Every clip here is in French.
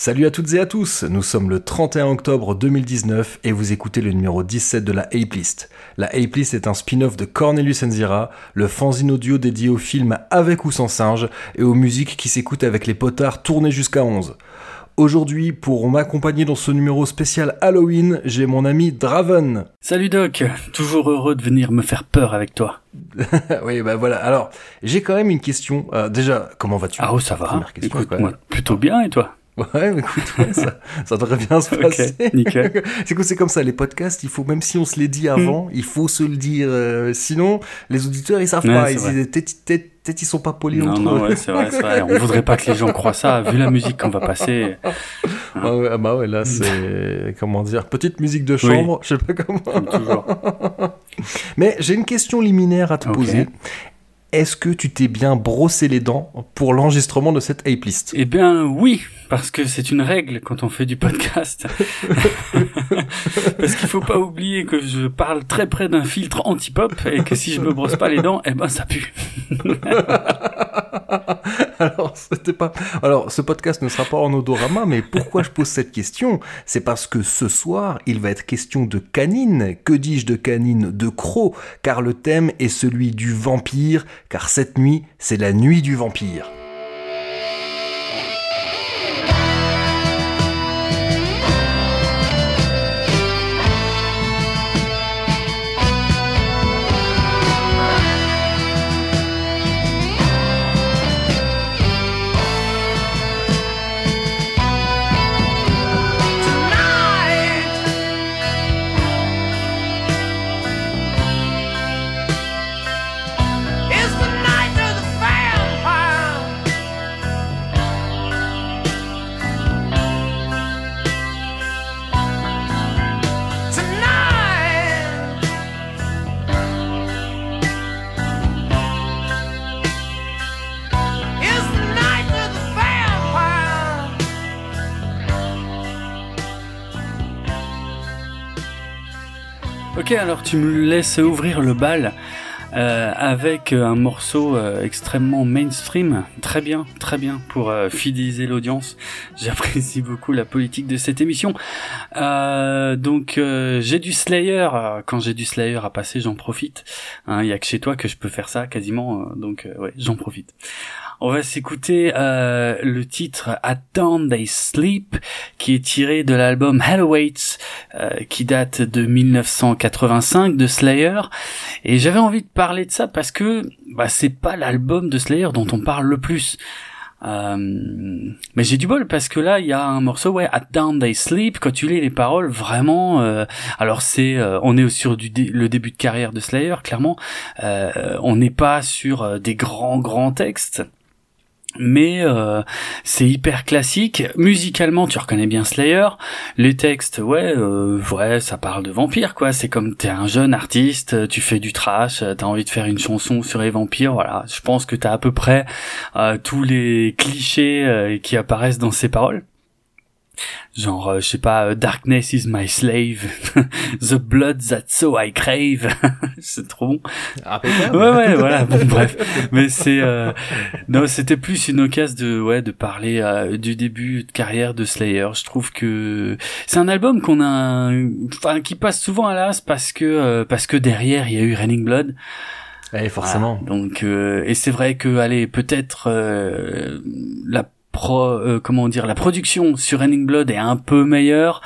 Salut à toutes et à tous, nous sommes le 31 octobre 2019 et vous écoutez le numéro 17 de la Ape List. La Ape List est un spin-off de Cornelius Enzira, le fanzine audio dédié aux films avec ou sans singe et aux musiques qui s'écoutent avec les potards tournés jusqu'à 11. Aujourd'hui, pour m'accompagner dans ce numéro spécial Halloween, j'ai mon ami Draven. Salut Doc, toujours heureux de venir me faire peur avec toi. oui, bah voilà. Alors, j'ai quand même une question. Euh, déjà, comment vas-tu? Ah oh, ça va. Écoute, moi, plutôt bien et toi? Ouais, écoute, ouais, ça, ça devrait bien se passer. nickel. c'est que c'est comme ça, les podcasts, il faut, même si on se les dit avant, mm. il faut se le dire. Euh, sinon, les auditeurs, ils savent pas. Peut-être ils sont pas polis non, non, ouais, c'est vrai, c'est vrai. On voudrait pas que les gens croient ça, vu la musique qu'on va passer. Ah, ouais, ah bah ouais, là, c'est, comment dire, petite musique de chambre, je sais pas comment. toujours. Mais j'ai une question liminaire à te poser est-ce que tu t'es bien brossé les dents pour l'enregistrement de cette ape list Eh bien oui, parce que c'est une règle quand on fait du podcast. parce qu'il faut pas oublier que je parle très près d'un filtre anti-pop et que si je me brosse pas les dents, eh ben ça pue. Alors, c'était pas. Ce podcast ne sera pas en odorama, mais pourquoi je pose cette question? C'est parce que ce soir, il va être question de canine. Que dis-je de canine? De croc, car le thème est celui du vampire, car cette nuit, c'est la nuit du vampire. Ok, alors tu me laisses ouvrir le bal euh, avec un morceau euh, extrêmement mainstream. Très bien, très bien pour euh, fidéliser l'audience. J'apprécie beaucoup la politique de cette émission. donc j'ai du Slayer. Quand j'ai du Slayer à passer, j'en profite. Il hein, y a que chez toi que je peux faire ça quasiment. donc ouais, j'en profite. On va s'écouter euh, le titre At Dawn They Sleep, qui est tiré de l'album Helloweights, euh, qui date de 1985 de Slayer. Et j'avais envie de parler de ça parce que bah, c'est pas l'album de Slayer dont on parle le plus. Euh, mais j'ai du bol parce que là il y a un morceau ouais At Down They Sleep quand tu lis les paroles vraiment euh, alors c'est euh, on est sur du le début de carrière de Slayer clairement on n'est pas sur des grands grands textes mais euh, c'est hyper classique. Musicalement, tu reconnais bien Slayer. Les textes, ouais, euh, ouais, ça parle de vampires, quoi. C'est comme t'es un jeune artiste, tu fais du trash, t'as envie de faire une chanson sur les vampires, voilà. Je pense que t'as à peu près euh, tous les clichés qui apparaissent dans ces paroles genre euh, je sais pas euh, darkness is my slave. The blood that so I crave. C'est trop bon. Ah, ouais ouais voilà. Bon bref. Mais c'est euh, non c'était plus une occasion de ouais de parler du début de carrière de Slayer. Je trouve que c'est un album qu'on a enfin qui passe souvent à l'as parce que parce que derrière il y a eu Raining Blood. Et forcément. donc et c'est vrai que allez peut-être la euh, comment dire la production sur Running Blood est un peu meilleure.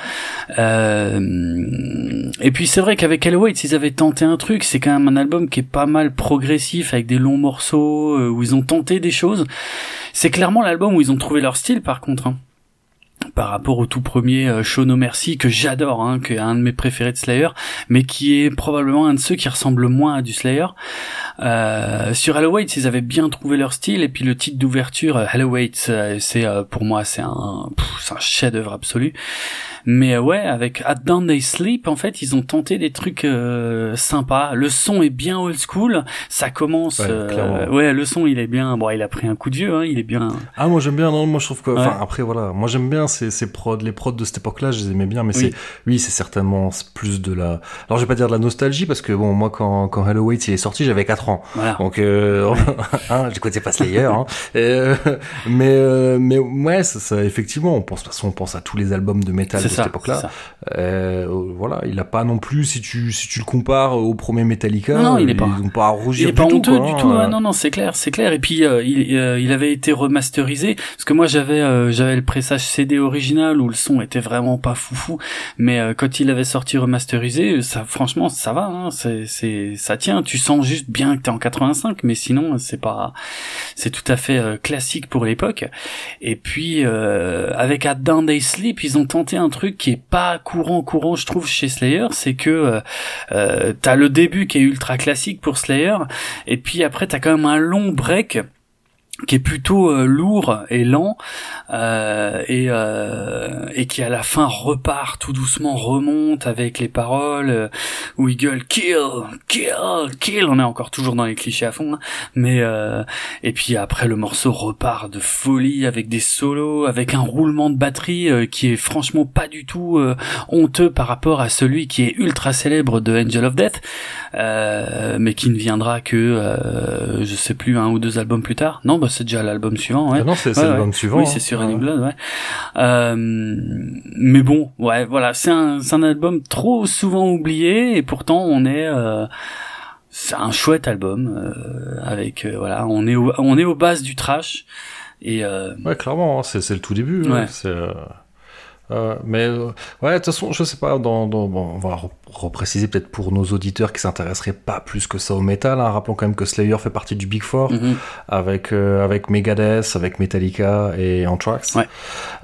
Euh, et puis c'est vrai qu'avec Helloweight ils avaient tenté un truc c'est quand même un album qui est pas mal progressif avec des longs morceaux euh, où ils ont tenté des choses. C'est clairement l'album où ils ont trouvé leur style par contre hein. Par rapport au tout premier euh, Show No Mercy que j'adore, hein, qui est un de mes préférés de Slayer, mais qui est probablement un de ceux qui ressemble moins à du Slayer. Euh, sur Halloween, ils avaient bien trouvé leur style, et puis le titre d'ouverture, euh, Halloween, c'est euh, pour moi c'est un, un chef-d'œuvre absolu. Mais ouais, avec At Down They Sleep, en fait, ils ont tenté des trucs sympas. Le son est bien old school, ça commence. Ouais, ouais, le son il est bien. Bon, il a pris un coup de vieux, hein, il est bien. Ah moi j'aime bien. Non, moi je trouve que. Enfin après voilà, moi j'aime bien ces, ces prods, les prods de cette époque-là, je les aimais bien, mais c'est, oui, c'est certainement plus de la. Alors, je vais pas dire de la nostalgie parce que bon, moi, quand quand Hello Wait il est sorti, j'avais 4 ans, donc euh, hein, j'écoutais pas Slayer, hein. euh, mais euh, mais ouais, ça, ça, effectivement, on pense de toute façon, on pense à tous les albums de métal de cette époque-là. Euh, voilà, il a pas non plus, si tu si tu le compares au premier Metallica, non, il est pas, ils ont pas à rougir il est pas honteux du tout. Hein, non, non, c'est clair, c'est clair. Et puis il, il avait été remasterisé parce que moi j'avais j'avais le pressage CD original où le son était vraiment pas foufou, mais quand il avait sorti remasterisé, ça franchement ça va, hein, c'est ça tient. Tu sens juste bien que t'es en 85, mais sinon c'est pas c'est tout à fait classique pour l'époque. Et puis avec At Down They Sleep, ils ont tenté un truc qui est pas courant courant je trouve chez Slayer, c'est que euh, euh, t'as le début qui est ultra classique pour Slayer, et puis après t'as quand même un long break qui est plutôt euh, lourd et lent euh, et, euh, et qui à la fin repart tout doucement remonte avec les paroles euh, où il gueule kill kill kill on est encore toujours dans les clichés à fond hein. mais et puis après le morceau repart de folie avec des solos avec un roulement de batterie qui est franchement pas du tout honteux par rapport à celui qui est ultra célèbre de Angel of Death mais qui ne viendra que je sais plus un ou deux albums plus tard non bah c'est déjà l'album suivant. Ouais. Ah non, c'est l'album suivant. Oui, c'est sur Raining Blood. Ouais. Euh, mais bon, ouais, voilà, c'est un, un album trop souvent oublié et pourtant on est. Euh, c'est un chouette album euh, avec euh, voilà, on est au, on est aux bases du trash et. Euh, ouais, clairement, hein, c'est le tout début. Ouais. C'est. Euh, mais ouais, de toute façon, je sais pas. Dans, dans bon, on va repréciser peut-être pour nos auditeurs qui s'intéresseraient pas plus que ça au métal. Hein. Rappelons quand même que Slayer fait partie du Big Four Mhm. avec euh, avec Megadeth, avec Metallica et Anthrax. Ouais.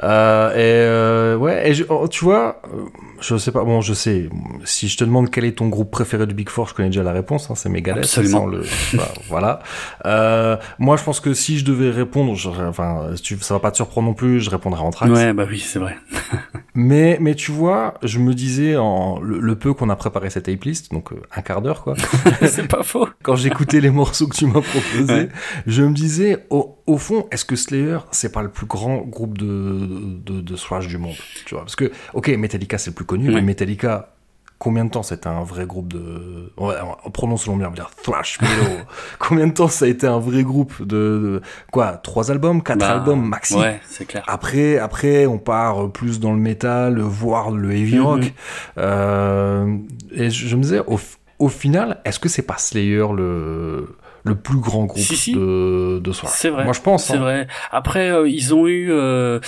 Euh, et euh, ouais, et je- oh, tu vois, euh, je sais pas. Bon, je sais. Si je te demande quel est ton groupe préféré du Big Four, je connais déjà la réponse. Hein, c'est Megadeth. Absolument. le- bah, voilà. Euh, moi, je pense que si je devais répondre, je- enfin, tu, ça va pas te surprendre non plus. Je répondrais Anthrax. Ouais, bah oui, c'est vrai. Mais, mais tu vois, je me disais, en, le, le peu qu'on a préparé cette tape list, donc euh, un quart d'heure quoi, c'est pas faux. quand j'écoutais les morceaux que tu m'as proposés, je me disais, au, au fond, est-ce que Slayer, c'est pas le plus grand groupe de, de, de thrash du monde Tu vois, parce que, ok, Metallica c'est le plus connu, Ouais. mais Metallica, combien de temps c'était un vrai groupe de. On, va- on prononce le nom bien, on va dire thrash metal. combien de temps ça a été un vrai groupe de. de- quoi Trois albums Quatre Bah, albums maxi? Ouais, c'est clair. après, après, on part plus dans le métal, voire le heavy Mhm. rock. Euh, et je, je me disais, au, au final, est-ce que c'est pas Slayer le, le plus grand groupe Si, si. de, de soir C'est vrai. Moi, je pense. C'est hein. vrai. Après, euh, ils ont eu euh,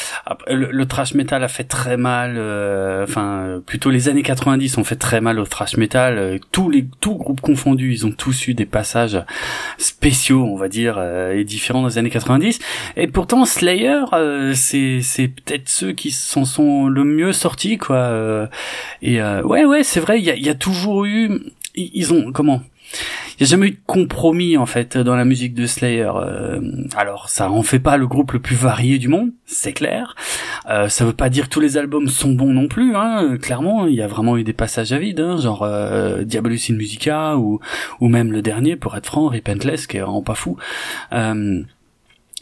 le, le thrash metal a fait très mal. euh, Enfin, euh, plutôt les années 90 ont fait très mal au thrash metal. euh, tous les tous groupes confondus, ils ont tous eu des passages spéciaux, on va dire, euh, et différents dans les années 90. Et pourtant, Slayer, euh, c'est c'est peut-être ceux qui s'en sont le mieux sortis, quoi. et euh, ouais, ouais, c'est vrai. Il y a, y a toujours eu, ils ont comment? Il n'y a jamais eu de compromis en fait dans la musique de Slayer. Euh, alors ça en fait pas le groupe le plus varié du monde, c'est clair. Euh, ça veut pas dire que tous les albums sont bons non plus. Hein. Clairement, il y a vraiment eu des passages à vide, hein, genre euh, Diabolus in Musica ou même le dernier, pour être franc, Repentless, qui est vraiment pas fou. Euh,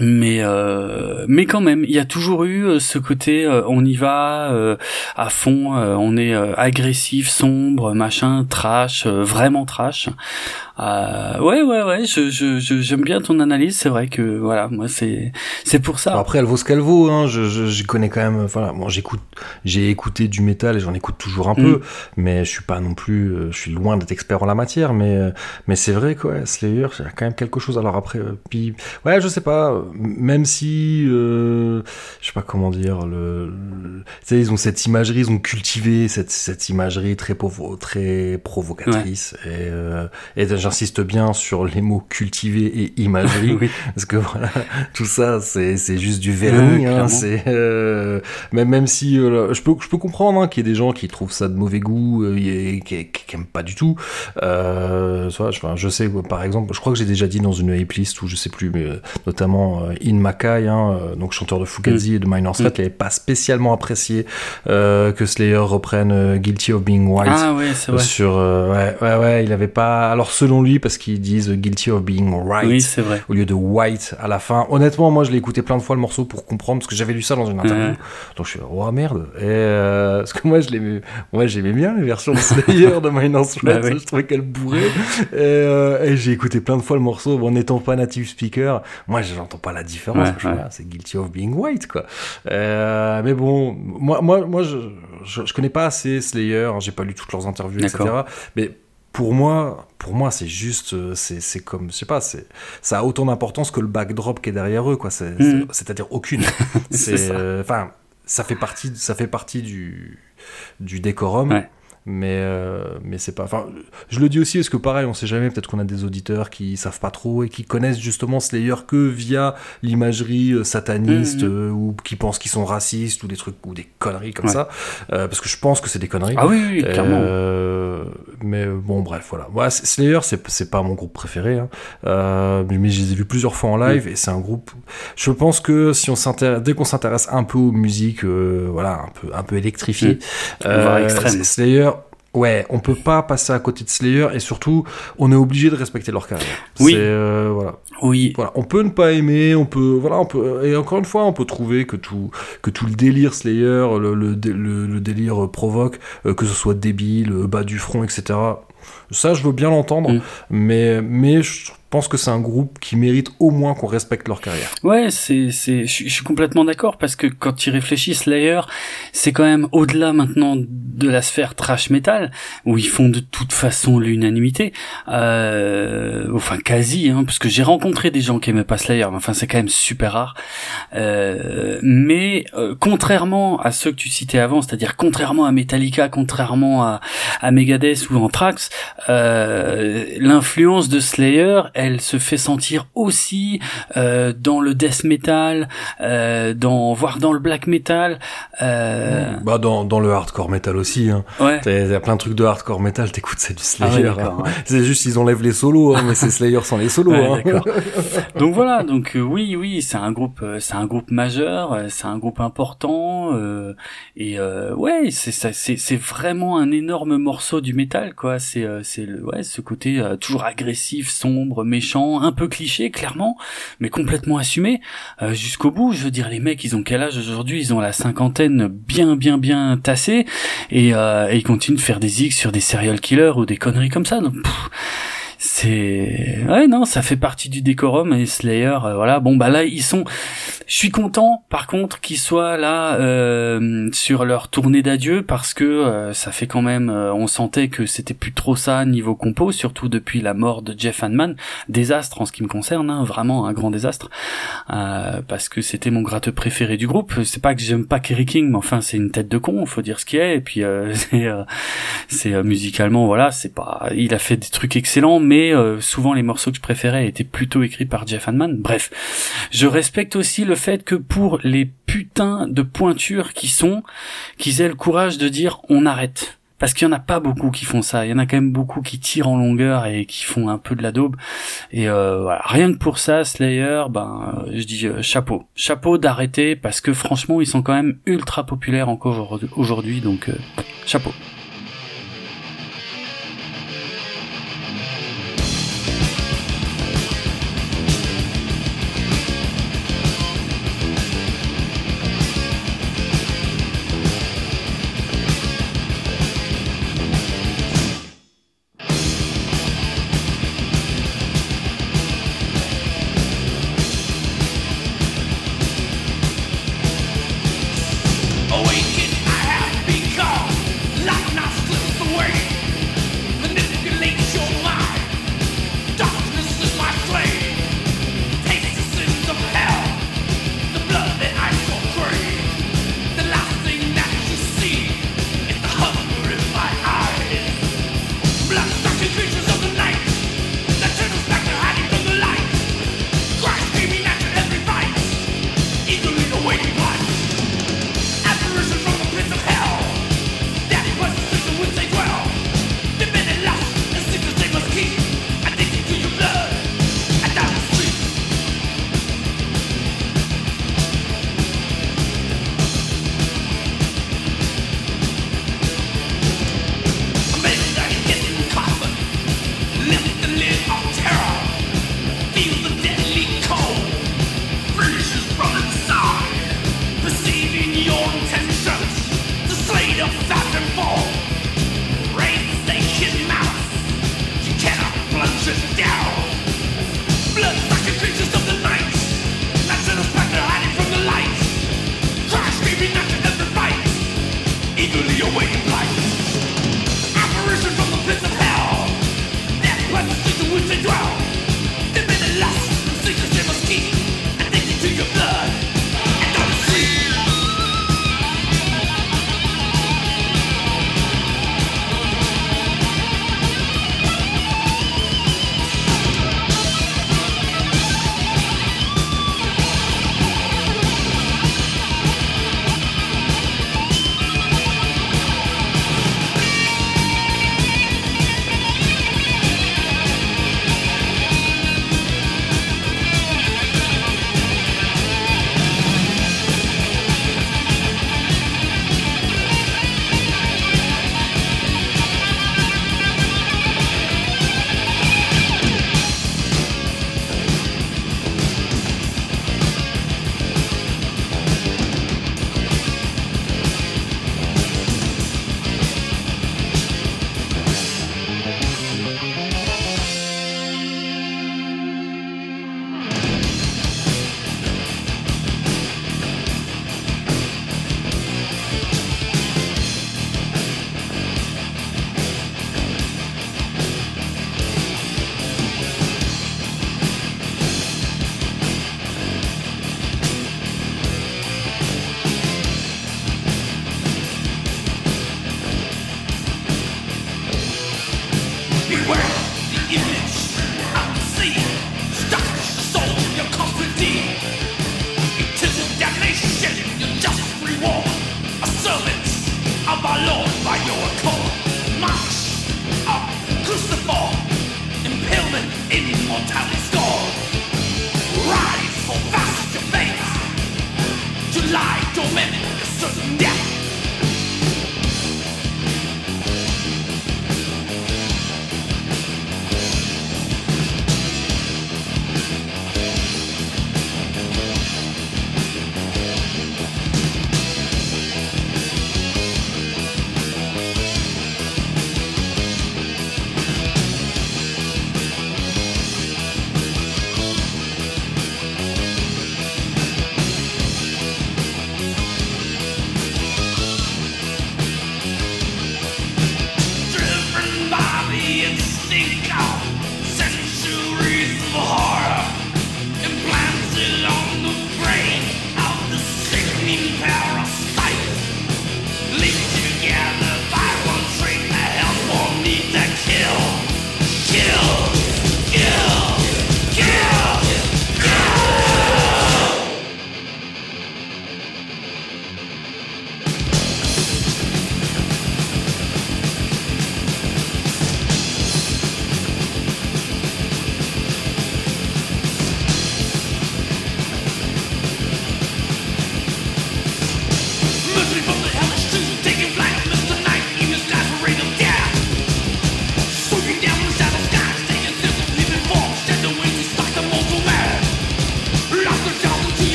mais euh, mais quand même, il y a toujours eu euh, ce côté euh, on y va euh, à fond, euh, on est euh, agressif, sombre, machin, trash, euh, vraiment trash. Euh, ouais ouais ouais, je je je- j'aime bien ton analyse, c'est vrai que voilà, moi c'est c'est pour ça. Après, elle vaut ce qu'elle vaut. Hein. Je, je, je connais quand même. Voilà, moi, j'écoute, j'ai écouté du métal et j'en écoute toujours un Mm. peu, mais je suis pas non plus, je suis loin d'être expert en la matière. Mais, mais c'est vrai quoi, Slayer, il y a quand même quelque chose. Alors après, puis, ouais, je sais pas. Même si, euh, je sais pas comment dire, le, le- tu sais, ils ont cette imagerie, ils ont cultivé cette, cette imagerie très pauvre, très provocatrice. Et, euh, et j'insiste bien sur les mots cultivé et imagerie. Oui. Parce que voilà, tout ça, c'est c'est juste du vernis. Ouais, hein, c'est euh, même même si je peux je peux comprendre hein, qu'il y ait des gens qui trouvent ça de mauvais goût et qui, qui aiment pas du tout. Euh, je, enfin, je sais par exemple, je crois que j'ai déjà dit dans une hype list ou je sais plus, mais euh, notamment euh, In Makai, hein, euh, donc chanteur de Fugazi et de Minor Threat, il avait pas spécialement apprécié apprécié que Slayer reprenne Guilty of Being White. Ah ouais, c'est vrai. Sur, ouais, ouais, ouais, il avait pas. Alors selon lui, parce qu'ils disent Guilty of Being Right. Oui, c'est vrai. Au lieu de White à la fin. Honnêtement, moi, je l'ai écouté plein de fois le morceau pour comprendre parce que j'avais lu ça dans une interview. Donc je suis oh merde. Et parce que moi, je l'aimais, moi, j'aimais bien les versions de Slayer de Minus bah, Je trouvais qu'elle bourrait. Et, et j'ai écouté plein de fois le morceau. en n'étant pas native speaker, moi, j'entends pas la différence. c'est Guilty of Being White, quoi. Euh, mais bon, moi, moi, moi, je, je, connais pas assez Slayer. Hein, j'ai pas lu toutes leurs interviews, etc. Mais pour moi, pour moi, c'est juste, euh, c'est comme, je sais pas, c'est, ça a autant d'importance que le backdrop qui est derrière eux, quoi. Mm. C'est-à-dire aucune. c'est, euh, enfin, ça fait partie, ça fait partie du, du décorum. Ouais mais euh, mais c'est pas enfin je le dis aussi parce que pareil on sait jamais peut-être qu'on a des auditeurs qui savent pas trop et qui connaissent justement Slayer que via l'imagerie euh, sataniste mhm. euh, ou qui pensent qu'ils sont racistes ou des trucs ou des conneries comme ça. Parce que je pense que c'est des conneries. Ah oui, oui clairement. mais bon bref voilà. Moi Slayer c'est c'est pas mon groupe préféré hein. mais je les ai vus plusieurs fois en live et c'est un groupe je pense que si on s'intéresse dès qu'on s'intéresse un peu aux musiques voilà un peu un peu électrifiées mm. Slayer Ouais, on peut pas passer à côté de Slayer et surtout, on est obligé de respecter leur carrière. Oui. Euh, voilà. Oui. Voilà, on peut ne pas aimer, on peut, voilà, on peut, et encore une fois, on peut trouver que tout, que tout le délire Slayer, le, le, le, délire provoque, euh, que ce soit débile, bas du front, etc. Ça, je veux bien l'entendre, mm. mais, mais je pense que c'est un groupe qui mérite au moins qu'on respecte leur carrière. Ouais, c'est, c'est, je suis complètement d'accord parce que quand tu réfléchis, Slayer, c'est quand même au-delà maintenant de la sphère trash metal où ils font de toute façon l'unanimité, euh, enfin quasi, hein, parce que j'ai rencontré des gens qui aimaient pas Slayer, mais enfin c'est quand même super rare. Euh, mais euh, contrairement à ceux que tu citais avant, c'est-à-dire contrairement à Metallica, contrairement à, à Megadeth ou Anthrax, euh, l'influence de Slayer se fait sentir aussi euh, dans le death metal, euh, dans voire dans le black metal. Euh... Bah dans, dans le hardcore metal aussi. Hein. Ouais. Il y a plein de trucs de hardcore metal, t'écoutes c'est du Slayer. Ah hein. C'est juste ils enlèvent les solos, hein, mais c'est Slayer sans les solos. Ouais, hein. donc voilà, donc oui oui c'est un groupe c'est un groupe majeur, c'est un groupe important et ouais c'est c'est c'est vraiment un énorme morceau du métal quoi. C'est c'est ouais ce côté toujours agressif, sombre, méchant, un peu cliché clairement, mais complètement assumé euh, jusqu'au bout. Je veux dire, les mecs, ils ont quel âge aujourd'hui? Ils ont la cinquantaine bien, bien, bien tassée, et, euh, ils continuent de faire des X sur des serial killers ou des conneries comme ça. C'est ouais non ça fait partie du décorum et Slayer euh, voilà. Bon bah là ils sont je suis content par contre qu'ils soient là euh, sur leur tournée d'adieu parce que euh, ça fait quand même on sentait que c'était plus trop ça niveau compo surtout depuis la mort de Jeff Hanneman. Désastre en ce qui me concerne hein, vraiment un grand désastre parce que c'était mon gratte préféré du groupe. C'est pas que j'aime pas Kerry King mais enfin c'est une tête de con faut dire ce qu'il est et puis c'est musicalement voilà c'est pas il a fait des trucs excellents mais euh, souvent les morceaux que je préférais étaient plutôt écrits par Jeff Hanneman. Bref, je respecte aussi le fait que pour les putains de pointures qui sont, qu'ils aient le courage de dire on arrête parce qu'il y en a pas beaucoup qui font ça. Il y en a quand même beaucoup qui tirent en longueur et qui font un peu de la daube. Et euh, voilà, rien que pour ça, Slayer, ben, je dis euh, chapeau, chapeau d'arrêter parce que franchement, ils sont quand même ultra populaires encore aujourd'hui, donc chapeau.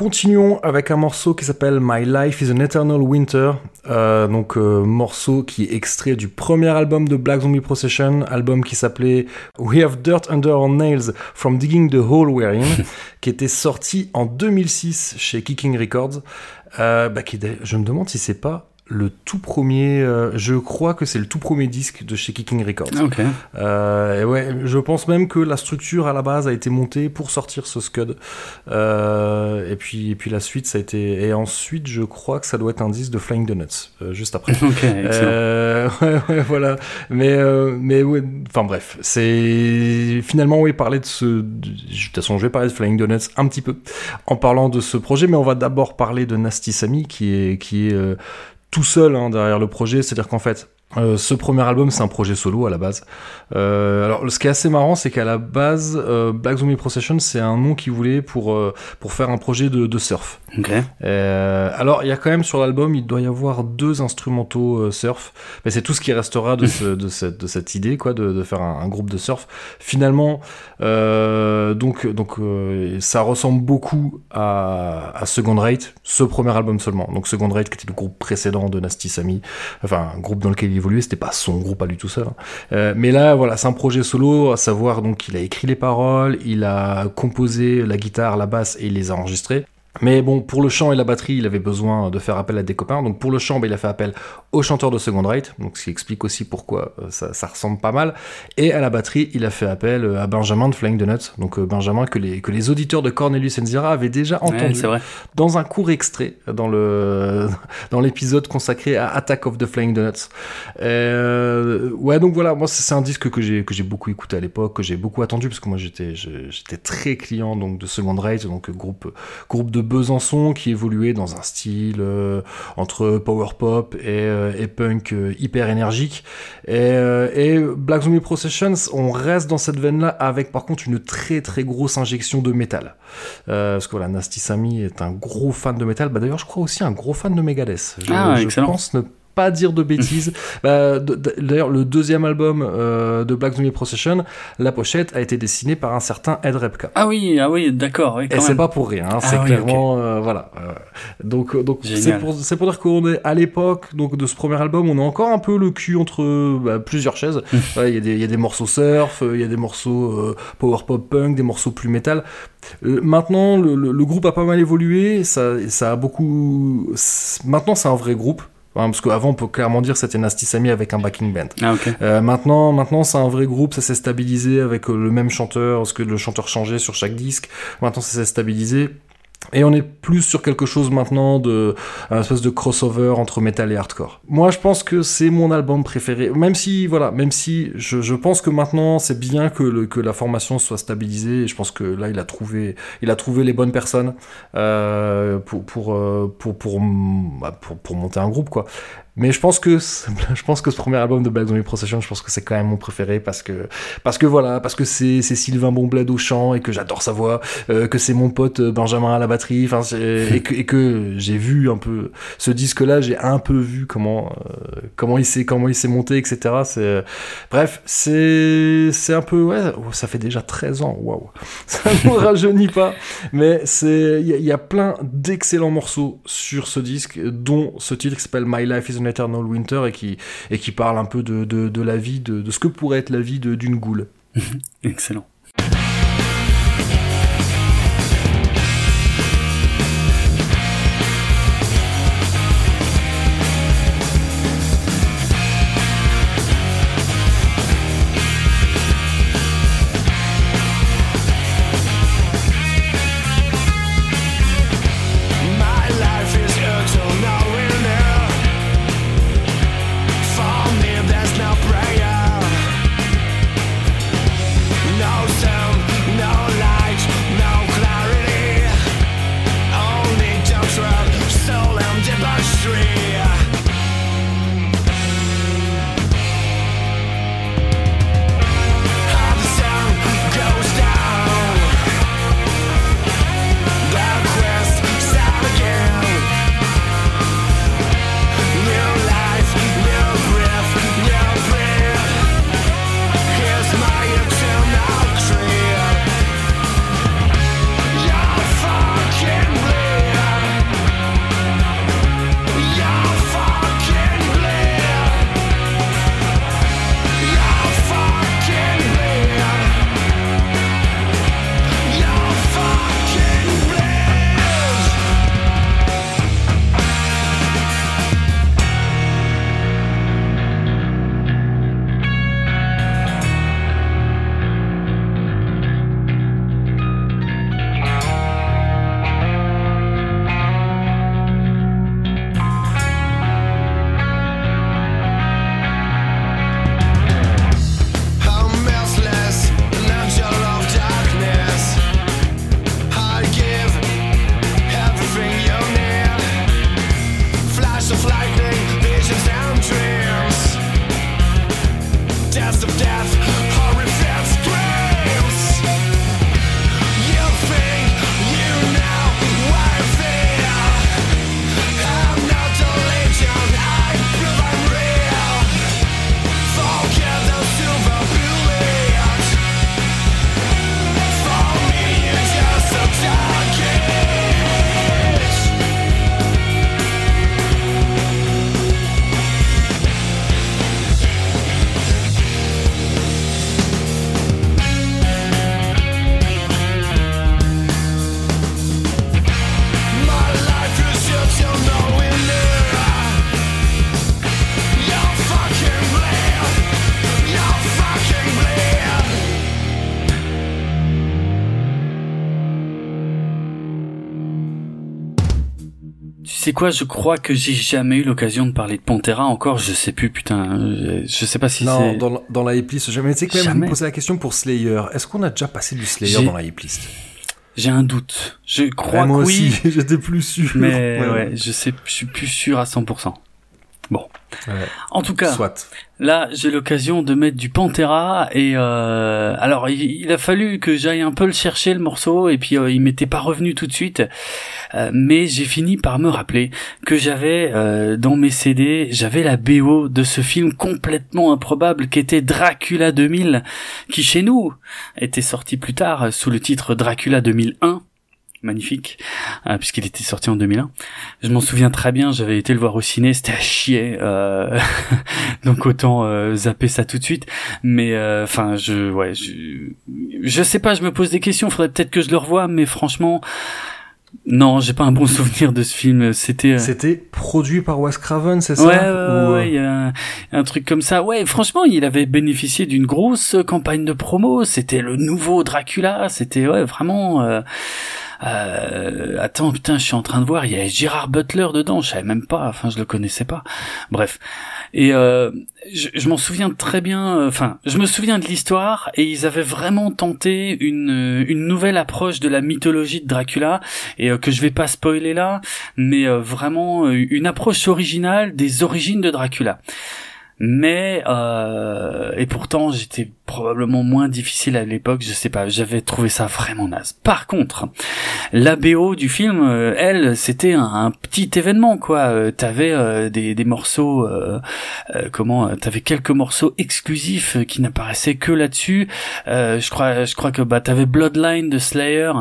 Continuons avec un morceau qui s'appelle My Life is an Eternal Winter. Euh, donc euh, morceau qui est extrait du premier album de Black Zombie Procession, album qui s'appelait We Have Dirt Under Our Nails from Digging the Hole We're In, qui était sorti en 2006 chez Kicking Records. Euh, bah, qui, je me demande si c'est pas le tout premier, euh, je crois que c'est le tout premier disque de chez Kicking Records. Ah, ok. Euh, et ouais, je pense même que la structure à la base a été montée pour sortir ce Scud. Euh, et puis et puis la suite ça a été et ensuite je crois que ça doit être un disque de Flying Donuts euh, juste après. Ouais, ouais, voilà. Mais, mais ouais, enfin bref, c'est finalement oui parler de ce. de- toute façon, je vais parler de Flying Donuts un petit peu en parlant de ce projet, mais on va d'abord parler de Nasty Samy qui est qui est tout seul hein, derrière le projet. C'est-à-dire qu'en fait. Euh, ce premier album, c'est un projet solo à la base. Euh, alors, ce qui est assez marrant, c'est qu'à la base, euh, Black Zombie Procession, c'est un nom qu'il voulait pour pour faire un projet de, de surf. Alors, il y a quand même sur l'album, il doit y avoir deux instrumentaux surf, mais c'est tout ce qui restera de, ce- de, cette, de cette idée, quoi, de, de faire un, un groupe de surf. Finalement, donc, donc ça ressemble beaucoup à, à Second Rate, ce premier album seulement. Donc, Second Rate, qui était le groupe précédent de Nasty Samy, enfin, un groupe dans lequel il évoluait, c'était pas son groupe à lui tout seul. hein. Euh, mais là, voilà, c'est un projet solo, à savoir donc il a écrit les paroles, il a composé la guitare, la basse et il les a enregistrés. Mais bon, pour le chant et la batterie, il avait besoin de faire appel à des copains. Donc pour le chant, bah, il a fait appel au chanteur de Second Rate, donc ce qui explique aussi pourquoi euh, ça, ça ressemble pas mal. Et à la batterie, il a fait appel euh, à Benjamin de Flying Donuts, donc euh, Benjamin que les, que les auditeurs de Cornelius Enzira avaient déjà entendu vrai. dans un court extrait dans le dans l'épisode consacré à Attack of the Flying Donuts. Euh, ouais, donc voilà, moi c'est un disque que j'ai que j'ai beaucoup écouté à l'époque, que j'ai beaucoup attendu parce que moi j'étais très client donc de Second Rate, donc groupe groupe de Besançon qui évoluait dans un style euh, entre power pop et, euh, et punk euh, hyper énergique. Et, et Black Zombie Processions, on reste dans cette veine-là avec par contre une très très grosse injection de métal. Euh, parce que voilà, Nasty Samy est un gros fan de métal. Bah, D'ailleurs, je crois aussi un gros fan de Megadeth. Je, Ah, je pense ne pas dire de bêtises. Bah, D'ailleurs, le deuxième album euh, de Black Zombie Procession, la pochette a été dessinée par un certain Ed Repka. Ah oui, ah oui, d'accord. oui, Et c'est pas pour rien, hein, Ah c'est oui, clairement euh, voilà. euh, donc donc c'est pour dire qu'on est à l'époque donc de ce premier album, on a encore un peu le cul entre bah, plusieurs chaises. Ouais, Il y a des il y a des morceaux surf, il y a des morceaux euh, power pop punk, des morceaux plus métal. Maintenant le, le- le groupe a pas mal évolué, ça ça a beaucoup maintenant c'est un vrai groupe. Hein, parce qu'avant, on peut clairement dire que c'était Nasty Samy avec un backing band. Ah. Euh, maintenant, maintenant c'est un vrai groupe, ça s'est stabilisé avec euh, le même chanteur, parce que le chanteur changeait sur chaque disque. Maintenant, ça s'est stabilisé. Et on est plus sur quelque chose maintenant de un espèce de crossover entre metal et hardcore. Moi, je pense que c'est mon album préféré. Même si, voilà, même si je, je pense que maintenant c'est bien que, le, que la formation soit stabilisée. Et je pense que là, il a trouvé, il a trouvé les bonnes personnes euh, pour pour, euh, pour pour bah, pour pour monter un groupe, quoi. Mais je pense que je pense que ce premier album de Black Zombie Procession, je pense que c'est quand même mon préféré parce que parce que voilà, parce que c'est c'est Sylvain Bonbled au chant et que j'adore sa voix, euh, que c'est mon pote euh, Benjamin à la batterie, enfin et que j'ai vu un peu ce disque là, j'ai un peu vu comment euh, comment il s'est comment il s'est monté etc. C'est bref, c'est c'est un peu ouais, oh, ça fait déjà 13 ans, waouh. Ça ne rajeunit pas, mais c'est il y, a- il y a plein d'excellents morceaux sur ce disque dont ce titre qui s'appelle My Life is an Eternal Winter et qui et qui parle un peu de la vie de, de ce que pourrait être la vie d'une goule. Excellent. Sais quoi, je crois que j'ai jamais eu l'occasion de parler de Pantera encore, je sais plus, putain, je, je sais pas si Non, c'est... dans, la- dans la hip list, jamais. Tu sais que même vous Jamais. me posez la question pour Slayer. Est-ce qu'on a déjà passé du Slayer J'ai- dans la hip list? J'ai un doute. Je crois Ouais, Moi que oui, aussi, j'étais plus sûr. mais Ouais, ouais, je sais, je suis plus sûr à 100%. Bon. Ouais. En tout cas, Soit. Là, j'ai l'occasion de mettre du Pantera et euh, alors il, il a fallu que j'aille un peu le chercher le morceau et puis euh, il m'était pas revenu tout de suite, Euh, mais j'ai fini par me rappeler que j'avais euh, dans mes CD j'avais la BO de ce film complètement improbable qui était Dracula 2000, qui chez nous était sorti plus tard sous le titre Dracula 2001 magnifique, euh, puisqu'il était sorti en 2001. Je m'en souviens très bien, j'avais été le voir au ciné, c'était à chier, euh, donc autant euh, zapper ça tout de suite. Mais euh, enfin, je, ouais, je, je sais pas, je me pose des questions. Faudrait peut-être que je le revoie, mais franchement, non, j'ai pas un bon souvenir de ce film. C'était. euh, C'était produit par Wes Craven, c'est ça? Ouais, ouais, Ou, ouais, ouais, il y a un, un truc comme ça. Ouais, franchement, il avait bénéficié d'une grosse campagne de promo. C'était le nouveau Dracula. C'était ouais, vraiment. Euh, euh, attends, putain, je suis en train de voir. Il y a Gérard Butler dedans. Je savais même pas. Enfin, je le connaissais pas. Bref. Et euh, je, je m'en souviens très bien. euh, Enfin, je me souviens de l'histoire et ils avaient vraiment tenté une euh, une nouvelle approche de la mythologie de Dracula et euh, que je vais pas spoiler là, mais vraiment une approche originale des origines de Dracula. Mais et pourtant j'étais probablement moins difficile à l'époque, je sais pas, j'avais trouvé ça vraiment naze. Par contre, la BO du film, euh, elle, c'était un, petit événement quoi. Euh, T'avais euh, des, des morceaux, euh, euh, comment, t'avais quelques morceaux exclusifs qui n'apparaissaient que là-dessus. Je crois, je crois que bah t'avais Bloodline de Slayer.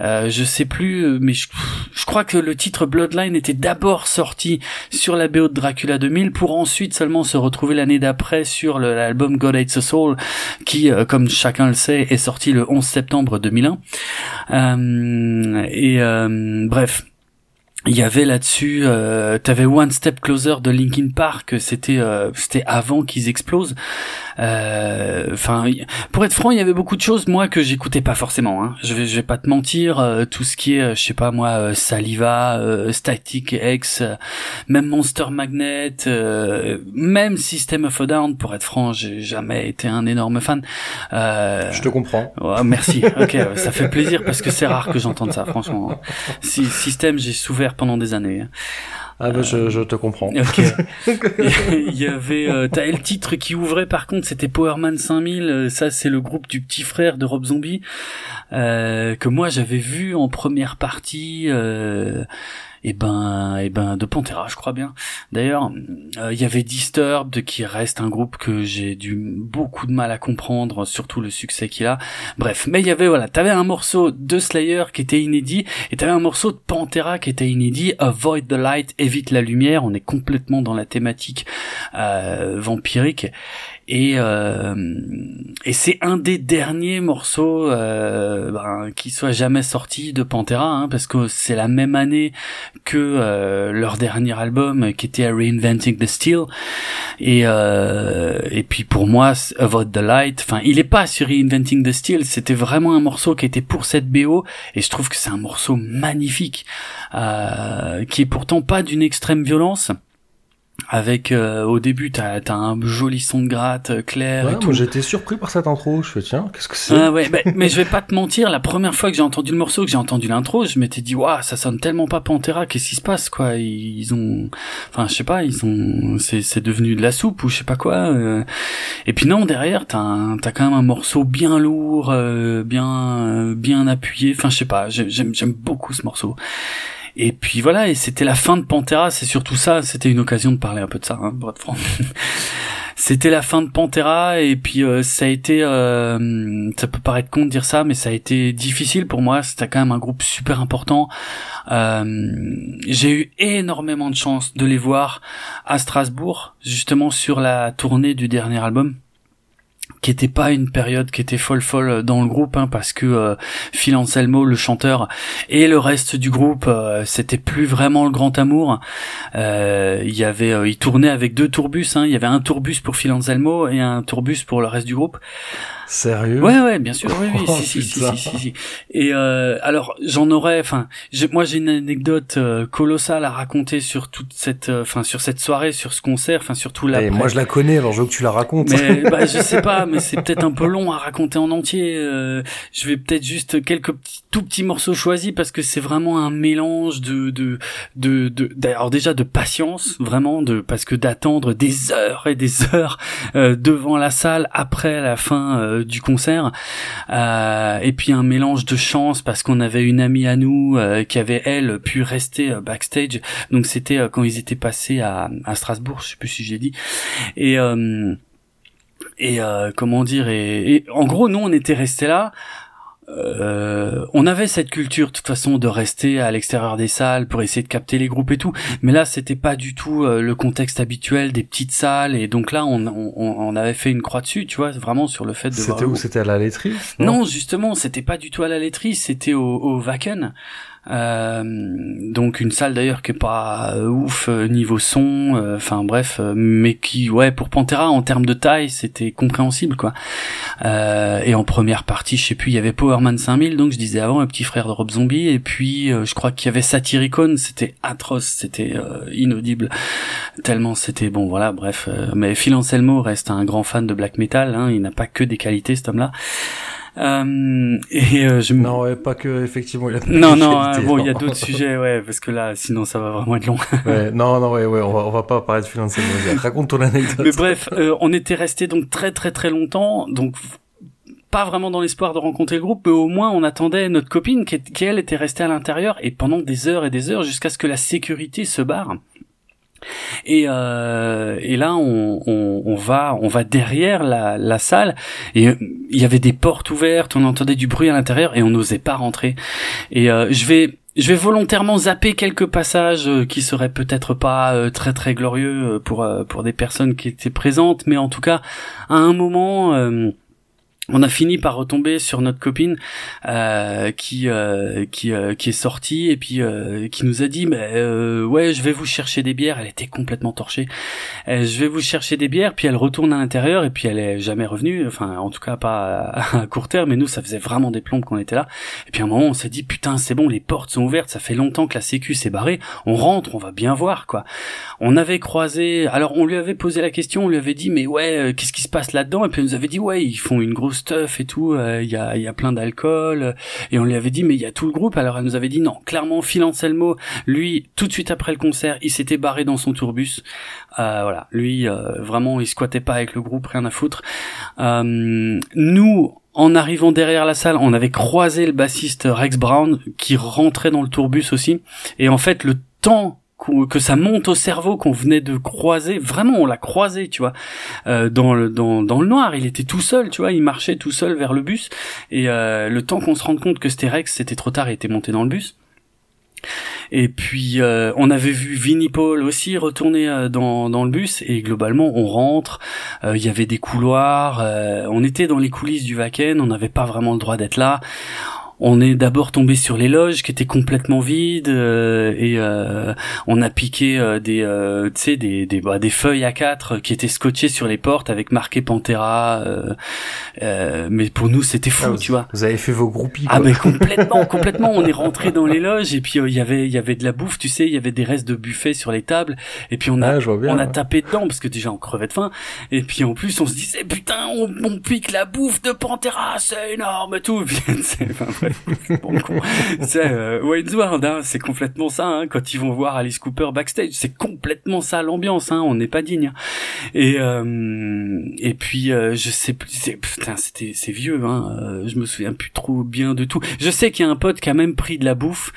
Je sais plus, mais je, je crois que le titre Bloodline était d'abord sorti sur la BO de Dracula 2000 pour ensuite seulement se retrouver l'année d'après sur l'album God Hates a Soul qui, euh, comme chacun le sait, est sorti le 11 septembre 2001. Euh, et euh, bref. Il y avait là-dessus, euh, t'avais One Step Closer de Linkin Park, c'était euh, c'était avant qu'ils explosent. Euh, Enfin, pour être franc, il y avait beaucoup de choses moi que j'écoutais pas forcément. Hein. Je vais je vais pas te mentir, euh, tout ce qui est, euh, je sais pas moi, Saliva, euh, Static X, même Monster Magnet, euh, même System of a Down. Pour être franc, j'ai jamais été un énorme fan. Euh, Je te comprends. Ouais, merci. Ok, ça fait plaisir parce que c'est rare que j'entende ça, franchement. Si, système, j'ai souffert pendant des années. Ah bah, je, je te comprends. Il y avait, euh, t'as le titre qui ouvrait par contre, c'était Powerman 5000. euh, Ça, c'est le groupe du petit frère de Rob Zombie euh, que moi j'avais vu en première partie. Et ben, et ben de Pantera, je crois bien. D'ailleurs, euh, il y avait Disturbed qui reste un groupe que j'ai du beaucoup de mal à comprendre, surtout le succès qu'il a. Bref, mais il y avait voilà, t'avais un morceau de Slayer qui était inédit et t'avais un morceau de Pantera qui était inédit. Avoid the light, évite la lumière. On est complètement dans la thématique euh, vampirique et euh, et c'est un des derniers morceaux euh, ben, qui soit jamais sorti de Pantera hein, parce que c'est la même année que euh, leur dernier album qui était Reinventing the Steel. Et et puis pour moi Avoid the Light enfin il est pas sur Reinventing the Steel c'était vraiment un morceau qui était pour cette BO et je trouve que c'est un morceau magnifique euh, qui est pourtant pas d'une extrême violence avec euh, au début t'as as un joli son de gratte euh, clair Ouais, et tout j'étais surpris par cette intro. Je fais tiens, qu'est-ce que c'est? Ah ouais, bah, mais je vais pas te mentir, la première fois que j'ai entendu le morceau, que j'ai entendu l'intro, je m'étais dit waouh, ça sonne tellement pas Pantera, qu'est-ce qui se passe quoi? Ils ont, enfin je sais pas, ils ont, c'est c'est devenu de la soupe ou je sais pas quoi. euh. Et puis non, derrière t'as un- t'as quand même un morceau bien lourd, euh, bien euh, bien appuyé. Enfin je sais pas, j'ai- j'aime j'aime beaucoup ce morceau. Et puis voilà, et c'était la fin de Pantera, c'est surtout ça, c'était une occasion de parler un peu de ça, hein, pour être. C'était la fin de Pantera et puis euh, ça a été, euh, ça peut paraître con de dire ça, mais ça a été difficile pour moi. C'était quand même un groupe super important. Euh, J'ai eu énormément de chance de les voir à Strasbourg, justement sur la tournée du dernier album qui était pas une période qui était folle folle dans le groupe hein, parce que euh, Phil Anselmo le chanteur et le reste du groupe euh, c'était plus vraiment le grand amour euh, il y avait euh, il tournait avec deux tourbus hein. il y avait un tourbus pour Phil Anselmo et un tourbus pour le reste du groupe Sérieux? Ouais, ouais, bien sûr, oui, oui, Oh, si, si, si, si, si, si. Et euh, alors, j'en aurais, enfin, moi j'ai une anecdote euh, colossale à raconter sur toute cette, euh, enfin, sur cette soirée, sur ce concert, enfin, surtout là. Et moi je la connais, alors je veux que tu la racontes. Mais bah, je sais pas, mais c'est peut-être un peu long à raconter en entier. euh, je vais peut-être juste quelques petits, tout petits morceaux choisis parce que c'est vraiment un mélange de de de, de alors déjà de patience, vraiment de parce que d'attendre des heures et des heures euh, devant la salle après la fin euh, du concert, euh, et puis un mélange de chance parce qu'on avait une amie à nous euh, qui avait elle pu rester euh, backstage. Donc c'était quand ils étaient passés à, à Strasbourg, je sais plus si j'ai dit. Et et euh, comment dire et, et en gros nous on était restés là euh, on avait cette culture de toute façon de rester à l'extérieur des salles pour essayer de capter les groupes et tout mais là c'était pas du tout euh, le contexte habituel des petites salles et donc là on, on, on avait fait une croix dessus tu vois vraiment sur le fait de C'était où. C'était à la laiterie Non, justement, c'était pas du tout à la laiterie, c'était au, au Wacken. Euh, donc une salle d'ailleurs qui est pas euh, ouf euh, niveau son, enfin bref, mais qui ouais pour Pantera en termes de taille c'était compréhensible quoi. Et en première partie, je sais plus, il y avait Powerman 5000, donc je disais avant, un petit frère de Rob Zombie, et puis je crois qu'il y avait Satyricon, c'était atroce, c'était inaudible, tellement c'était bon voilà bref. mais Phil Anselmo reste un grand fan de black metal, hein, il n'a pas que des qualités cet homme-là. Euh, et euh, je Non, ouais, pas que effectivement. Il a pas non, non, qualité, bon, il y a d'autres sujets, ouais, parce que là, sinon, ça va vraiment être long. Ouais, non, non, ouais, ouais, on va, on va pas parler de Anselmo. Raconte ton anecdote. Mais bref, euh, on était resté donc très, très, très longtemps, donc pas vraiment dans l'espoir de rencontrer le groupe, mais au moins on attendait notre copine qui elle était restée à l'intérieur et pendant des heures et des heures jusqu'à ce que la sécurité se barre. Et, euh, et là, on, on, on va, on va derrière la, la salle et euh, il y avait des portes ouvertes, on entendait du bruit à l'intérieur et on n'osait pas rentrer. Et euh, je vais, je vais volontairement zapper quelques passages euh, qui seraient peut-être pas euh, très très glorieux pour pour des personnes qui étaient présentes, mais en tout cas, à un moment. euh, on a fini par retomber sur notre copine euh, qui euh, qui euh, qui est sortie et puis euh, qui nous a dit euh, ouais je vais vous chercher des bières. Elle était complètement torchée. Euh, je vais vous chercher des bières. Puis elle retourne à l'intérieur et puis elle est jamais revenue. Enfin en tout cas pas à, court terme. Mais nous ça faisait vraiment des plombes qu'on était là. Et puis à un moment on s'est dit putain c'est bon les portes sont ouvertes. Ça fait longtemps que la sécu s'est barrée. On rentre on va bien voir quoi. On avait croisé alors on lui avait posé la question. On lui avait dit mais ouais qu'est-ce qui se passe là-dedans? Et puis elle nous avait dit ouais ils font une grosse stuff et tout euh, il y a y a plein d'alcool euh, et on lui avait dit mais il y a tout le groupe. Alors elle nous avait dit non clairement Phil Anselmo lui tout de suite après le concert il s'était barré dans son tourbus. Euh, voilà. Lui euh, vraiment il squattait pas avec le groupe rien à foutre. Euh, nous en arrivant derrière la salle, on avait croisé le bassiste Rex Brown qui rentrait dans le tourbus aussi. Et en fait, le temps que ça monte au cerveau qu'on venait de croiser, vraiment on l'a croisé, tu vois, euh, dans le dans, dans le noir. Il était tout seul, tu vois, il marchait tout seul vers le bus. Et euh, le temps qu'on se rende compte que c'était c'était trop tard, il était monté dans le bus. Et puis euh, on avait vu Vinnie Paul aussi retourner dans, dans le bus et globalement on rentre, il y avait des couloirs, on était dans les coulisses du Wacken, on n'avait pas vraiment le droit d'être là. On est d'abord tombé sur les loges qui étaient complètement vides euh, et euh, on a piqué euh, des euh, tu sais des des, bah, des feuilles à quatre qui étaient scotchées sur les portes avec marqué Pantera euh, euh, mais pour nous c'était fou Ah, vous, tu vois Vous avez fait vos groupies, ah mais complètement, complètement. On est rentré dans les loges et puis il y avait, il y avait de la bouffe, tu sais, il y avait des restes de buffet sur les tables et puis on a, Ah, bien. on a tapé dedans parce que déjà on crevait de faim et puis en plus on se disait putain on, on pique la bouffe de Pantera, c'est énorme et tout. Puis, enfin, bon, con. c'est euh, Wayne's World, hein, c'est complètement ça. Hein, quand ils vont voir Alice Cooper backstage, c'est complètement ça l'ambiance. Hein, on n'est pas digne. Et euh, et puis euh, je sais plus, c'est, putain c'était c'est vieux. Hein, euh, je me souviens plus trop bien de tout. Je sais qu'il y a un pote qui a même pris de la bouffe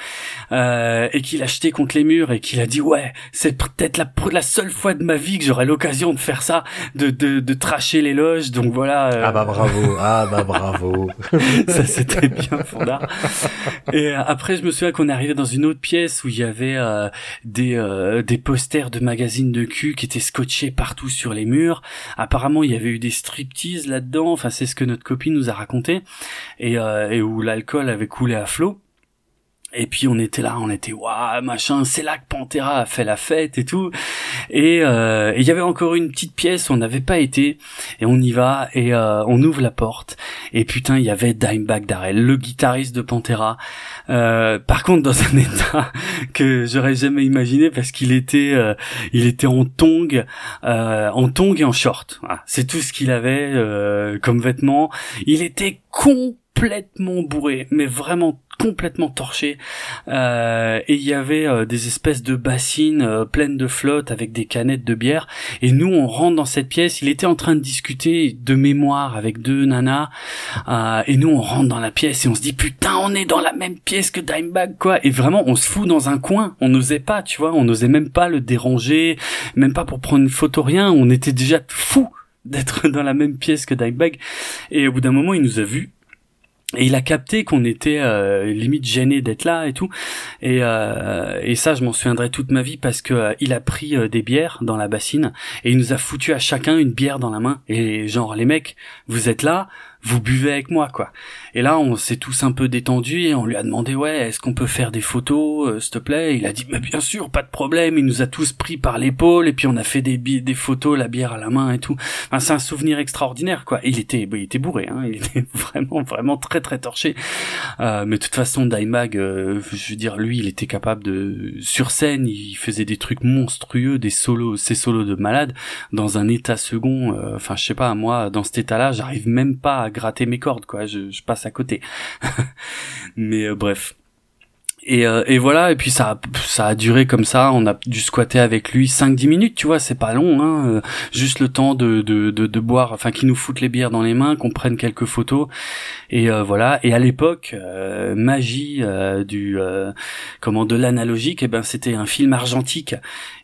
euh, et qu'il a acheté contre les murs et qu'il a dit ouais c'est peut-être la seule fois de ma vie que j'aurai l'occasion de faire ça, de de de tracher les loges. Donc voilà. euh, Ah bah bravo, ah bah bravo. ça c'était bien Et euh, après je me souviens qu'on est arrivé dans une autre pièce où il y avait euh, des euh, des posters de magazines de cul qui étaient scotchés partout sur les murs. Apparemment il y avait eu des striptease là-dedans. Enfin c'est ce que notre copine nous a raconté et, euh, et où l'alcool avait coulé à flot. Et puis on était là, on était waouh machin, c'est là que Pantera a fait la fête et tout. Et euh, et il y avait encore une petite pièce, on n'avait pas été et on y va et euh, on ouvre la porte et putain il y avait Dimebag Darrell, le guitariste de Pantera. Euh, par contre dans un état que j'aurais jamais imaginé parce qu'il était euh, il était en tongs, euh, en tongs et en short. C'est tout ce qu'il avait comme vêtements. Il était complètement bourré, mais vraiment complètement torché. Euh, et il y avait euh, des espèces de bassines euh, pleines de flotte avec des canettes de bière. Et nous on rentre dans cette pièce. Il était en train de discuter de mémoire avec deux nanas. Euh, et nous on rentre dans la pièce et on se dit putain on est dans la même pièce que Dimebag quoi. Et vraiment on se fout dans un coin. On n'osait pas tu vois. On n'osait même pas le déranger. Même pas pour prendre une photo rien. On était déjà fou d'être dans la même pièce que Dimebag. Et au bout d'un moment il nous a vus et il a capté qu'on était euh, limite gêné d'être là et tout. Et, euh, et ça je m'en souviendrai toute ma vie parce que euh, il a pris euh, des bières dans la bassine et il nous a foutu à chacun une bière dans la main. Et genre les mecs vous êtes là vous buvez avec moi quoi et là on s'est tous un peu détendus et on lui a demandé ouais est-ce qu'on peut faire des photos euh, s'il te plaît? Il a dit mais bien sûr pas de problème il nous a tous pris par l'épaule et puis on a fait des des photos la bière à la main et tout. Enfin, c'est un souvenir extraordinaire quoi. Il était bah, il était bourré hein. Il était vraiment vraiment très très torché. Euh, mais de toute façon Dimebag euh, je veux dire lui il était capable de sur scène il faisait des trucs monstrueux des solos ses solos de malade dans un état second euh, enfin je sais pas moi dans cet état là j'arrive même pas à gratter mes cordes quoi. Je passe à côté. Mais euh, bref et, euh, et voilà et puis ça ça a duré comme ça on a dû squatter avec lui 5 10 minutes tu vois c'est pas long hein euh, juste le temps de de de, de boire enfin qu'il nous foute les bières dans les mains qu'on prenne quelques photos. Et euh, voilà et à l'époque euh, magie euh, du euh, comment de l'analogique et ben c'était un film argentique.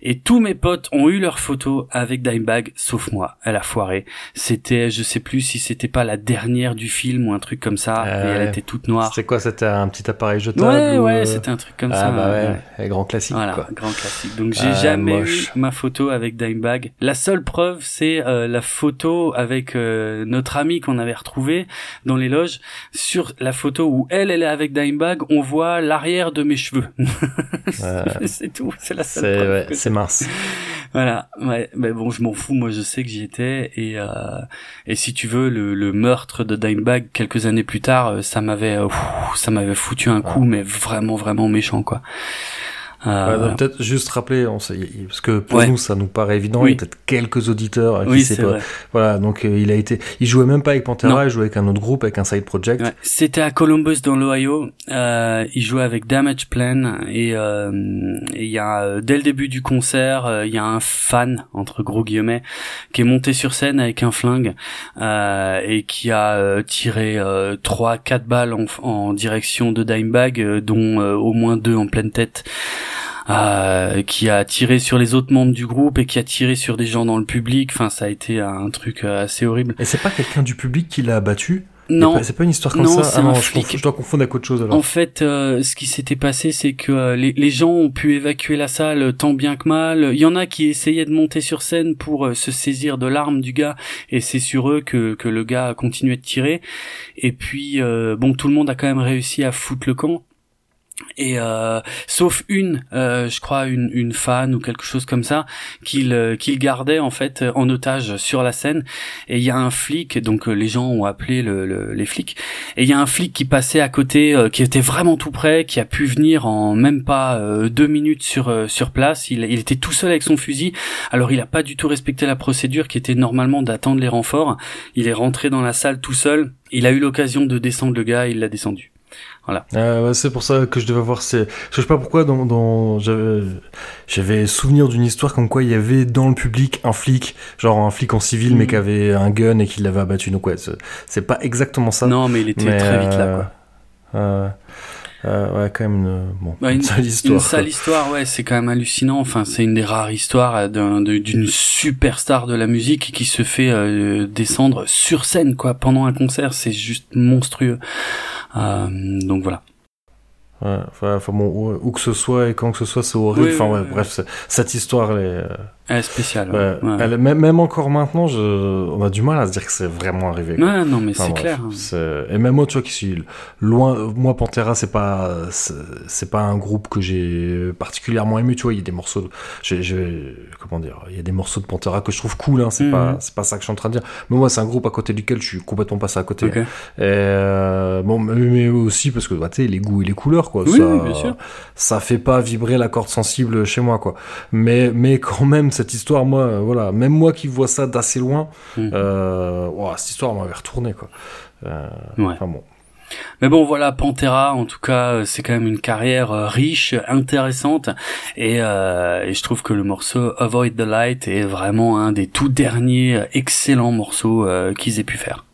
Et tous mes potes ont eu leurs photos avec Dimebag sauf moi elle a foiré c'était je sais plus si c'était pas la dernière du film ou un truc comme ça Ah et elle était toute noire. C'est quoi C'était un petit appareil jetable ouais ou, ouais c'était un truc comme ah ça bah ouais, ouais. grand classique Voilà, quoi. grand classique. Donc j'ai Ah, jamais moche. eu ma photo avec Dimebag. La seule preuve, c'est euh, la photo avec euh, notre ami qu'on avait retrouvé dans les loges. Sur la photo où elle, elle est avec Dimebag, on voit l'arrière de mes cheveux. Euh, c'est tout, c'est la seule preuve. ouais, c'est mince. Voilà, ouais, mais bon, je m'en fous. Moi, je sais que j'y étais et euh, et si tu veux, le, le meurtre de Dimebag quelques années plus tard, euh, ça m'avait, euh, ça m'avait foutu un coup, mais vraiment, vraiment méchant, quoi. Euh. Peut-être juste rappeler, on sait, parce que pour Ouais. nous ça nous paraît évident, Oui. il y a peut-être quelques auditeurs qui oui, c'est pas. vrai. Voilà, donc euh, il a été, il jouait même pas avec Pantera, Non. il jouait avec un autre groupe, avec un side project. Ouais. C'était à Columbus dans l'Ohio. Euh, il jouait avec Damage Plan et euh, il y a euh, dès le début du concert, il y a un fan entre gros guillemets qui est monté sur scène avec un flingue euh, et qui a tiré trois quatre balles en, en direction de Dimebag, dont euh, au moins deux en pleine tête. Euh, qui a tiré sur les autres membres du groupe et qui a tiré sur des gens dans le public. Enfin, ça a été un truc euh, assez horrible. Et c'est pas quelqu'un du public qui l'a abattu Non, C'est pas une histoire comme Non, ça? c'est Ah un non, je, flic. confonds- je dois confondre avec autre chose alors. En fait, euh, ce qui s'était passé, c'est que euh, les, les gens ont pu évacuer la salle tant bien que mal. Il y en a qui essayaient de monter sur scène pour euh, se saisir de l'arme du gars, et c'est sur eux que, que le gars a continué de tirer. Et puis, bon, tout le monde a quand même réussi à foutre le camp. Et euh, sauf une, euh, je crois une, une fan ou quelque chose comme ça, qu'il euh, qu'il gardait en fait euh, en otage sur la scène. Et il y a un flic, donc euh, les gens ont appelé le, le- les flics. Et il y a un flic qui passait à côté, qui était vraiment tout près, qui a pu venir en même pas deux minutes sur sur place. Il, il était tout seul avec son fusil. Alors il a pas du tout respecté la procédure qui était normalement d'attendre les renforts. Il est rentré dans la salle tout seul. Il a eu l'occasion de descendre le gars, il l'a descendu. Ah, ouais, c'est pour ça que je devais voir. Je sais pas pourquoi dans, dans j'avais, souvenir d'une histoire comme quoi il y avait dans le public un flic, genre un flic en civil mais Mhm. qui avait un gun et qui l'avait abattu. Donc ouais, c'est, pas exactement ça. Non, mais il était mais, très vite là. euh, Quoi. Euh, ouais, quand même une, bon, Bah, une, sale histoire. Une sale histoire, ouais, c'est quand même hallucinant. Enfin, c'est une des rares histoires euh, d'une superstar de la musique qui se fait euh, descendre sur scène, quoi, pendant un concert. C'est juste monstrueux. Euh, donc voilà. Ouais, enfin, bon, où, où que ce soit et quand que ce soit, c'est horrible. Oui, enfin ouais, bref, cette histoire, elle est, euh, Elle est spéciale. Ouais, ouais. elle- même, encore maintenant, je, on a du mal à se dire que c'est vraiment arrivé. quoi. Ouais, non, mais Enfin, c'est clair. c'est- Et même moi, tu vois, qui suis loin, moi, Pantera, c'est pas, c'est pas un groupe que j'ai particulièrement aimé, tu vois, il y a des morceaux, de- comment dire, il y a des morceaux de Pantera que je trouve cool, hein, c'est Mhm. pas, c'est pas ça que je suis en train de dire. Mais moi, c'est un groupe à côté duquel je suis complètement passé à côté. Et, euh, bon, mais, aussi parce que, bah, tu sais, les goûts et les couleurs, quoi. Oui, ça, bien sûr. ça fait pas vibrer la corde sensible chez moi, quoi. Mais, mais quand même, cette histoire, moi, euh, voilà, même moi qui vois ça d'assez loin, euh, ouah, cette histoire m'avait retourné, quoi. Euh, Ouais. Enfin bon. Mais bon, voilà, Pantera, en tout cas, c'est quand même une carrière riche, intéressante, et, euh, et je trouve que le morceau Avoid the Light est vraiment un des tout derniers excellents morceaux euh, qu'ils aient pu faire.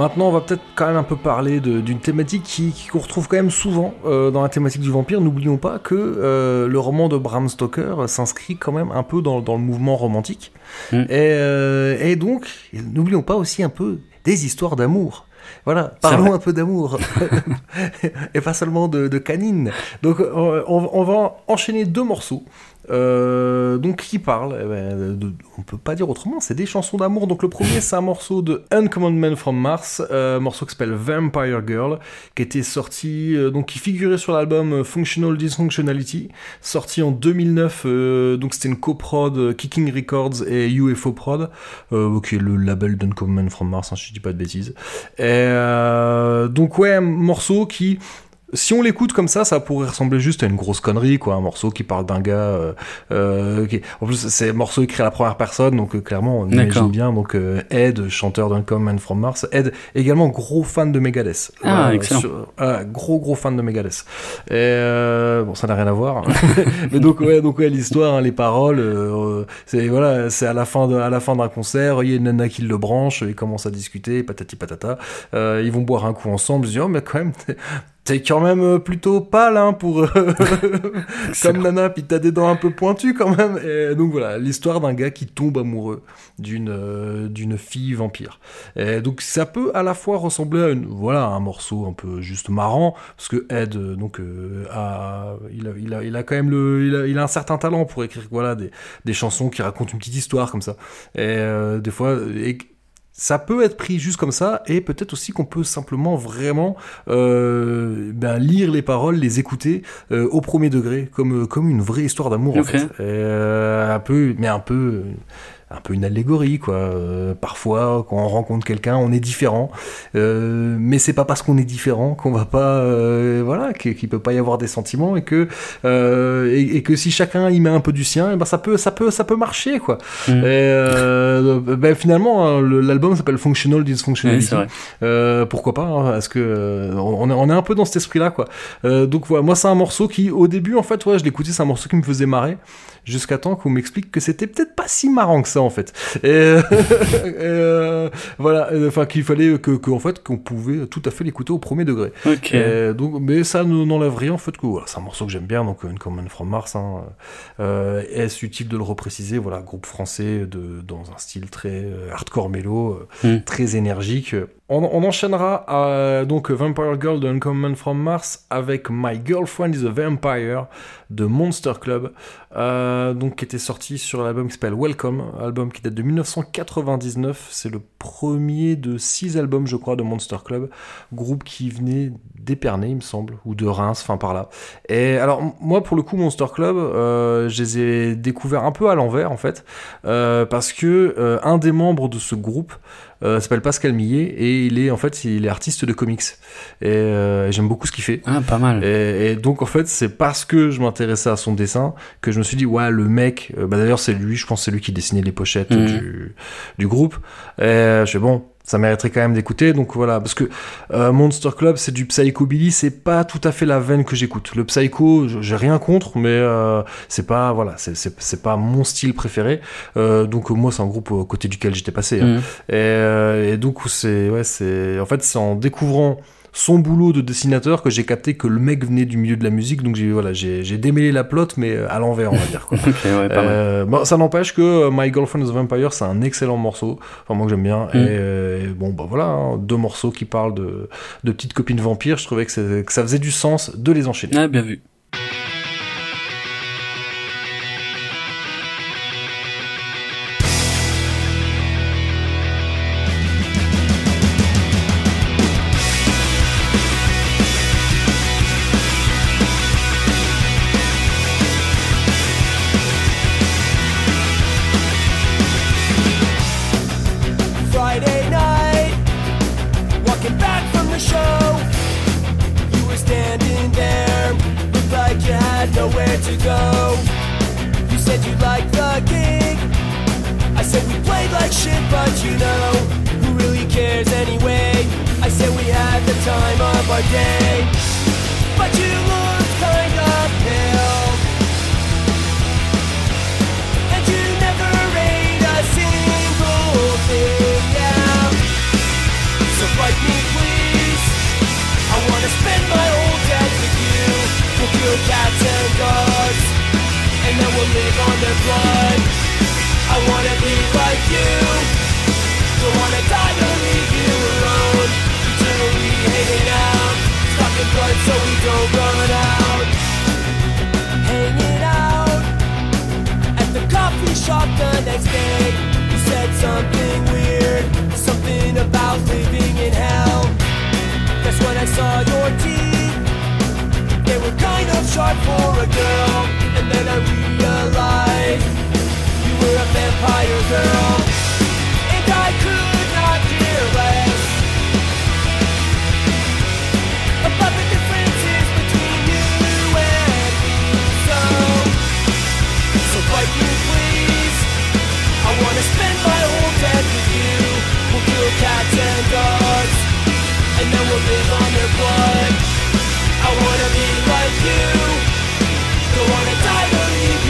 Maintenant on va peut-être quand même un peu parler d'une thématique qui qu'on retrouve quand même souvent euh, dans la thématique du vampire. N'oublions pas que euh, le roman de Bram Stoker s'inscrit quand même un peu dans, dans le mouvement romantique. Mm. Et, euh, et donc, n'oublions pas aussi un peu des histoires d'amour. Voilà, parlons un peu d'amour. et pas seulement de, de canine. Donc euh, on, on va enchaîner deux morceaux. Euh, donc qui parlent eh ben, de- On peut pas dire autrement, c'est des chansons d'amour. Donc le premier c'est un morceau de Uncommon Man from Mars, euh, morceau qui s'appelle Vampire Girl, qui était sorti, euh, donc qui figurait sur l'album Functional Dysfunctionality, sorti en 2009. euh, donc c'était une coprod Kicking Records et UFO Prod, qui est le label d'Uncommon Man from Mars, hein, je dis pas de bêtises. Et donc ouais, un morceau qui, si on l'écoute comme ça, ça pourrait ressembler juste à une grosse connerie, quoi. Un morceau qui parle d'un gars. euh, euh, qui... En plus, c'est un morceau écrit à la première personne, donc euh, clairement, on imagine bien. Donc euh, Ed, chanteur d'un Man from Mars, Ed également gros fan de Megadeth. Ah, excellent. sur- gros gros fan de Megadeth. Et euh, bon, ça n'a rien à voir. Mais donc ouais, donc ouais, l'histoire, hein, les paroles, euh, c'est voilà, c'est à la fin de, à la fin d'un concert, il y a une nana qui le branche, ils commencent à discuter, patati patata. Euh, ils vont boire un coup ensemble. Ils se disent oh mais quand même. T'es quand même euh, plutôt pâle hein, pour euh, comme nana, puis t'as des dents un peu pointues quand même. Et donc voilà, l'histoire d'un gars qui tombe amoureux d'une euh, d'une fille vampire. Et donc ça peut à la fois ressembler à une voilà un morceau un peu juste marrant parce que Ed donc euh, a, il a il a il a quand même le il a, il a un certain talent pour écrire voilà des des chansons qui racontent une petite histoire comme ça. Et euh, des fois et ça peut être pris juste comme ça, et peut-être aussi qu'on peut simplement vraiment euh, ben, lire les paroles, les écouter euh, au premier degré, comme, euh, comme une vraie histoire d'amour en fait. Et, euh, un peu, mais un peu, un peu une allégorie quoi. Euh, parfois, quand on rencontre quelqu'un, on est différent, euh, mais c'est pas parce qu'on est différent qu'on va pas, euh, voilà, qu'il peut pas y avoir des sentiments et que euh, et, et que si chacun y met un peu du sien, et ben ça peut, ça peut, ça peut marcher quoi. Mm. Et euh, ben, finalement, hein, l'album s'appelle Functional Oui, Dysfunctionality. Euh, pourquoi pas hein, Parce que euh, on, est, on est un peu dans cet esprit-là, quoi. Euh, donc voilà, moi c'est un morceau qui, au début, en fait, ouais, je l'écoutais, c'est un morceau qui me faisait marrer, jusqu'à temps qu'on m'explique que c'était peut-être pas si marrant que ça, en fait. Et, euh, euh, voilà, euh, enfin qu'il fallait que, que, en fait, qu'on pouvait tout à fait l'écouter au premier degré. Euh, donc, mais ça ne- n'enlève rien en fait que voilà, c'est un morceau que j'aime bien, donc Une Common from Mars. Hein, euh, Est-ce utile de le repréciser? Voilà, groupe français de, dans un style très euh, hardcore mélo, euh, Mm. très énergique. On, enchaînera à, donc Vampire Girl de Uncommon from Mars avec My Girlfriend is a Vampire de Monster Club, euh, donc qui était sorti sur l'album qui s'appelle Welcome, album qui date de 1999. C'est le premier de six albums, je crois, de Monster Club, groupe qui venait d'Épernay, il me semble, ou de Reims, enfin par là. Et alors moi, pour le coup, Monster Club, euh, je les ai découverts un peu à l'envers en fait, euh, parce que euh, un des membres de ce groupe euh, s'appelle Pascal Millet et il est en fait il est artiste de comics et euh, j'aime beaucoup ce qu'il fait. Ah, pas mal. Et, et donc en fait c'est parce que je m'intéressais à son dessin que je me suis dit ouais le mec euh, bah d'ailleurs c'est lui je pense c'est lui qui dessinait les pochettes Mhm. du, du groupe et euh, je fais bon ça mériterait quand même d'écouter donc voilà parce que euh, Monster Club c'est du psychobilly c'est pas tout à fait la veine que j'écoute le psycho j'ai rien contre mais euh, c'est pas voilà c'est pas mon style préféré Euh, donc moi c'est un groupe au côté duquel j'étais passé hein. Mm. Et, et donc c'est ouais c'est en fait c'est en découvrant son boulot de dessinateur que j'ai capté que le mec venait du milieu de la musique donc j'ai voilà j'ai j'ai démêlé la plotte mais euh, à l'envers on va dire quoi. Ouais. Euh, bon, ça n'empêche que euh, My Girlfriend is a Vampire c'est un excellent morceau enfin moi que j'aime bien Mm. et, euh, et bon bah voilà hein, deux morceaux qui parlent de de petites copines vampires je trouvais que, que ça faisait du sens de les enchaîner Ah, bien vu. that but you know, who really cares anyway? I said we had the time of our day, but you look kind of pale. And you never ate a single thing, yeah. So fight me, please. I wanna spend my whole death with you. We'll kill cats and dogs, and then we'll live on their blood. I wanna be like you, don't wanna die to leave you alone. Eternally hanging out, stuck in blood so we don't run out. Hanging out at the coffee shop the next day. You said something weird, something about living in hell. That's when I saw your teeth. They were kind of sharp for a girl, and then I realized a vampire girl, and I could not care less about the differences between you and me. So, so please. I wanna spend my whole with you. We'll kill cats and dogs, and then we'll live on their blood. I wanna be like you. Don't wanna die leave you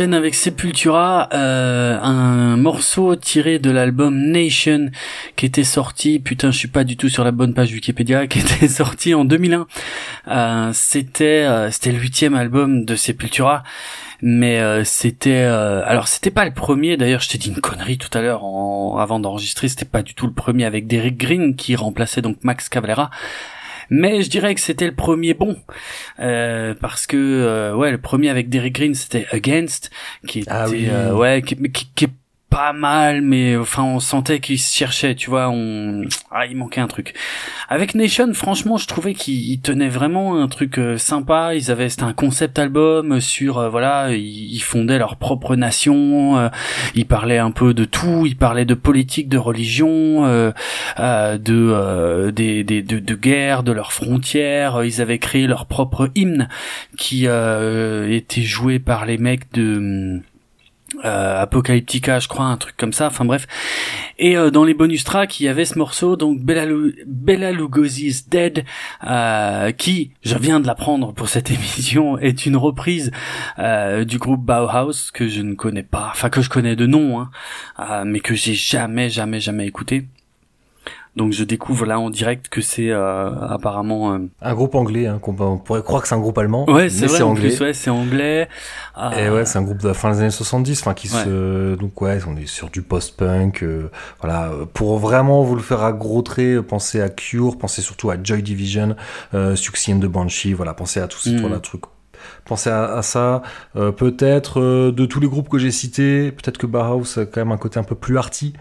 avec Sepultura, euh, un morceau tiré de l'album Nation qui était sorti, putain, je suis pas du tout sur la bonne page Wikipédia, qui était sorti en 2001. Euh, c'était euh, c'était le huitième album de Sepultura, mais c'était alors c'était pas le premier. D'ailleurs, je t'ai dit une connerie tout à l'heure avant d'enregistrer, c'était pas du tout le premier avec Derek Green qui remplaçait donc Max Cavalera mais je dirais que c'était le premier bon euh, parce que euh, ouais le premier avec Derek Green c'était Against qui était Ah oui. euh, ouais qui, qui, qui est pas mal mais enfin on sentait qu'il se cherchait tu vois on ah il manquait un truc. Avec Nation franchement je trouvais qu'ils tenaient vraiment un truc euh, sympa. Ils avaient c'était un concept album sur euh, voilà ils, fondaient leur propre nation euh, ils parlaient un peu de tout. Ils parlaient de politique de religion de des, des de, de guerre de leurs frontières. Ils avaient créé leur propre hymne qui était joué par les mecs de euh, Apocalyptica, je crois, un truc comme ça. Enfin bref. Et euh, dans les bonus tracks, il y avait ce morceau, donc Bella, Lu- Bella Lugosi's Dead, euh, qui, je viens de l'apprendre pour cette émission, est une reprise euh, du groupe Bauhaus que je ne connais pas, enfin que je connais de nom, hein, euh, mais que j'ai jamais, jamais, jamais écouté. Donc je découvre là en direct que c'est euh, apparemment. euh, Un groupe anglais, hein, qu'on on pourrait croire que c'est un groupe allemand. Ouais, c'est vrai. En anglais. plus, ouais, c'est anglais. Et Euh, ouais, c'est un groupe de la fin des années 70, enfin qui Ouais. se donc ouais, on est sur du post-punk euh, voilà, pour vraiment vous le faire à gros traits, pensez à Cure, pensez surtout à Joy Division, euh, Suxy and the Banshee, voilà, pensez à tous ces Mm. trucs. Pensez à, à ça, Euh, peut-être euh, de tous les groupes que j'ai cités, peut-être que Bauhaus a quand même un côté un peu plus arty,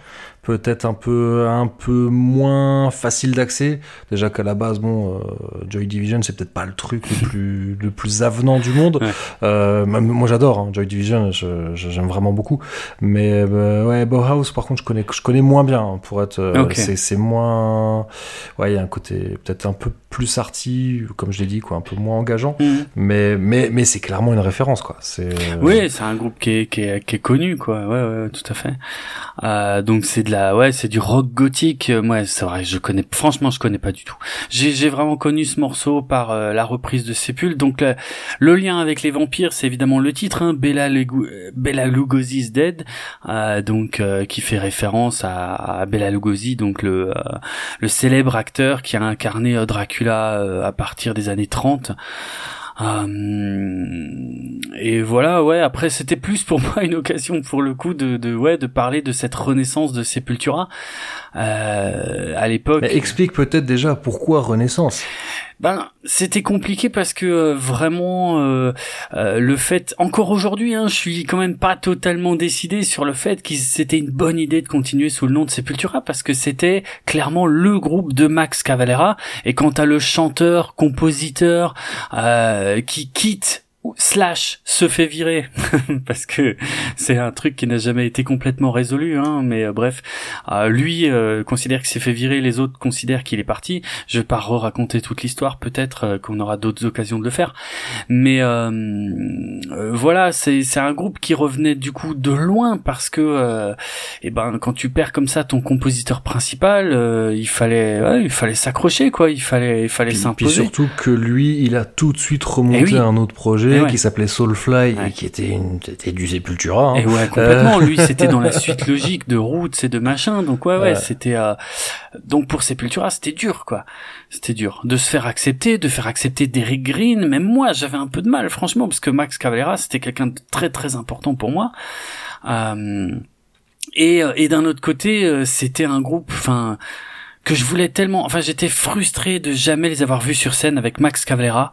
peut-être un peu un peu moins facile d'accès. Déjà qu'à la base, bon, euh, Joy Division c'est peut-être pas le truc le plus le plus avenant du monde. Ouais. Euh, même moi j'adore hein, Joy Division, j'aime vraiment beaucoup. Mais euh, ouais, Bauhaus par contre je connais je connais moins bien hein, pour être. euh, Ok. C'est moins. Ouais, il y a un côté peut-être un peu plus arty, comme je l'ai dit quoi, un peu moins engageant. mhm. Mais mais mais c'est clairement une référence quoi. C'est. Oui, c'est un groupe qui est, qui est, qui est connu, quoi. Ouais, ouais, ouais, tout à fait. Euh, donc c'est de la, ouais, c'est du rock gothique. Euh, Moi, c'est vrai, je connais, franchement, je connais pas du tout. J'ai, vraiment connu ce morceau par euh, la reprise de Sepul. Donc le, lien avec les vampires, c'est évidemment le titre, hein, Bella, euh, Lugosi's Dead, euh, donc euh, qui fait référence à, à Bella Lugosi, donc le, euh, le célèbre acteur qui a incarné Dracula à partir des années 30. Euh, et voilà, ouais. Après, c'était plus pour moi une occasion, pour le coup, de, de ouais, de parler de cette renaissance de Sepultura euh, à l'époque. Explique peut-être déjà pourquoi Renaissance? Ben, c'était compliqué parce que euh, vraiment euh, euh, le fait, encore aujourd'hui, hein, je suis quand même pas totalement décidé sur le fait que c'était une bonne idée de continuer sous le nom de Sepultura parce que c'était clairement le groupe de Max Cavalera. Et quand t'as le chanteur, compositeur qui quitte slash se fait virer parce que c'est un truc qui n'a jamais été complètement résolu hein mais euh, bref euh, lui euh, considère qu'il s'est fait virer les autres considèrent qu'il est parti je vais pas raconter toute l'histoire peut-être qu'on aura d'autres occasions de le faire mais voilà c'est c'est un groupe qui revenait du coup de loin parce que euh, et ben quand tu perds comme ça ton compositeur principal euh, il fallait ouais, il fallait s'accrocher quoi il fallait il fallait s'imposer surtout que lui, il a tout de suite remonté Eh oui. à un autre projet Eh ouais. qui s'appelait Soulfly Ouais. et qui était, une, c'était du Sepultura. hein. Et ouais, complètement. Lui, c'était dans la suite logique de Roots et de machin. Donc ouais, ouais, Ouais. c'était euh, donc pour Sepultura, c'était dur, quoi. C'était dur de se faire accepter, de faire accepter Derek Green. Même moi, j'avais un peu de mal, franchement, parce que Max Cavalera, c'était quelqu'un de très très important pour moi. Euh, et euh, et d'un autre côté, euh, c'était un groupe, enfin que je voulais tellement, enfin j'étais frustré de jamais les avoir vus sur scène avec Max Cavalera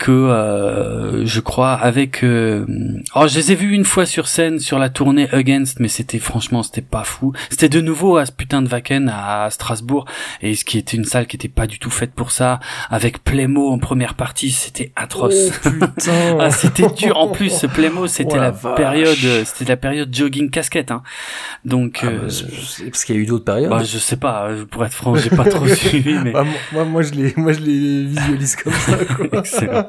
que euh, je crois avec euh... oh je les ai vus une fois sur scène sur la tournée Against mais c'était franchement c'était pas fou. C'était de nouveau à ce putain de Wacken à Strasbourg et ce qui était une salle qui était pas du tout faite pour ça avec Playmo en première partie c'était atroce. Oh putain. Ah, c'était dur. En plus ce Playmo c'était Oh la période c'était la période jogging casquette hein. Donc Ah, euh, parce qu'il y a eu d'autres périodes. bah, je sais pas pour être franc j'ai pas trop suivi mais Ah, moi, moi, je les, moi, je les visualise comme ça. Quoi. Excellent.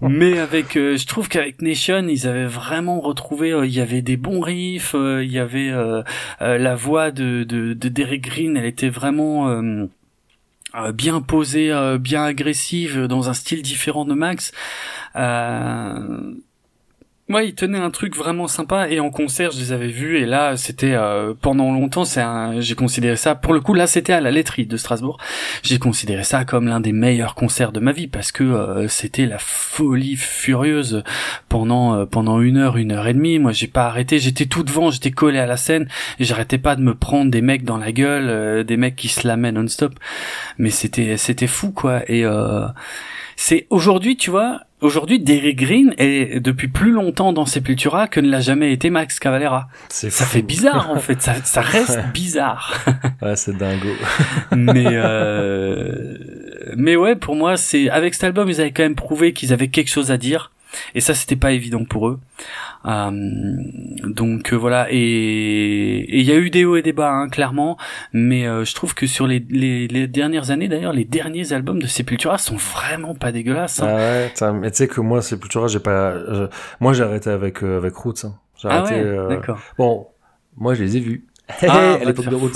Mais avec, euh, je trouve qu'avec Nation, ils avaient vraiment retrouvé. euh, il y avait des bons riffs, euh, il y avait euh, la voix de, de, de Derek Green, elle était vraiment bien posée, bien agressive, dans un style différent de Max. Euh, Ouais, ils tenaient un truc vraiment sympa et en concert, je les avais vus et là, c'était euh, pendant longtemps, c'est un, j'ai considéré ça. Pour le coup, là, c'était à la laiterie de Strasbourg. J'ai considéré ça comme l'un des meilleurs concerts de ma vie parce que euh, c'était la folie furieuse pendant euh, pendant une heure, une heure et demie. Moi, j'ai pas arrêté. J'étais tout devant, j'étais collé à la scène et j'arrêtais pas de me prendre des mecs dans la gueule, euh, des mecs qui se l'amènent non-stop. Mais c'était c'était fou quoi. Et euh, c'est aujourd'hui, tu vois, aujourd'hui Derrick Green est depuis plus longtemps dans Sepultura que ne l'a jamais été Max Cavalera. Ça fou. fait bizarre en fait, ça, ça reste bizarre. Ouais, c'est dingo. mais euh, mais ouais, pour moi, c'est avec cet album, ils avaient quand même prouvé qu'ils avaient quelque chose à dire. Et ça, c'était pas évident pour eux. Euh, donc euh, voilà. Et il y a eu des hauts et des bas, hein, clairement. Mais euh, je trouve que sur les, les, les dernières années, d'ailleurs, les derniers albums de Sepultura sont vraiment pas dégueulasses. hein. Ah ouais, mais tu sais que moi, Sepultura, j'ai pas, je- moi, j'ai arrêté avec, euh, avec Roots, hein. J'ai Ah arrêté, ouais, euh, d'accord. Bon, moi, je les ai vus. Ah, à l'époque de Roots.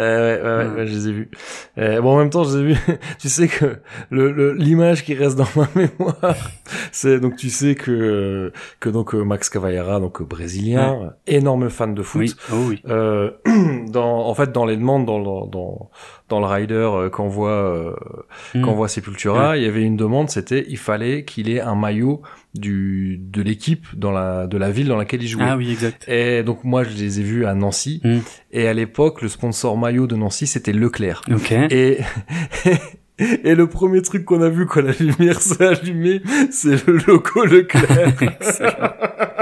Euh, ouais, ouais, ouais, Hmm. ouais, je les ai vus. Euh, bon, en même temps, je les ai vus. tu sais que le le- l'image qui reste dans ma mémoire, c'est donc tu sais que que donc euh, Max Cavalera, donc euh, brésilien, énorme fan de foot. Oui, oh oui. Euh, dans en fait dans les demandes dans dans dans le rider euh, qu'envoie euh, Hmm. qu'envoie Sepultura, il y avait une demande, c'était il fallait qu'il ait un maillot du de l'équipe dans la de la ville dans laquelle il jouait. Ah oui, exact. Et donc moi je les ai vus à Nancy Mm. et à l'époque le sponsor maillot de Nancy c'était Leclerc. Ok. Et et le premier truc qu'on a vu quand la lumière s'est allumée, c'est le logo Leclerc.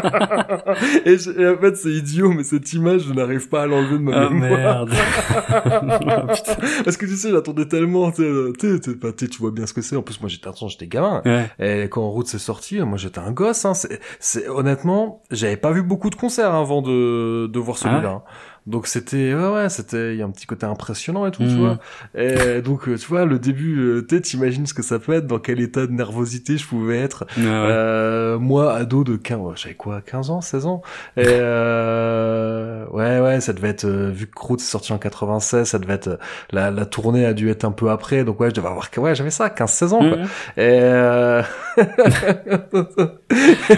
et, je- et en fait c'est idiot mais cette image je n'arrive pas à l'enlever de ma Ah mémoire. merde. Oh, putain. Parce que tu sais j'attendais tellement, tu sais, tu vois bien ce que c'est. En plus moi j'étais attention, j'étais gamin. Ouais. Et quand En route s'est sorti, moi j'étais un gosse. Hein. C'est, c'est honnêtement, j'avais pas vu beaucoup de concerts avant de de voir celui-là. Ah hein. Donc c'était ouais ouais, c'était il y a un petit côté impressionnant et tout, tu Mhm. vois. Et donc euh, tu vois le début, euh, tu t'imagines ce que ça peut être, dans quel état de nervosité je pouvais être. Ouais. Euh, moi ado de 15, ouais, j'avais quoi, 15 ans, 16 ans. Et euh, ouais ouais, ça devait être euh, vu que Route est sorti en 96, ça devait être euh, la la tournée a dû être un peu après. Donc ouais, je devais avoir ouais, j'avais ça 15 16 ans quoi. Mhm. Et euh...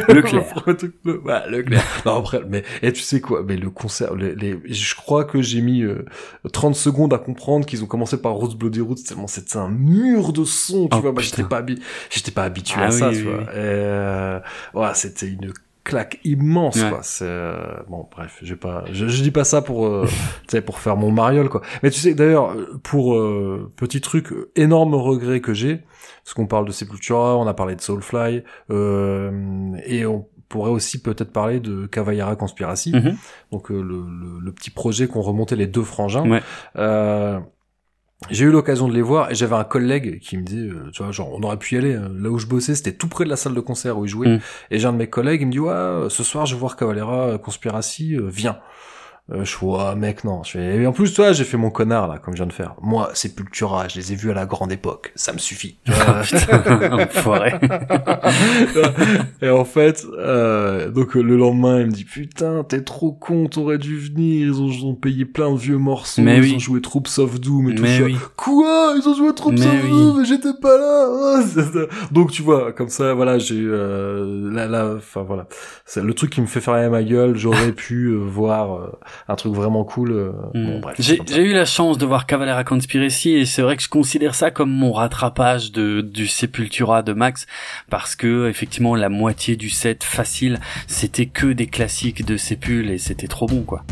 Leclerc. Le ouais, Leclerc. Non, après, mais, et tu sais quoi, mais le concert, les, les- je crois que j'ai mis euh, 30 secondes à comprendre qu'ils ont commencé par Rose Bloody Roots, tellement c'était un mur de son, tu Oh, vois, putain. j'étais pas, j'étais pas habitué Ah à ça, oui, tu oui, vois. Et, euh, ouais, c'était une claque immense, Ouais. quoi. C'est, euh, bon, bref, j'ai pas, je, je dis pas ça pour, euh, tu sais, pour faire mon mariole, quoi. Mais tu sais, d'ailleurs, pour, euh, petit truc, euh, énorme regret que j'ai, parce qu'on parle de Sepultura, on a parlé de Soulfly, euh, et on pourrait aussi peut-être parler de Cavallera Conspiracy, Mhm. donc euh, le, le, le petit projet qu'on remontait les deux frangins. Ouais. Euh, j'ai eu l'occasion de les voir et j'avais un collègue qui me dit, euh, tu vois, genre on aurait pu y aller. hein. Là où je bossais, c'était tout près de la salle de concert où ils jouaient. Mm. Et j'ai un de mes collègues, il me dit, ouais, euh, ce soir je vais voir Cavalera Conspiracy, euh, viens. Euh, je ouais, mec, non. Je fais, et en plus, toi, j'ai fait mon connard, là, comme je viens de faire. Moi, Sepultura, je les ai vus à la grande époque. Ça me suffit. Vois. Ah, putain, enfoiré. et en fait, euh, donc euh, le lendemain, il me dit putain, t'es trop con, t'aurais dû venir. Ils ont, ils ont payé plein de vieux morceaux, Mais ils oui. ont joué Troops of Doom et tout Mais ça. oui. Quoi? Ils ont joué Troops Mais of oui. Doom, mais j'étais pas là. Donc tu vois, comme ça, voilà, j'ai eu euh, là, là, enfin voilà, c'est le truc qui me fait fermer ma gueule. J'aurais pu euh, voir euh, un truc vraiment cool. euh, Bon Mm. bref. c'est J'ai comme ça. j'ai eu la chance de voir Cavalera Conspiracy et c'est vrai que je considère ça comme mon rattrapage de du Sepultura de Max parce que effectivement la moitié du set facile c'était que des classiques de Sepul et c'était trop bon quoi.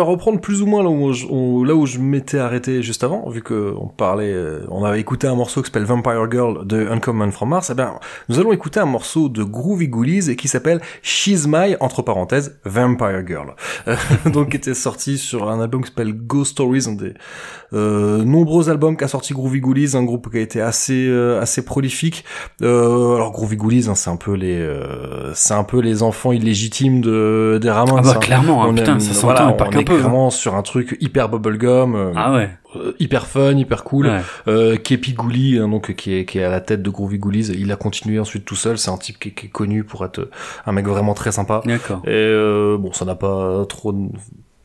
Vais reprendre plus ou moins là où je, où- là où je m'étais arrêté juste avant, vu que on parlait, euh, on avait écouté un morceau qui s'appelle Vampire Girl de Uncommon from Mars. Eh bien, nous allons écouter un morceau de Groovy Ghoulies et qui s'appelle She's My entre parenthèses Vampire Girl, Euh, donc qui était sorti sur un album qui s'appelle Ghost Stories, un des euh, nombreux albums qu'a sorti Groovy Ghoulies, un groupe qui a été assez euh, assez prolifique. Euh, alors Groovy Ghoulies, hein, c'est un peu les euh, c'est un peu les enfants illégitimes de des Ramones. Ah bah hein. clairement, hein, On putain, aime- ça voilà, on peu. hein. sur un truc hyper bubblegum, euh, Ah ouais. euh, hyper fun, hyper cool. ouais. Euh, Kepi Gouli, hein, donc qui est, qui est à la tête de Groovy Ghoulies, il a continué ensuite tout seul. C'est un type qui, est- qui est connu pour être un mec vraiment très sympa. D'accord. Et euh, bon, ça n'a pas trop,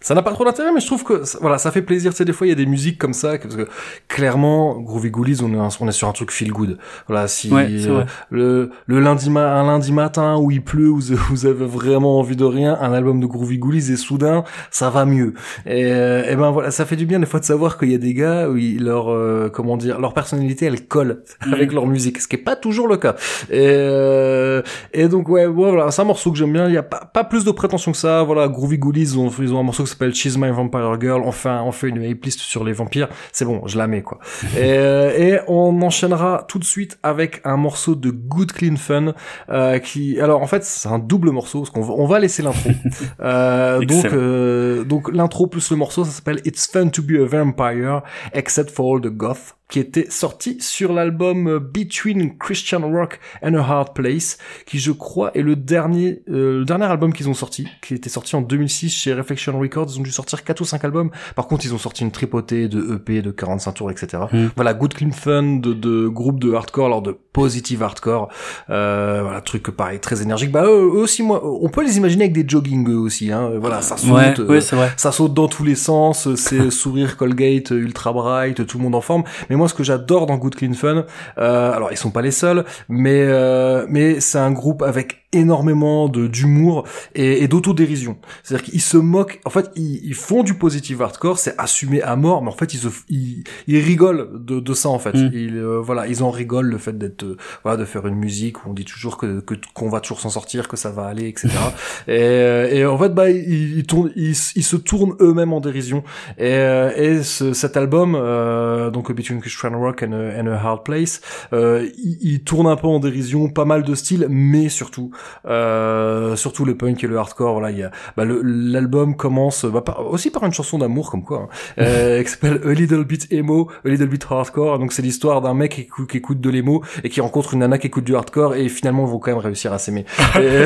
ça n'a pas trop d'intérêt, mais je trouve que ça- voilà, ça fait plaisir. Tu sais, des fois il y a des musiques comme ça, que- parce que clairement, Groovy Ghoulies, on est, un- on est sur un truc feel good. Voilà, si Ouais, euh, le, le lundi ma- un lundi matin où il pleut, où vous- avez vraiment envie de rien, un album de Groovy Ghoulies et soudain ça va mieux. Et, euh, et ben voilà, ça fait du bien des fois de savoir qu'il y a des gars où ils- leur euh, comment dire, leur personnalité elle colle avec leur musique, ce qui est pas toujours le cas. Et, euh, et donc ouais, voilà, c'est un morceau que j'aime bien. Il y a pas, pas plus de prétention que ça. Voilà, Groovy Ghoulies, ils ont, ils ont un morceau qui s'appelle She's My Vampire Girl. Enfin, on fait une playlist sur les vampires. C'est bon, je la mets quoi. et, euh, et on enchaînera tout de suite avec un morceau de Good Clean Fun euh, qui, alors en fait, c'est un double morceau parce qu'on va, on va laisser l'intro. Euh, donc euh, donc l'intro plus le morceau, ça s'appelle It's Fun to Be a Vampire, Except for All the Goth, qui était sorti sur l'album euh, Between Christian Rock and a Hard Place, qui je crois est le dernier euh, le dernier album qu'ils ont sorti, qui était sorti en 2006 chez Reflection Records. Ils ont dû sortir 4 ou 5 albums. Par contre, ils ont sorti une tripotée de EP, de 45 tours, etc. Mm. Voilà, Good Clean Fun de, de groupe de hardcore, alors de positive hardcore. Euh, voilà, truc pareil, très énergique. Bah eux, eux aussi, moi, on peut les imaginer avec des jogging eux aussi. Hein. Voilà, ça saute. Ouais, euh, vrai. ça saute dans tous les sens, c'est sourire Colgate, ultra bright, tout le monde en forme. Mais moi, ce que j'adore dans Good Clean Fun, euh, alors ils sont pas les seuls, mais euh, mais c'est un groupe avec énormément de d'humour et, et d'autodérision. C'est-à-dire qu'ils se moquent. En fait, ils, ils font du positive hardcore, c'est assumé à mort, mais en fait, ils se, ils, ils rigolent de, de ça en fait. Mm. Ils, euh, voilà, ils en rigolent le fait d'être, euh, voilà, de faire une musique où on dit toujours que que- qu'on va toujours s'en sortir, que ça va aller, etc. et, euh, et en fait, bah, ils, ils tournent, ils, ils se tournent eux-mêmes en dérision. Et, euh, et ce, cet album, euh, donc Between Christian Rock and a, and a Hard Place, euh, il, il tourne un peu en dérision, pas mal de styles, mais surtout, euh, surtout le punk et le hardcore. Voilà, il y a, bah, l'album commence bah, par- aussi par une chanson d'amour, comme quoi, hein, euh, qui s'appelle A Little Bit Emo, A Little Bit Hardcore. Donc c'est l'histoire d'un mec qui écoute, qui écoute de l'emo et qui rencontre une nana qui écoute du hardcore et finalement ils vont quand même réussir à s'aimer. et,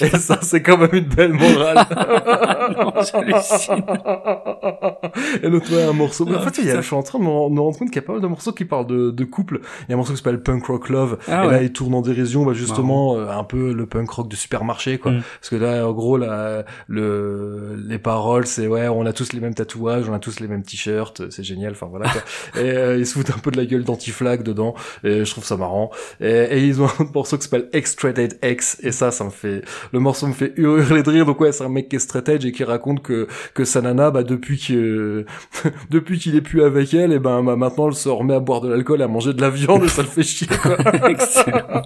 et ça c'est quand même une belle morale. Non, et l'autre ouais, un morceau. Mais en fait, il y a, je suis en train de me rendre compte qu'il y a pas mal de morceaux qui parlent de, de couple. Il y a un morceau qui s'appelle Punk Rock Love. Ah et là, il tourne en dérision, bah, justement, euh, un peu le punk rock de supermarché, quoi. Mm. Parce que là, en gros, là, le, les paroles, c'est ouais, on a tous les mêmes tatouages, on a tous les mêmes t-shirts, c'est génial. Enfin voilà. Quoi. et euh, ils se foutent un peu de la gueule d'anti-flag dedans. Et je trouve ça marrant. Et, et ils ont un morceau qui s'appelle X-Straight X. Et ça, ça me fait, le morceau me fait hurler de rire. Donc ouais, c'est un mec qui est straight edge et qui raconte que que sa nana, bah depuis que depuis qu'il est plus avec elle, et ben bah, maintenant elle se remet à boire de l'alcool, et à manger de la viande, et ça le fait chier. Quoi. Excellent.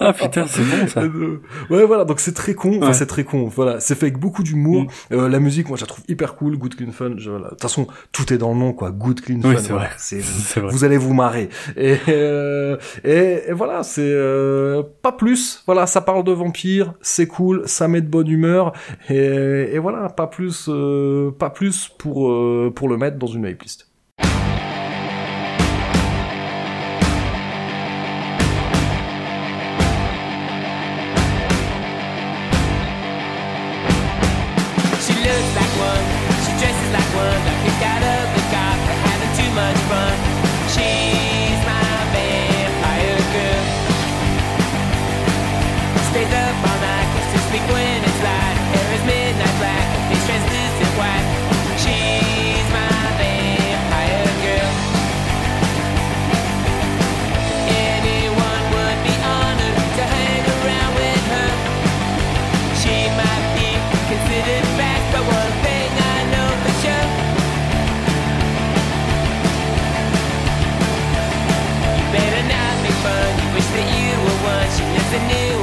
Ah putain, c'est bon ça. Euh, ouais voilà donc c'est très con enfin Ouais. c'est très con voilà c'est fait avec beaucoup d'humour Mm. Euh, la musique moi je la trouve hyper cool good clean fun je- voilà. de toute façon tout est dans le nom quoi good clean Oui, fun c'est voilà. vrai. c'est vrai. vous allez vous marrer et euh, et, et voilà c'est euh, pas plus voilà ça parle de vampires c'est cool ça met de bonne humeur et, et voilà pas plus euh, pas plus pour euh, pour le mettre dans une playlist infinite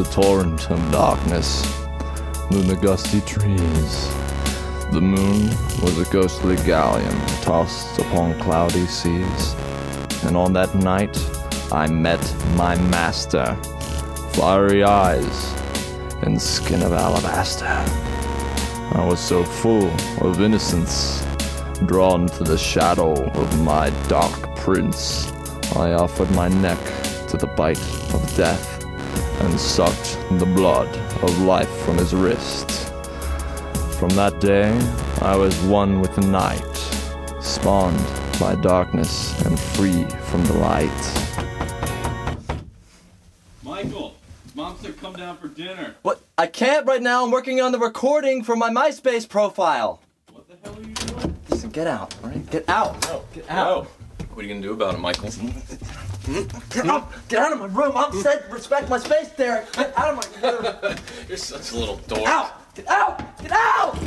a torrent of darkness through the gusty trees. The moon was a ghostly galleon tossed upon cloudy seas. And on that night, I met my master, fiery eyes and skin of alabaster. I was so full of innocence, drawn to the shadow of my dark prince. I offered my neck to the bite of death and sucked the blood of life from his wrist. From that day, I was one with the night, spawned by darkness and free from the light. Michael, mom said come down for dinner. What? I can't right now. I'm working on the recording for my MySpace profile. What the hell are you doing? Listen, get out, all right? Get out. No, get out. What are you gonna do about it, Michael? Get out. Get out of my room. Mom said respect my space, Derek. Get out of my room. You're such a little dork. out. Get out. Get out.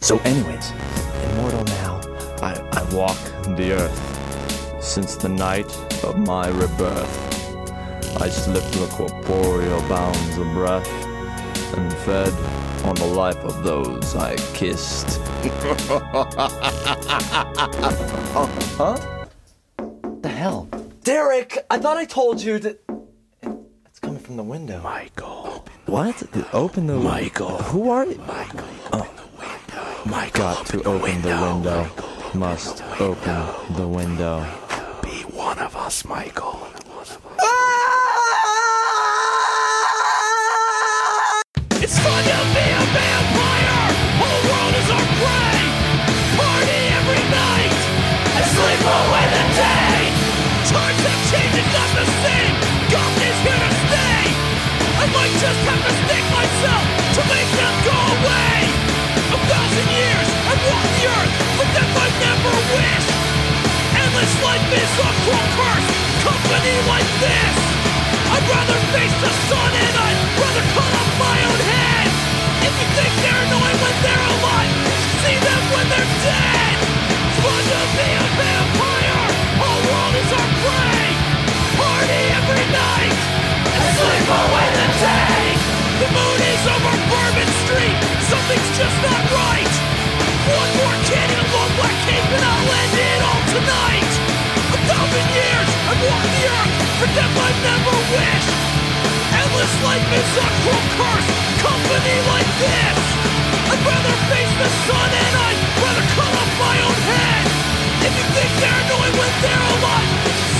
so, anyways, immortal now. I, I walk the earth since the night of my rebirth. I slipped the corporeal bounds of breath and fed on the life of those I kissed. Huh? The hell? Derek, I thought I told you that. It's coming from the window. Michael. What? Open the Michael. Who are you? Michael. My got oh. to open the window. Must open the window. Be one of us, Michael. Company like this. I'd rather face the sun and I'd rather cut off my own head. If you think they're annoying when they're alive, see them when they're dead. It's fun to be a vampire. Whole world is our prey. Party every night and sleep away the day. The moon is over Bourbon Street. Something's just not right. One more kid in a long black cape and I'll end it all tonight. A thousand years I've walked the earth for death I never wished. Endless life is a cruel curse. Company like this. I'd rather face the sun and I'd rather cut off my own head. If you think they're annoying when they're alive,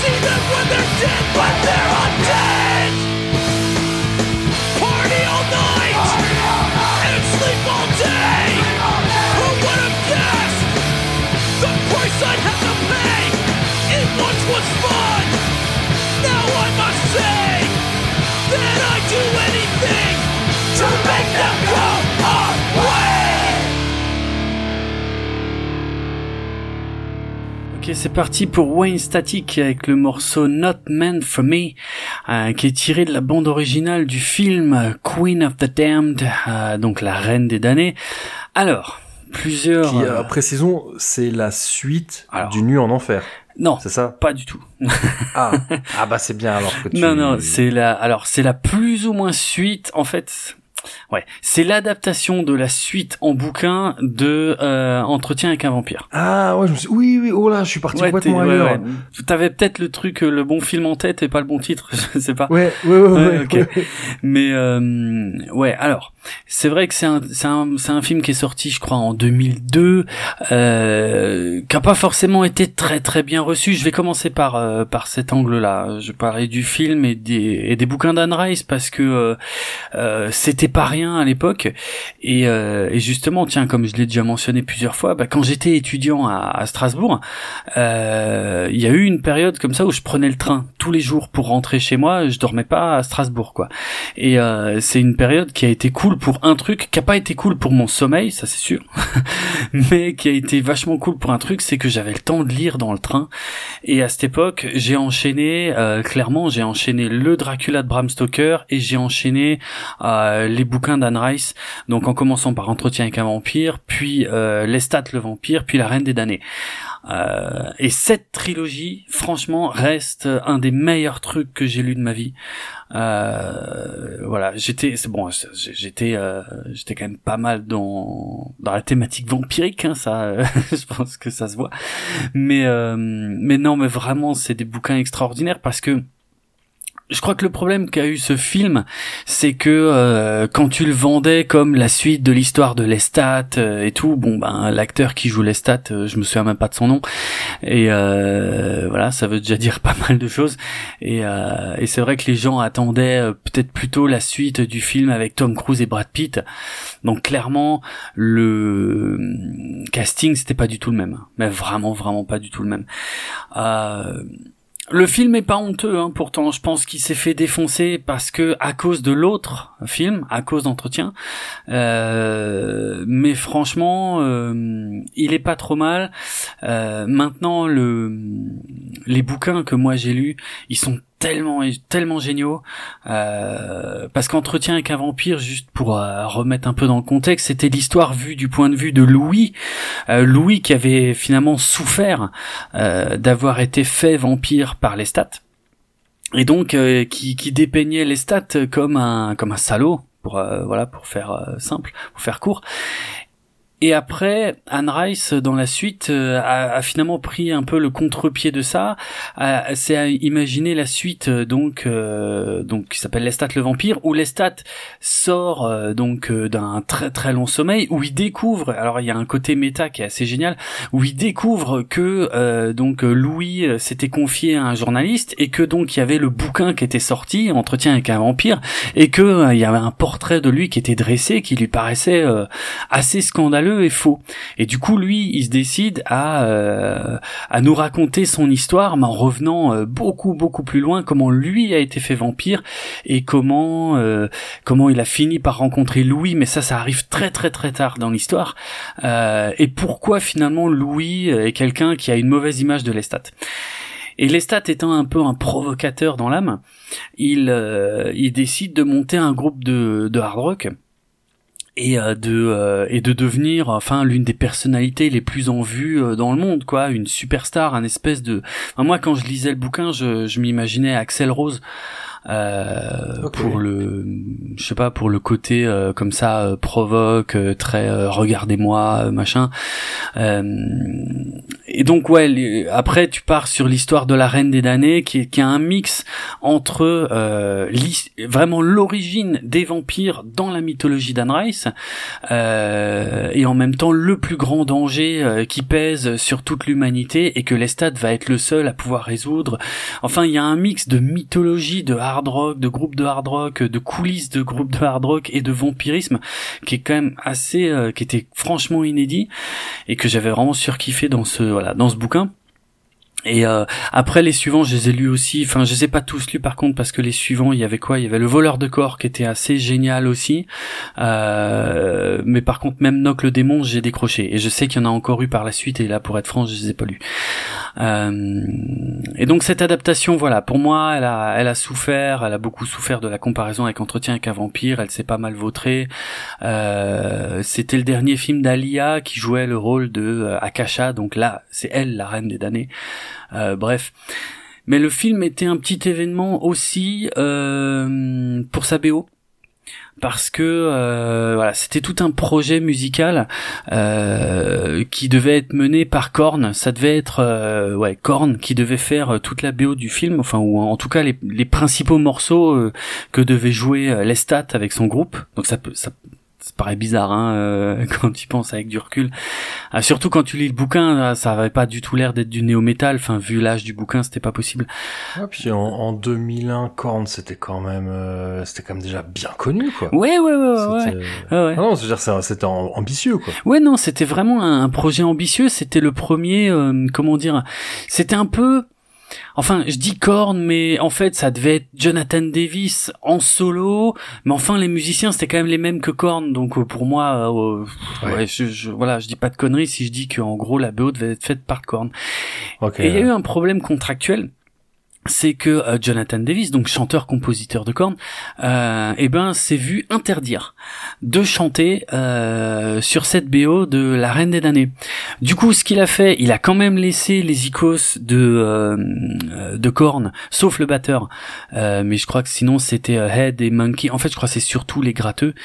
see them when they're dead, but they're undead. Party all night and sleep all day. Who would have guessed the price I'd have to pay? It once was I must say that I'd do anything to make them go away. Ok, c'est parti pour Wayne Static avec le morceau Not Meant for Me, euh, qui est tiré de la bande originale du film Queen of the Damned, euh, donc la reine des damnés. Alors, plusieurs. Qui, euh, euh, précisons, c'est la suite Alors. du Nu en enfer. Non, C'est ça? pas du tout. Ah, ah bah c'est bien alors que tu... Non, non, c'est la, alors c'est la plus ou moins suite, en fait. Ouais, c'est l'adaptation de la suite en bouquin de euh, Entretien avec un vampire. Ah ouais, je me suis... Oui, oui, oh là, je suis parti Ouais, complètement t'es- ouais, ailleurs. ouais. T'avais peut-être le truc, euh, le bon film en tête et pas le bon titre, je sais pas. Ouais, ouais, ouais, ouais. Mais euh, ouais, alors c'est vrai que c'est un un un film qui est sorti, je crois, en 2002, euh, qui a pas forcément été très très bien reçu. Je vais commencer par euh, par cet angle-là. Je parlais du film et des et des bouquins d'Anne Rice parce que euh, euh, c'était pas rien à l'époque. Et, euh, et justement, tiens, comme je l'ai déjà mentionné plusieurs fois, bah, quand j'étais étudiant à, à Strasbourg, euh, il y a eu une période comme ça où je prenais le train tous les jours pour rentrer chez moi. Je dormais pas à Strasbourg, quoi. Et c'est une période qui a été cool pour un truc, qui a pas été cool pour mon sommeil, ça c'est sûr, mais qui a été vachement cool pour un truc, c'est que j'avais le temps de lire dans le train. Et à cette époque, j'ai enchaîné, euh, clairement, j'ai enchaîné le Dracula de Bram Stoker et j'ai enchaîné euh, les les bouquins d'Anne Rice, donc en commençant par Entretien avec un vampire, puis euh, Lestat le vampire, puis La Reine des damnés. Euh, et cette trilogie, franchement, reste un des meilleurs trucs que j'ai lu de ma vie. Euh, voilà, j'étais, c'est bon, j'étais, euh, j'étais quand même pas mal dans dans la thématique vampirique, hein, ça, euh, je pense que ça se voit. Mais euh, mais non, mais vraiment, c'est des bouquins extraordinaires parce que je crois que le problème qu'a eu ce film, c'est que euh, quand tu le vendais comme la suite de l'histoire de Lestat euh, et tout, bon ben l'acteur qui joue Lestat, euh, je me souviens même pas de son nom, et voilà, ça veut déjà dire pas mal de choses. Et, et c'est vrai que les gens attendaient peut-être plutôt la suite du film avec Tom Cruise et Brad Pitt. Donc clairement, le casting c'était pas du tout le même, mais vraiment vraiment pas du tout le même. Le film est pas honteux, hein, pourtant. Je pense qu'il s'est fait défoncer parce que à cause de l'autre film, à cause d'entretien. Euh, mais franchement, euh, il est pas trop mal. Euh, maintenant, le les bouquins que moi j'ai lus, ils sont tellement tellement géniaux. Euh, parce qu'entretien avec un vampire juste pour euh, remettre un peu dans le contexte c'était l'histoire vue du point de vue de Louis. Euh, Louis qui avait finalement souffert d'avoir été fait vampire par les stats. Et donc qui, qui dépeignait les stats comme un comme un salaud pour voilà pour faire simple pour faire court et après, Anne Rice, dans la suite, euh, a, a, finalement pris un peu le contre-pied de ça. C'est à imaginer la suite, euh, donc, euh, donc qui s'appelle Lestat le vampire, où Lestat sort euh, donc d'un très très long sommeil, où il découvre. Alors il y a un côté méta qui est assez génial, où il découvre que donc Louis s'était confié à un journaliste et que donc il y avait le bouquin qui était sorti, Entretien avec un vampire, et que il y avait un portrait de lui qui était dressé, qui lui paraissait assez scandaleux et faux. Et du coup, lui, il se décide à euh, à nous raconter son histoire, mais en revenant euh, beaucoup beaucoup plus loin, comment lui a été fait vampire et comment euh, comment il a fini par rencontrer Louis. Mais ça, ça arrive très très très tard dans l'histoire. et pourquoi finalement Louis est quelqu'un qui a une mauvaise image de Lestat. Et Lestat étant un peu un provocateur dans l'âme, il, il décide de monter un groupe de hard rock et euh, de euh, et de devenir enfin l'une des personnalités les plus en vue euh, dans le monde quoi. Une superstar un espèce de moi quand je lisais le bouquin je, je m'imaginais Axel Rose euh, pour le je sais pas pour le côté euh, comme ça euh, provoque très regardez-moi machin et donc ouais après tu pars sur l'histoire de la reine des damnés qui, qui a un mix entre vraiment l'origine des vampires dans la mythologie d'Anne Rice et en même temps le plus grand danger qui pèse sur toute l'humanité et que Lestat va être le seul à pouvoir résoudre. Enfin il y a un mix de mythologie de hard rock, de groupes de hard rock, de coulisses de groupes de hard rock et de vampirisme qui est quand même assez, euh, qui était franchement inédit et que j'avais vraiment surkiffé dans ce voilà dans ce bouquin. Et euh, après les suivants, je les ai lus aussi. Enfin, je les ai pas tous lus par contre parce que les suivants, il y avait quoi? Il y avait le voleur de corps qui était assez génial aussi. Euh, mais par contre, même Noc le démon, j'ai décroché. Et je sais qu'il y en a encore eu par la suite. Et là, pour être franc, je les ai pas lus. Euh, et donc cette adaptation, voilà, pour moi, elle a, elle a souffert. Elle a beaucoup souffert de la comparaison avec Entretien avec un vampire. Elle s'est pas mal vautrée. Euh, C'était le dernier film d'Alia qui jouait le rôle de euh, Akasha. Donc là, c'est elle la reine des damnés. Euh, bref. Mais le film était un petit événement aussi euh, pour sa BO parce que euh, voilà c'était tout un projet musical euh, qui devait être mené par Korn. Ça devait être ouais Korn qui devait faire toute la BO du film. Enfin ou en tout cas les, principaux morceaux que devait jouer Lestat avec son groupe. Donc ça ça paraît bizarre hein, euh, quand tu penses avec du recul. Ah, surtout quand tu lis le bouquin, ça avait pas du tout l'air d'être du néo-métal. Enfin, vu l'âge du bouquin, c'était pas possible. Ouais, puis en, en 2001, Korn, c'était quand même, euh, c'était quand même déjà bien connu, quoi. Ouais, ouais, ouais, ouais. ouais. Ah non, c'est-à-dire c'était ambitieux, quoi. Ouais, non, c'était vraiment un, projet ambitieux. C'était le premier, euh, comment dire, c'était un peu Enfin, je dis Korn, mais en fait, ça devait être Jonathan Davis en solo. Mais enfin, les musiciens, c'était quand même les mêmes que Korn. Donc, euh, pour moi, euh, ouais. je, voilà, je dis pas de conneries si je dis qu'en gros, la BO devait être faite par Korn. Et il y a eu un problème contractuel c'est que euh, Jonathan Davis, donc chanteur-compositeur de cornes, euh, eh ben s'est vu interdire de chanter euh, sur cette BO de La Reine des damnés. Du coup, ce qu'il a fait, il a quand même laissé les icônes de de cornes, sauf le batteur. Mais je crois que sinon c'était Head et Monkey. En fait, je crois que c'est surtout les gratteux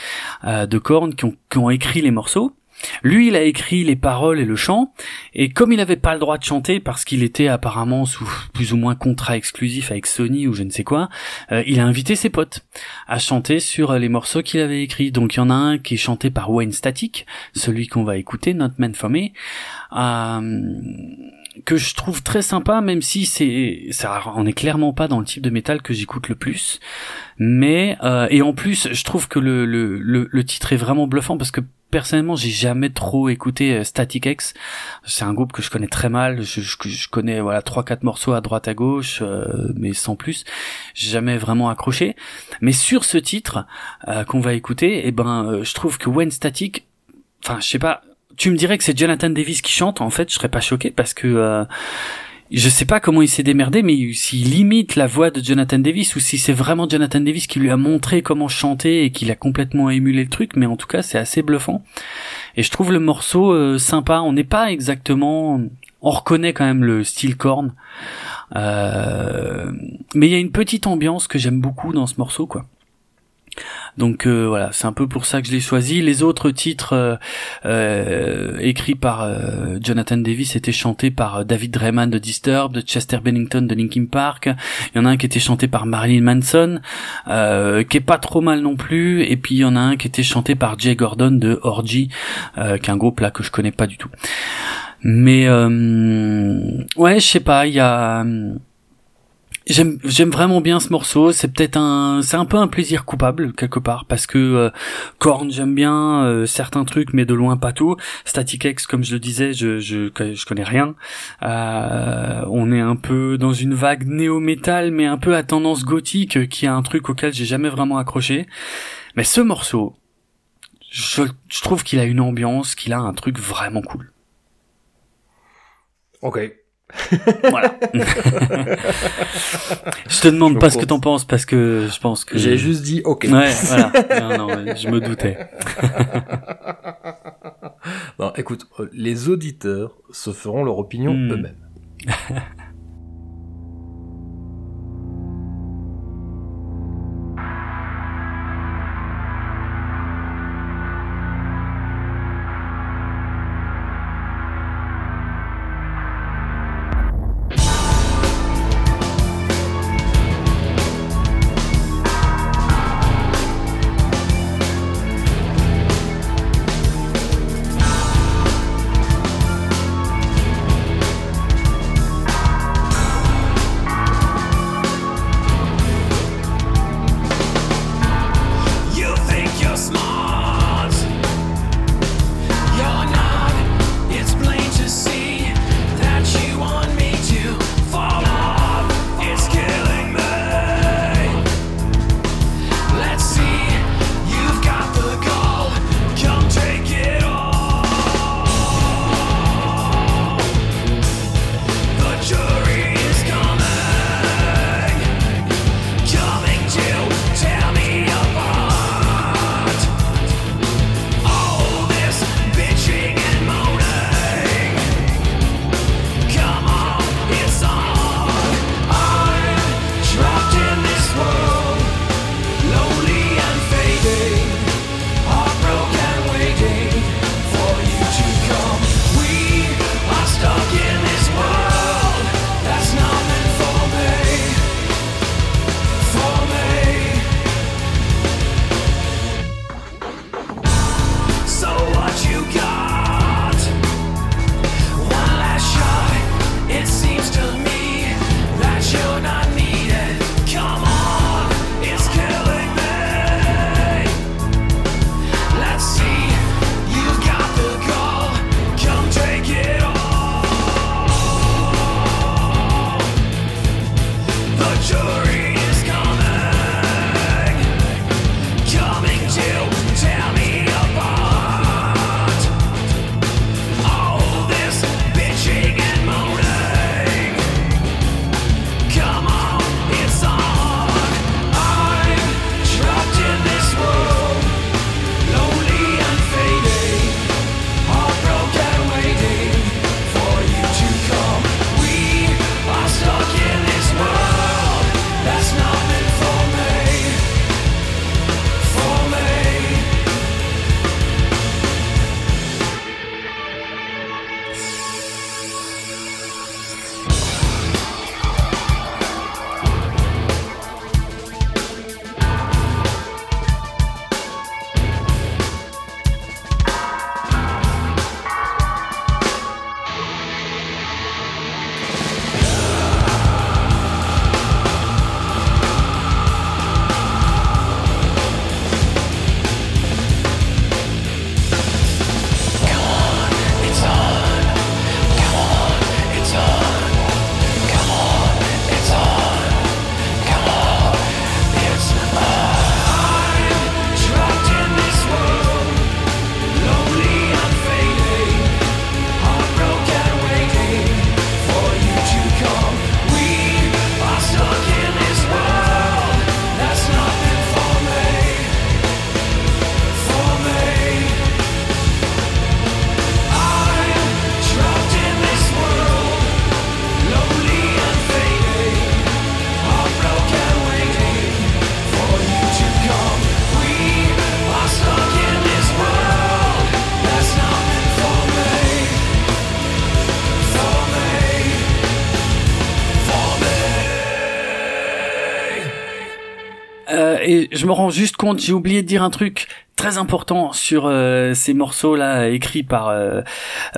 de cornes qui qui ont écrit les morceaux. Lui, il a écrit les paroles et le chant, et comme il n'avait pas le droit de chanter parce qu'il était apparemment sous plus ou moins contrat exclusif avec Sony ou je ne sais quoi, euh, il a invité ses potes à chanter sur les morceaux qu'il avait écrits. Donc il y en a un qui est chanté par Wayne Static, celui qu'on va écouter, Not Man For Me, euh, que je trouve très sympa, même si c'est ça on est clairement pas dans le type de métal que j'écoute le plus. Mais euh, et en plus, je trouve que le, le, le, le titre est vraiment bluffant parce que personnellement, j'ai jamais trop écouté euh, Static X. C'est un groupe que je connais très mal. Je, je, connais voilà trois quatre morceaux à droite à gauche, euh, mais sans plus. J'ai jamais vraiment accroché. Mais sur ce titre euh, qu'on va écouter, eh ben, euh, je trouve que When Static, enfin, je sais pas. Tu me dirais que c'est Jonathan Davis qui chante. En fait, je serais pas choqué parce que euh, je sais pas comment il s'est démerdé, mais s'il imite la voix de Jonathan Davis ou si c'est vraiment Jonathan Davis qui lui a montré comment chanter et qu'il a complètement émulé le truc, mais en tout cas c'est assez bluffant. Et je trouve le morceau euh, sympa. On n'est pas exactement, on reconnaît quand même le style corne, euh, mais il y a une petite ambiance que j'aime beaucoup dans ce morceau, quoi. Donc euh, voilà, c'est un peu pour ça que je l'ai choisi. Les autres titres euh, euh, écrits par euh, Jonathan Davis étaient chantés par euh, David Drayman de Disturbed, de Chester Bennington de Linkin Park. Il y en a un qui était chanté par Marilyn Manson, qui est pas trop mal non plus. Et puis il y en a un qui était chanté par Jay Gordon de Orgy, qui est un groupe là que je connais pas du tout. Mais ouais, je sais pas, il y a J'aime j'aime vraiment bien ce morceau. C'est peut-être un c'est un peu un plaisir coupable quelque part parce que euh, Korn j'aime bien euh, certains trucs mais de loin pas tout. Static X comme je le disais je je je connais rien. Euh, on est un peu dans une vague néo-metal mais un peu à tendance gothique qui est un truc auquel j'ai jamais vraiment accroché. Mais ce morceau je, je trouve qu'il a une ambiance, qu'il a un truc vraiment cool. Ok. Voilà. je te demande Je pas ce que t'en penses parce que je pense que J'ai juste dit ok. Ouais, voilà. Non, non, je me doutais. Non, écoute, euh, les auditeurs se feront leur opinion Hmm. eux-mêmes. je me rends juste compte, j'ai oublié de dire un truc très important sur euh, ces morceaux là écrits par euh,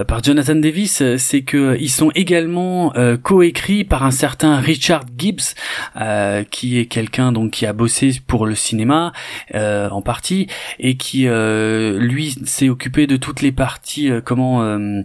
par Jonathan Davis, euh, c'est que ils sont également euh, coécrits par un certain Richard Gibbs, euh, qui est quelqu'un donc qui a bossé pour le cinéma euh, en partie et qui euh, lui s'est occupé de toutes les parties euh, comment euh,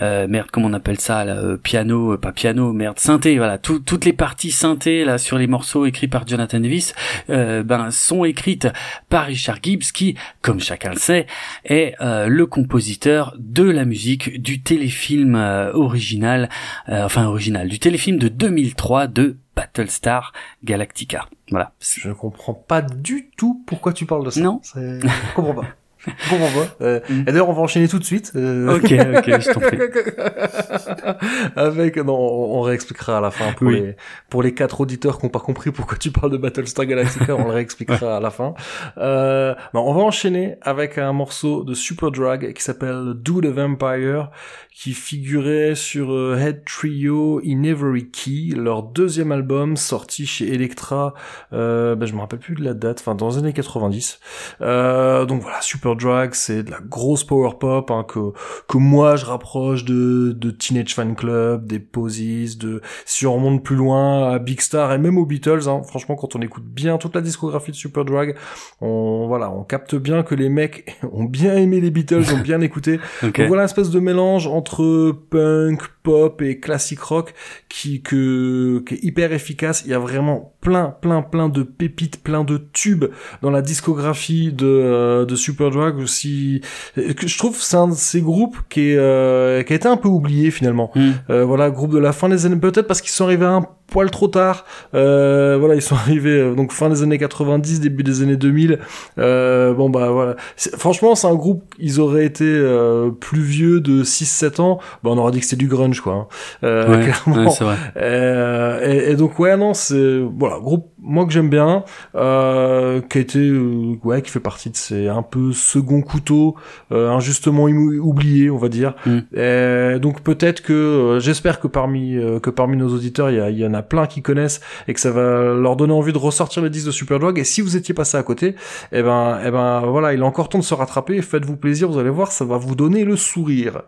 euh, merde comment on appelle ça là, euh, piano euh, pas piano merde synthé voilà. Tout- toutes les parties synthé là sur les morceaux écrits par Jonathan Davis euh, ben sont écrites par Richard Gibbs qui comme chacun le sait est euh, le compositeur de la musique du téléfilm euh, original euh, enfin original du téléfilm de 2003 de Battlestar Galactica voilà Je ne comprends pas du tout pourquoi tu parles de ça. Non. Je comprends pas. Je comprends pas. Euh, Mm. Et d'ailleurs, on va enchaîner tout de suite. euh, ok ok je t'en prie Avec, non, on, on réexpliquera à la fin pour Oui. les pour les quatre auditeurs qui n'ont pas compris pourquoi tu parles de Battlestar Galactica, on le réexpliquera à la fin. Euh, non, on va enchaîner avec un morceau de Superdrag qui s'appelle Do the Vampire, qui figurait sur euh, Head Trio in Every Key, leur deuxième album sorti chez Elektra. Euh, ben, je me rappelle plus de la date, enfin dans les années 90. Euh, donc voilà, Superdrag, c'est de la grosse power pop hein, que que moi je rapproche de, de Teenage Fan Club, des Posies, de si on remonte plus loin à Big Star et même aux Beatles. Hein, franchement, quand on écoute bien toute la discographie de Superdrag, on voilà, on capte bien que les mecs ont bien aimé les Beatles, ont bien écouté. ok Donc voilà un espèce de mélange entre punk, pop et classic rock qui que qui est hyper efficace. Il y a vraiment plein plein plein de pépites, plein de tubes dans la discographie de euh, de Superdrug aussi que je trouve c'est un de ces groupes qui est euh, qui a été un peu oublié finalement. Hmm. Euh, voilà, groupe de la fin des années peut-être parce qu'ils sont arrivés un poil trop tard. Euh, voilà, ils sont arrivés euh, donc fin des années 90, début des années 2000. Euh, bon bah voilà. Franchement, c'est un groupe ils auraient été euh, plus vieux de 6 7 ans, bah on aurait dit que c'était du grunge quoi. hein. Ouais, clairement. ouais, c'est vrai et, et donc ouais non c'est voilà groupe moi que j'aime bien euh, qui a été euh, ouais qui fait partie de ces un peu second couteau euh, injustement oublié on va dire. Mm. Et donc peut-être que euh, j'espère que parmi euh, que parmi nos auditeurs il y, en a plein qui connaissent et que ça va leur donner envie de ressortir les disques de Superdog et si vous étiez passé à côté eh ben eh ben voilà il est encore temps de se rattraper. Faites-vous plaisir vous allez voir ça va vous donner le sourire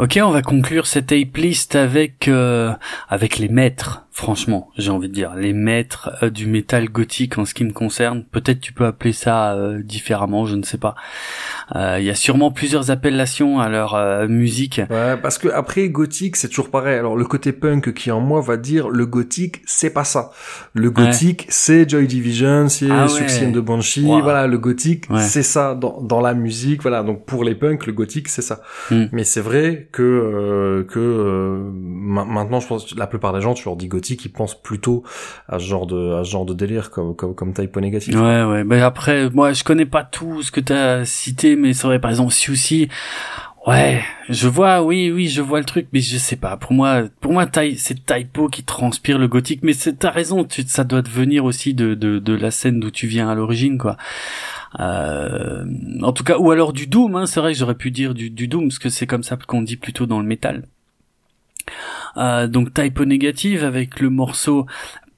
Ok, on va conclure cette ape list avec euh, avec les maîtres. Franchement, j'ai envie de dire les maîtres euh, du métal gothique en ce qui me concerne. Peut-être tu peux appeler ça euh, différemment, je ne sais pas. Euh, Il y a sûrement plusieurs appellations à leur euh, musique. Ouais, parce que après gothique, c'est toujours pareil. Alors le côté punk qui en moi va dire le gothique, c'est pas ça. Le gothique, c'est Joy Division, c'est Ah ouais. The Banshee. Wow. Voilà, le gothique, Ouais. c'est ça dans, dans la musique. Voilà, donc pour les punks, le gothique, c'est ça. Hmm. Mais c'est vrai que que ma- maintenant, je pense que la plupart des gens, tu leur dis gothique, ils pensent plutôt à ce genre de délire comme comme typo négatif. Ouais, ouais. Mais après, moi, je connais pas tout ce que t'as cité, mais c'est vrai, par exemple, Siouxsie. Ouais, je vois, oui, oui, je vois le truc, mais je sais pas. Pour moi, pour moi, c'est typo qui transpire le gothique, mais t'as raison, ça doit venir aussi de la scène d'où tu viens à l'origine, quoi. Euh, en tout cas, ou alors du doom, hein, c'est vrai que j'aurais pu dire du, du doom, parce que c'est comme ça qu'on dit plutôt dans le métal. Euh, donc typo négative avec le morceau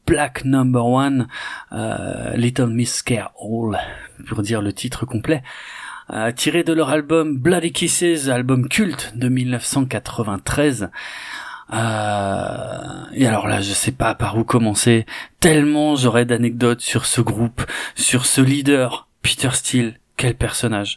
Black Number One, euh, Little Miss Scare All, pour dire le titre complet, euh, tiré de leur album Bloody Kisses, album culte de 1993. Euh, et alors là, je sais pas par où commencer, tellement j'aurais d'anecdotes sur ce groupe, sur ce leader, Peter Steele, quel personnage.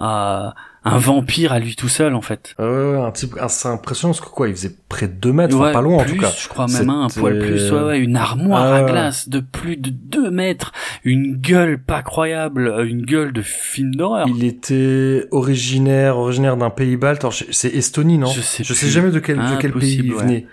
Euh, un vampire à lui tout seul en fait. Ouais, un type, ah, c'est impressionnant parce que quoi, il faisait près de 2 mètres, enfin, pas loin en tout cas. Je crois même un poil plus. Ouais, ouais, une armoire Ah, à ouais. glace de plus de 2 mètres, une gueule pas croyable, euh, une gueule de film d'horreur. Il était originaire, originaire d'un pays balte. C'est Estonie, non? Je sais Je sais jamais de quel, de quel pays Impossible, il venait.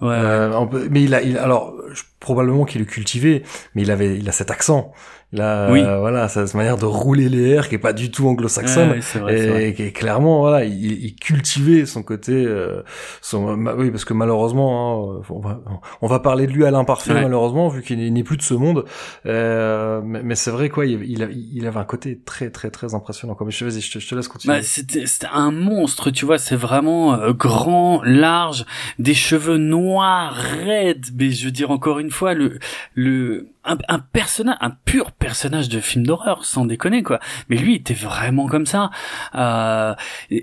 Ouais. Euh, mais il a, il, alors je- probablement qu'il le cultivait, mais il avait, il a cet accent. A, Oui. euh, voilà, cette manière de rouler les airs qui est pas du tout anglo-saxonne. Et qui est clairement, voilà, il, il cultivait son côté, euh, son, ma- oui, parce que malheureusement, hein, on, va, on va parler de lui à l'imparfait, Ouais. malheureusement, vu qu'il n'est- plus de ce monde. Euh, mais mais c'est vrai, quoi, il, il, il avait un côté très, très, très impressionnant. Mais je, te- je te laisse continuer. Bah, c'était c'était un monstre, tu vois, c'est vraiment euh, grand, large, des cheveux noirs, raides, mais je veux dire encore une fois, le, un personnage, un pur personnage de film d'horreur, sans déconner, quoi. Mais lui, il était vraiment comme ça. Euh,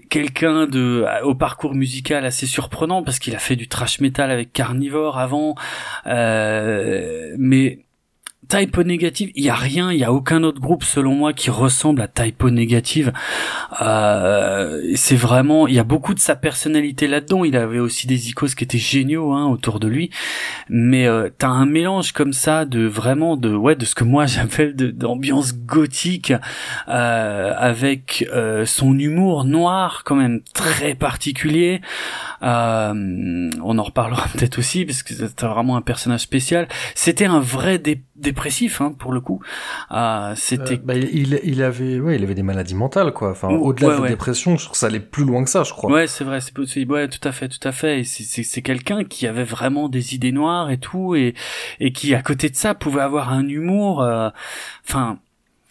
quelqu'un de, au parcours musical assez surprenant, parce qu'il a fait du trash metal avec Carnivore avant, euh, mais, Typo Négative, il y a rien, il y a aucun autre groupe selon moi qui ressemble à Typo Négative. Euh, c'est vraiment, il y a beaucoup de sa personnalité là-dedans. Il avait aussi des icônes qui étaient géniaux hein, autour de lui. Mais euh, t'as un mélange comme ça de vraiment de ouais de ce que moi j'appelle d'ambiance gothique euh, avec euh, son humour noir quand même très particulier. Euh, on en reparlera peut-être aussi parce que c'est vraiment un personnage spécial. C'était un vrai dé- dépressif hein, pour le coup. Euh, C'était Euh, bah, il, il avait, ouais, il avait des maladies mentales, quoi. Enfin, au-delà ouais, de la ouais. dépression, je trouve que ça allait plus loin que ça, je crois. Ouais, c'est vrai, c'est possible. Ouais, tout à fait, tout à fait. Et c'est- c'est c'est quelqu'un qui avait vraiment des idées noires et tout, et et qui à côté de ça pouvait avoir un humour. euh, Enfin,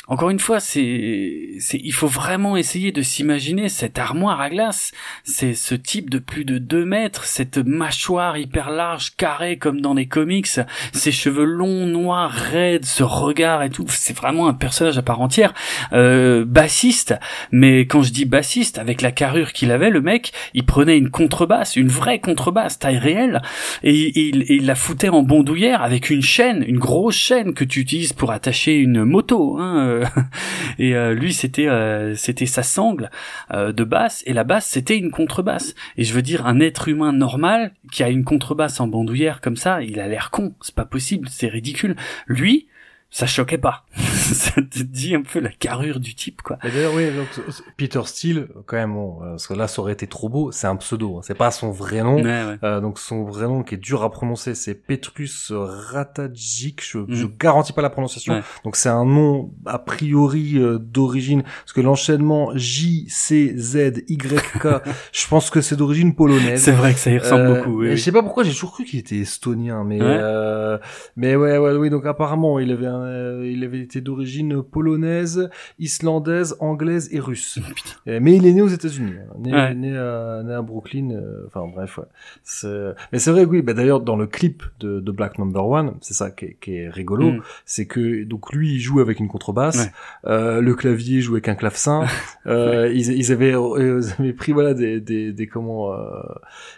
encore une fois, c'est il faut vraiment essayer de s'imaginer cette armoire à glace. C'est ce type de plus de 2 mètres, cette mâchoire hyper large, carrée comme dans les comics, ses cheveux longs, noirs, raides, ce regard et tout. C'est vraiment un personnage à part entière. Euh, bassiste, mais quand je dis bassiste, avec la carrure qu'il avait, le mec, il prenait une contrebasse, une vraie contrebasse, taille réelle, et il, il la foutait en bandoulière avec une chaîne, une grosse chaîne que tu utilises pour attacher une moto. Hein, euh. et euh, lui, c'était euh, c'était sa sangle euh, de basse, et la basse, c'était une contrebasse. Et je veux dire, un être humain normal qui a une contrebasse en bandoulière comme ça, il a l'air con, c'est pas possible, c'est ridicule. Lui, ça choquait pas. ça te dit un peu la carrure du type, quoi. D'ailleurs, oui, donc, Peter Steele, quand même, bon, euh, parce que là, ça aurait été trop beau, c'est un pseudo, hein, c'est pas son vrai nom. Ouais, ouais. Euh, donc son vrai nom qui est dur à prononcer, c'est Petrus Ratagic. Je, je Mm. garantis pas la prononciation. Ouais. Donc c'est un nom a priori euh, d'origine, parce que l'enchaînement J C Z Y K, je pense que c'est d'origine polonaise. C'est vrai que ça y ressemble Euh, beaucoup. Oui. Je sais pas pourquoi j'ai toujours cru qu'il était estonien, mais euh, mais ouais, ouais, oui. Donc apparemment, il avait, un, il avait été d'origine d'origine polonaise, islandaise, anglaise et russe. Euh, Mais il est né aux États-Unis, hein. né, Ouais. né, à, né à Brooklyn. euh, Enfin bref, ouais. Mais c'est vrai, oui. Bah, D'ailleurs, dans le clip de, de Black Number One, c'est ça qui est, qui est rigolo, Mm. c'est que donc lui, il joue avec une contrebasse, Ouais. euh, le clavier joue avec un clavecin. euh, ils, ils avaient, ils avaient pris voilà des, des, des comment,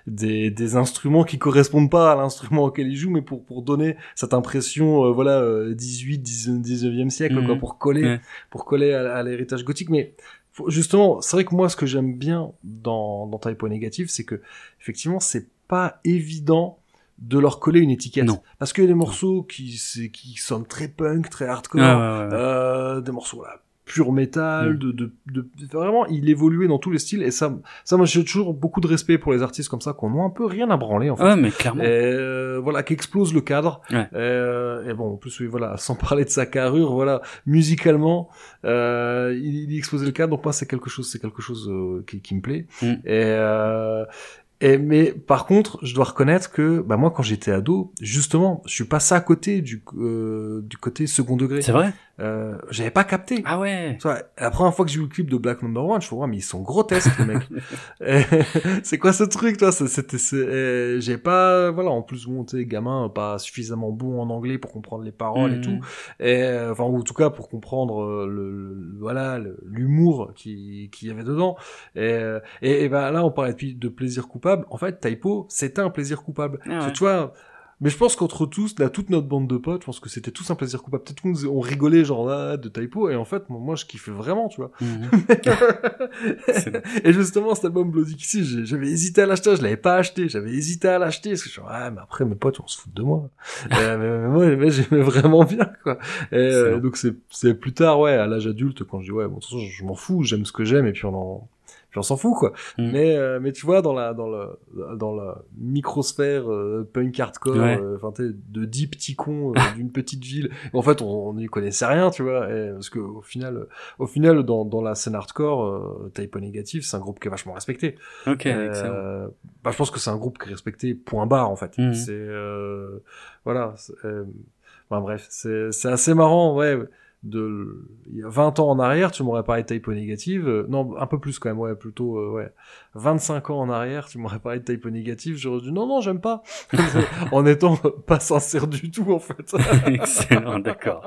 des, des instruments qui correspondent pas à l'instrument auquel ils jouent, mais pour pour donner cette impression, voilà, euh, 18, 19e siècle, Quoi, pour coller, Ouais. pour coller à, à l'héritage gothique. Mais faut- justement, c'est vrai que moi, ce que j'aime bien dans dans Typo Négatif, c'est que effectivement, c'est pas évident de leur coller une étiquette. Non. Parce qu'il y a des morceaux qui, qui sonnent très punk, très hardcore, Ouais, ouais, ouais, ouais. euh, des morceaux là, pur métal, Mm. de, de, de, vraiment, il évoluait dans tous les styles, et ça, ça, moi, j'ai toujours beaucoup de respect pour les artistes comme ça, qui ont un peu rien à branler, en fait. Ouais, mais clairement. Et, euh, voilà, qui explose le cadre. Ouais. Euh, et bon, en plus, oui, voilà, sans parler de sa carrure, voilà, musicalement, euh, il, il explosait le cadre. Donc moi, c'est quelque chose, c'est quelque chose euh, qui, qui me plaît. Mm. Et, euh, et mais par contre, je dois reconnaître que, bah moi, quand j'étais ado, justement, je suis passé à côté du euh, du côté second degré. C'est vrai? Euh, J'avais pas capté. Ah ouais. La première fois que j'ai vu le clip de Black Number One, je me suis dit, mais ils sont grotesques, les mecs. C'est quoi ce truc, toi? C'était, j'ai pas, voilà, en plus, bon, sais, gamin, pas suffisamment bon en anglais pour comprendre les paroles et Mhm. tout. Et, euh, enfin, ou en tout cas, pour comprendre euh, le, le- voilà, l'humour qui, qu'il y avait dedans. Et, euh, et, et ben là, on parlait de, de plaisir coupable. En fait, Typo, c'était un plaisir coupable. Ah ouais. Tu vois, mais je pense qu'entre tous, là, toute notre bande de potes, je pense que c'était tous un plaisir coupable. Peut-être qu'on on rigolait genre là de typo, et en fait, moi, je kiffais vraiment, tu vois. Mhm. Et justement, cet album Bloody j'ai- j'avais hésité à l'acheter, je l'avais pas acheté, j'avais hésité à l'acheter, parce que je suis ouais, mais après, mes potes, on se fout de moi. Euh, mais, moi, mais j'aimais vraiment bien, quoi. Et, euh, donc c'est, c'est plus tard, ouais, à l'âge adulte, quand je dis, ouais, bon, de toute façon, je, je m'en fous, j'aime ce que j'aime, et puis on en, on s'en fout, quoi. Mhm. Mais, euh, mais tu vois, dans la, dans le, dans la microsphère euh, punk hardcore, Ouais. euh, enfin, de dix petits cons euh, d'une petite ville, en fait, on n'y connaissait rien, tu vois, et, parce que au final, au final, dans, dans la scène hardcore, euh, Typo Négatif, c'est un groupe qui est vachement respecté. Ok, Euh, excellent. bah, je pense que c'est un groupe qui est respecté, point barre, en fait. Mhm. C'est, euh, voilà, enfin, bref, c'est, c'est assez marrant, ouais. De, il y a 20 ans en arrière, tu m'aurais parlé de typo négative. euh, non, un peu plus quand même, ouais, plutôt, euh, ouais. 25 ans en arrière, tu m'aurais parlé de typo négative, j'aurais dit non, non, j'aime pas. en étant pas sincère du tout, en fait. Excellent, d'accord.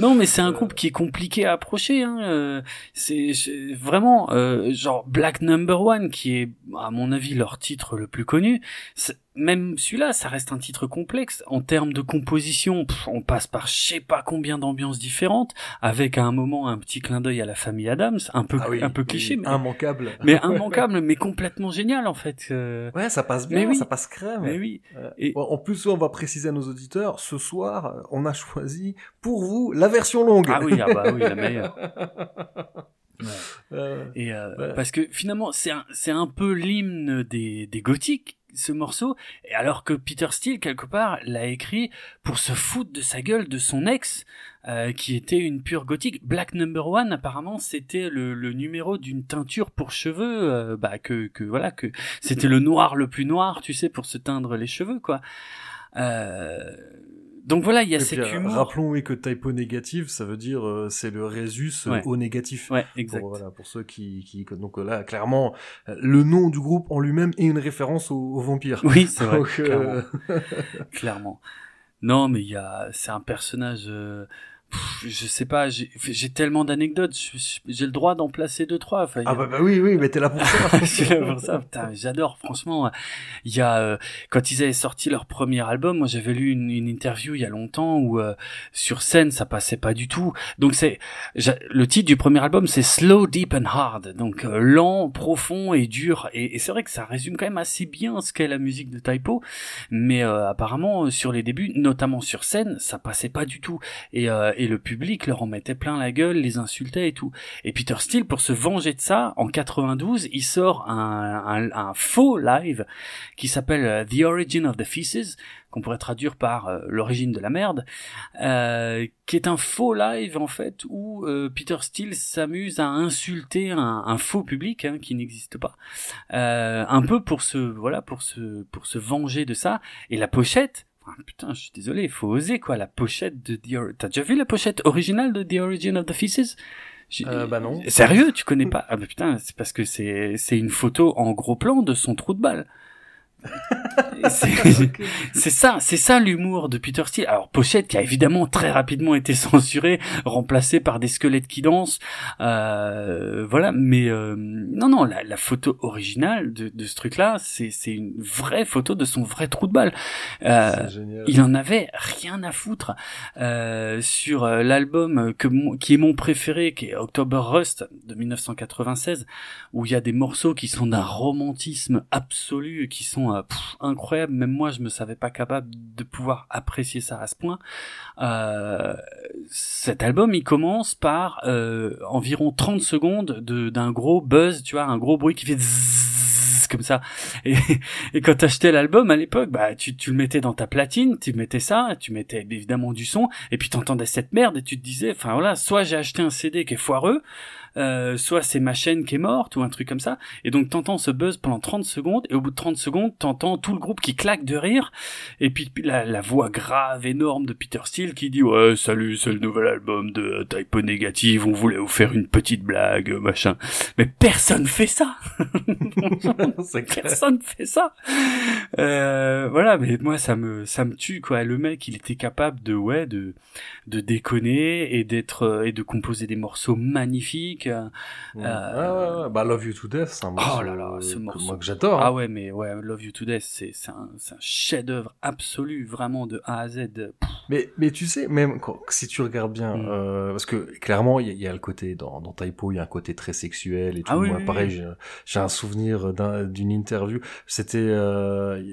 Non, mais c'est un groupe qui est compliqué à approcher. Hein. euh, C'est vraiment euh, genre Black Number One, qui est à mon avis leur titre le plus connu. C'est- Même celui-là, ça reste un titre complexe en termes de composition. pff, on passe par je sais pas combien d'ambiances différentes, avec à un moment un petit clin d'œil à la famille Adams, un peu Ah oui, un peu oui, cliché, mais, Immanquable. mais immanquable, mais complètement génial en fait. euh, Ouais, ça passe bien, Mais oui. ça passe crème. mais oui. Euh, Et- en plus, on va préciser à nos auditeurs, ce soir, on a choisi pour vous la version longue. Ah oui, ah bah oui, la meilleure. Euh, Et euh, Ouais. parce que finalement, c'est un, c'est un peu l'hymne des, des gothiques, ce morceau, alors que Peter Steele, quelque part, l'a écrit pour se foutre de sa gueule de son ex, euh, qui était une pure gothique. Black Number One, apparemment, c'était le, le numéro d'une teinture pour cheveux, euh, bah, que, que voilà, que c'était le noir le plus noir, tu sais, pour se teindre les cheveux, quoi. Euh, donc voilà, il y a et cet humour. Rappelons oui que typo négatif, ça veut dire euh, c'est le résus euh, Ouais. au négatif. Ouais, exact. Pour, voilà, pour ceux qui, qui donc euh, là clairement euh, le nom du groupe en lui-même est une référence aux vampires. Oui, c'est vrai, Donc, clairement. clairement. Non, mais il y a, c'est un personnage. Pff, je sais pas, j'ai tellement d'anecdotes. J'ai le droit d'en placer deux trois. Enfin, a- Ah bah, bah oui oui mais t'es là pour ça. je suis là pour ça, j'adore, franchement. Il y a, euh, quand ils avaient sorti leur premier album, moi j'avais lu une, une interview il y a longtemps où euh, sur scène ça passait pas du tout. Donc c'est, le titre du premier album c'est Slow, Deep and Hard, donc euh, lent, profond et dur. Et, et c'est vrai que ça résume quand même assez bien ce qu'est la musique de Typo. Mais euh, apparemment sur les débuts, notamment sur scène, ça passait pas du tout. Et, euh, et le public leur en mettait plein la gueule, les insultait et tout. Et Peter Steele, pour se venger de ça, en 92, il sort un, un, un faux live qui s'appelle euh, The Origin of the Feces, qu'on pourrait traduire par euh, l'origine de la merde, euh, qui est un faux live en fait où euh, Peter Steele s'amuse à insulter un, un faux public hein, qui n'existe pas, un peu pour se voilà pour se pour se venger de ça. Et la pochette, Ah, putain, je suis désolé, il faut oser quoi. La pochette de The T'as déjà vu la pochette originale de The Origin of the Feces Euh, bah non. Sérieux, tu connais pas? Ah bah putain, c'est parce que c'est c'est une photo en gros plan de son trou de balle. c'est ça, c'est ça l'humour de Peter Steele. Alors pochette qui a évidemment très rapidement été censurée, remplacée par des squelettes qui dansent, euh, voilà. Mais euh, non, non, la, la photo originale de, de ce truc-là, c'est une vraie photo de son vrai trou de balle. Euh, il en avait rien à foutre euh, sur euh, l'album que mon- qui est mon préféré, qui est October Rust de 1996, où il y a des morceaux qui sont d'un romantisme absolu, et qui sont euh, pff, incroyables. Même moi, je me savais pas capable de pouvoir apprécier ça à ce point. Euh, cet album, il commence par euh, environ 30 secondes de- d'un gros buzz, tu vois, un gros bruit qui fait comme ça. Et, et quand t'achetais l'album à l'époque, bah tu, tu le mettais dans ta platine, tu mettais ça, tu mettais évidemment du son, et puis t'entendais cette merde et tu te disais, enfin voilà, soit j'ai acheté un CD qui est foireux, euh, soit c'est ma chaîne qui est morte ou un truc comme ça. Et donc t'entends ce buzz pendant 30 secondes et au bout de 30 secondes t'entends tout le groupe qui claque de rire et puis la, la voix grave énorme de Peter Steele qui dit ouais salut c'est le nouvel album de Typo Négative on voulait vous faire une petite blague machin. Mais personne fait ça. Personne fait ça. Euh, voilà, mais moi ça me ça me tue quoi. Le mec, il était capable de ouais de de déconner et d'être euh, et de composer des morceaux magnifiques. Euh, Ouais. Euh, Ouais. Bah, Love You to Death, c'est un Oh morceau, là là, ce que- morceau. moi que j'adore. Ah ouais, mais ouais, Love You to Death, c'est c'est un c'est un chef-d'œuvre absolu, vraiment de A à Z. Pff, Mais, mais tu sais, même quand, si tu regardes bien, Mm. euh, parce que clairement, il y, a- il y a le côté, dans, dans Typo, il y a un côté très sexuel et tout. Ah oui, Moi, oui, pareil, oui. j'ai- j'ai un souvenir d'un- d'une interview. C'était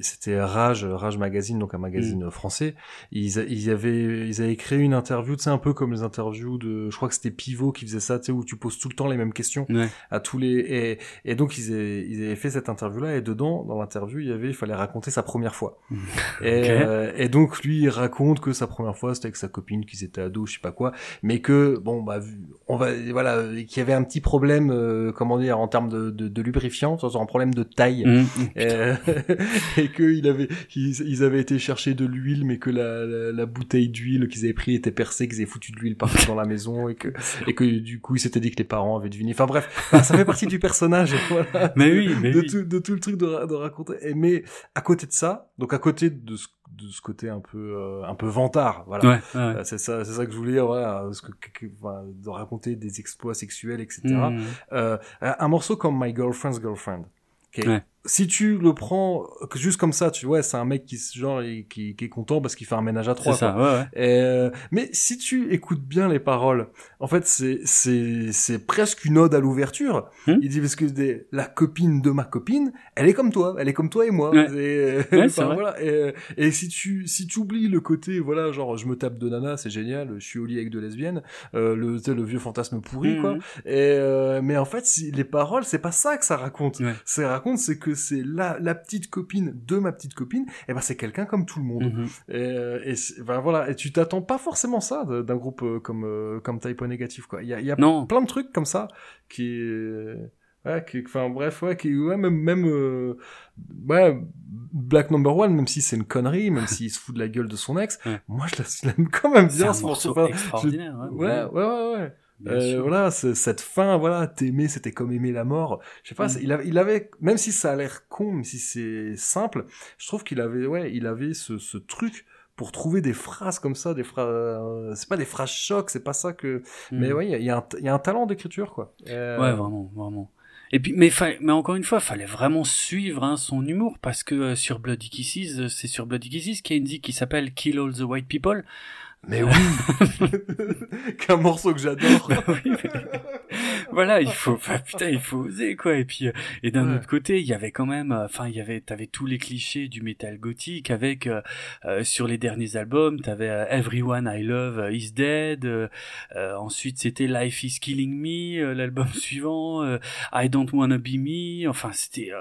c'était Rage, Rage Magazine, donc un magazine Mm. français. Ils, a- ils, avaient, ils avaient créé une interview, tu sais, un peu comme les interviews de, je crois que c'était Pivot qui faisait ça, tu sais, où tu poses tout le temps les mêmes questions Ouais. à tous les et, et donc ils avaient, ils avaient fait cette interview là et dedans dans l'interview il y avait il fallait raconter sa première fois et, euh, et donc lui il raconte que sa première fois c'était avec sa copine qu'ils étaient ados je sais pas quoi mais que bon bah vu- on va voilà euh, qu'il y avait un petit problème euh, comment dire en termes de, de, de lubrifiant soit un problème de taille mm, mm. euh, et que il avait ils, ils avaient été chercher de l'huile mais que la, la, la bouteille d'huile qu'ils avaient pris était percée qu'ils avaient foutu de l'huile partout dans la maison et que et que du coup il s'était dit que les parents avaient deviné enfin bref ça fait partie du personnage voilà Mais oui, mais de, oui. tout, de tout le truc de, de raconter Et mais à côté de ça donc à côté de ce, de ce côté un peu euh, un peu vantard voilà Ouais, ouais. Euh, c'est ça c'est ça que je voulais dire voilà que, que- enfin, de raconter des exploits sexuels etc Mm. euh, un morceau comme My Girlfriend's Girlfriend. qui est- Ouais. Si tu le prends juste comme ça, tu vois, c'est un mec qui genre qui, qui est content parce qu'il fait un ménage à C'est trois. ça, quoi. ouais, ouais. Et, euh, mais si tu écoutes bien les paroles, en fait, c'est c'est c'est presque une ode à l'ouverture. Hmm. Il dit parce que des- la copine de ma copine, elle est comme toi, elle est comme toi et moi. Ouais. Et, vrai. voilà. Et, et si tu si tu oublies le côté, voilà, genre je me tape de nana, c'est génial, je suis au lit avec deux lesbiennes, euh, le le vieux fantasme pourri quoi. Et euh, mais en fait, si, les paroles, c'est pas ça que ça raconte. Ça raconte, c'est que c'est la, la petite copine de ma petite copine. Et ben c'est quelqu'un comme tout le monde. Mhm. Et, euh, ben voilà. Et tu t'attends pas forcément ça d'un groupe euh, comme euh, comme Typo Négatif quoi. Il y a, y plein de trucs comme ça qui est Ouais, qui, enfin bref, ouais, qui, ouais, même, même, euh, ouais, Black Number One, même si c'est une connerie, même s'il se fout de la gueule de son ex, Ouais. moi je la- je l'aime quand même bien ce morceau je- hein, Ouais, ouais, ouais, ouais. Euh, voilà, cette fin, voilà, t'aimer, c'était comme aimer la mort. Je sais pas, Mm. il, avait, il avait, même si ça a l'air con, même si c'est simple, je trouve qu'il avait, ouais, il avait ce, ce truc pour trouver des phrases comme ça, des phrases, euh, c'est pas des phrases chocs, c'est pas ça que, mais Mm. ouais, il y y a un, il y a un talent d'écriture, quoi. Euh, Ouais, vraiment, vraiment. Et puis, mais, mais encore une fois, fallait vraiment suivre hein, son humour parce que euh, sur Bloody Kisses, c'est sur Bloody Kisses qu'il y a une qui s'appelle Kill All the White People. Mais oui, qu'un morceau que j'adore. Bah oui, mais- voilà, il faut, enfin, putain, il faut oser quoi. Et puis, euh, et d'un Ouais. autre côté, il y avait quand même, euh, enfin, il y avait, t'avais tous les clichés du métal gothique avec euh, euh, sur les derniers albums, t'avais euh, Everyone I Love Is Dead. ensuite, c'était Life Is Killing Me, l'album suivant, euh, I Don't Wanna Be Me. Enfin, c'était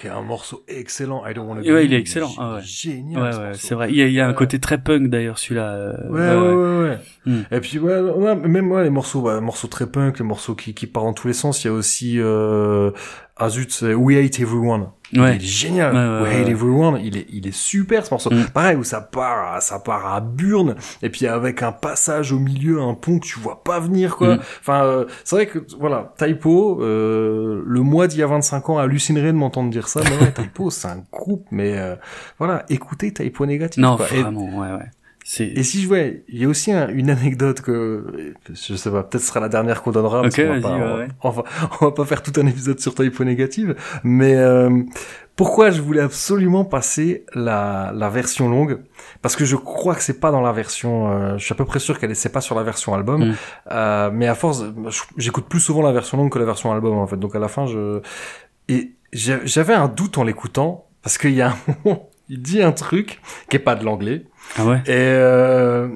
qui est un morceau excellent. I don't wanna be Ouais, il me, est excellent, ah ouais. Génial. ouais, ce c'est vrai. Il y a, il y a un côté très punk d'ailleurs, celui-là. Ouais, ouais, ouais, ouais. Hmm. Et puis, ouais, ouais, même ouais, les morceaux, bah, morceaux très punk, les morceaux qui, qui qui part dans tous les sens. Il y a aussi euh, ah zut, We Hate Everyone. Ouais. Il est génial. Ouais, ouais, We Hate ouais. Everyone, il est il est super ce morceau. Mm. Pareil où ça part à- ça part à burne et puis avec un passage au milieu, un pont que tu vois pas venir quoi. Mm. Enfin euh, c'est vrai que voilà, Typo euh, le mois d'il y a 25 ans hallucinerait de m'entendre dire ça, mais ouais, Typo c'est un groupe mais euh, voilà, écoutez Typo négatif Non, quoi. Et- vraiment, ouais, ouais. Et si je ouais, il y a aussi un- une anecdote que je sais pas, peut-être ce sera la dernière qu'on donnera. parce Ok, qu'on va vas-y, pas- ouais, on, ouais. on va, on va pas faire tout un épisode sur Typo négative, mais euh, pourquoi je voulais absolument passer la, la version longue? Parce que je crois que c'est pas dans la version. euh, je suis à peu près sûr qu'elle est c'est pas sur la version album, Mm. euh, mais à force, j'écoute plus souvent la version longue que la version album en fait. Donc à la fin, je et j'avais un doute en l'écoutant parce qu'il y a un moment, il dit un truc qui est pas de l'anglais. Ah ouais. Et, euh,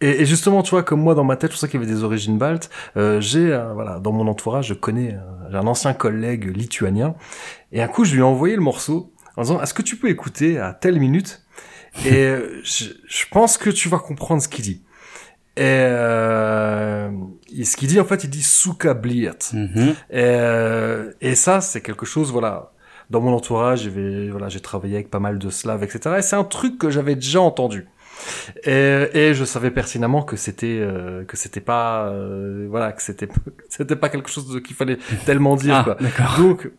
et, justement, tu vois, comme moi dans ma tête, je sais qu'il y avait des origines baltes. Euh, j'ai, euh, voilà, dans mon entourage, je connais, euh, un ancien collègue lituanien. Et un coup, je lui ai envoyé le morceau en disant, est-ce que tu peux écouter à telle minute? Et euh, je, je pense que tu vas comprendre ce qu'il dit. Et, euh, et ce qu'il dit, en fait, il dit Suka Bliat. Mhm. Et, euh, et ça, c'est quelque chose, voilà. Dans mon entourage, j'ai voilà, j'ai travaillé avec pas mal de Slaves, etc. Et c'est un truc que j'avais déjà entendu. Et, et je savais pertinemment que c'était euh, que c'était pas euh, voilà que c'était c'était pas quelque chose qu'il fallait tellement dire Ah, quoi. Donc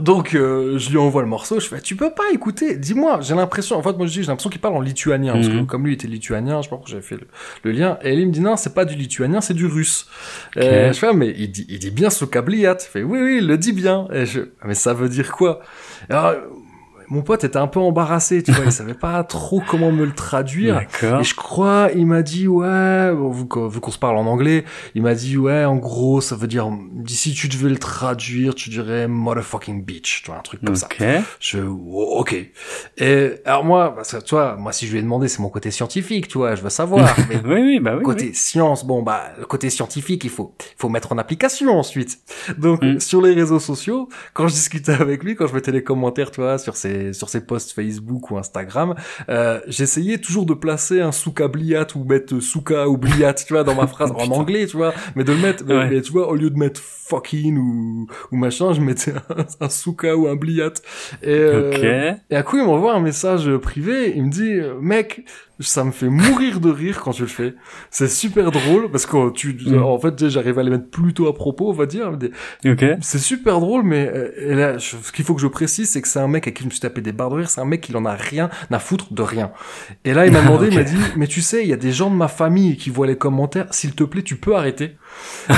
donc euh, je lui envoie le morceau, je fais tu peux pas écouter, dis-moi, j'ai l'impression en fait moi je dis j'ai l'impression qu'il parle en lituanien parce que Mhm. comme lui était lituanien, je pense que j'avais fait le, le lien et il me dit non, c'est pas du lituanien, c'est du russe. Euh, je fais ah, mais il dit il dit bien ce cabliat. Il fait oui oui, il le dit bien. Et je Ah, mais ça veut dire quoi? Alors, mon pote était un peu embarrassé, tu vois, il savait pas trop comment me le traduire. D'accord. Et je crois, il m'a dit, ouais, bon, vu qu'on se parle en anglais, il m'a dit, ouais, en gros, ça veut dire, d'ici tu devais le traduire, tu dirais motherfucking bitch, tu vois, un truc comme ça. Ok. Je, oh, ok. Et, alors moi, parce que, tu vois, moi, si je lui ai demandé, c'est mon côté scientifique, tu vois, je veux savoir. mais Oui, oui, bah oui. côté oui. science, bon, bah, le côté scientifique, il faut, il faut mettre en application ensuite. Donc, Mm. sur les réseaux sociaux, quand je discutais avec lui, quand je mettais les commentaires, tu vois, sur ses, sur ses posts Facebook ou Instagram, euh, j'essayais toujours de placer un souka bliat ou mettre souka ou bliat, tu vois, dans ma phrase en anglais, tu vois, mais de le mettre, mais, Ouais. mais tu vois, au lieu de mettre fucking ou, ou machin, je mettais un, un souka ou un bliat. Et, euh, et à coup, il m'envoie un message privé, il me dit, mec, ça me fait mourir de rire quand tu le fais. C'est super drôle, parce que tu, Mm. en fait, j'arrive à les mettre plutôt à propos, on va dire. mais Ok. C'est super drôle, mais euh, et là, je- ce qu'il faut que je précise, c'est que c'est un mec à qui je me suis tapé des barres de rire, c'est un mec qui en a rien à foutre de rien. Et là, il m'a demandé, il m'a dit, mais tu sais, il y a des gens de ma famille qui voient les commentaires, s'il te plaît, tu peux arrêter.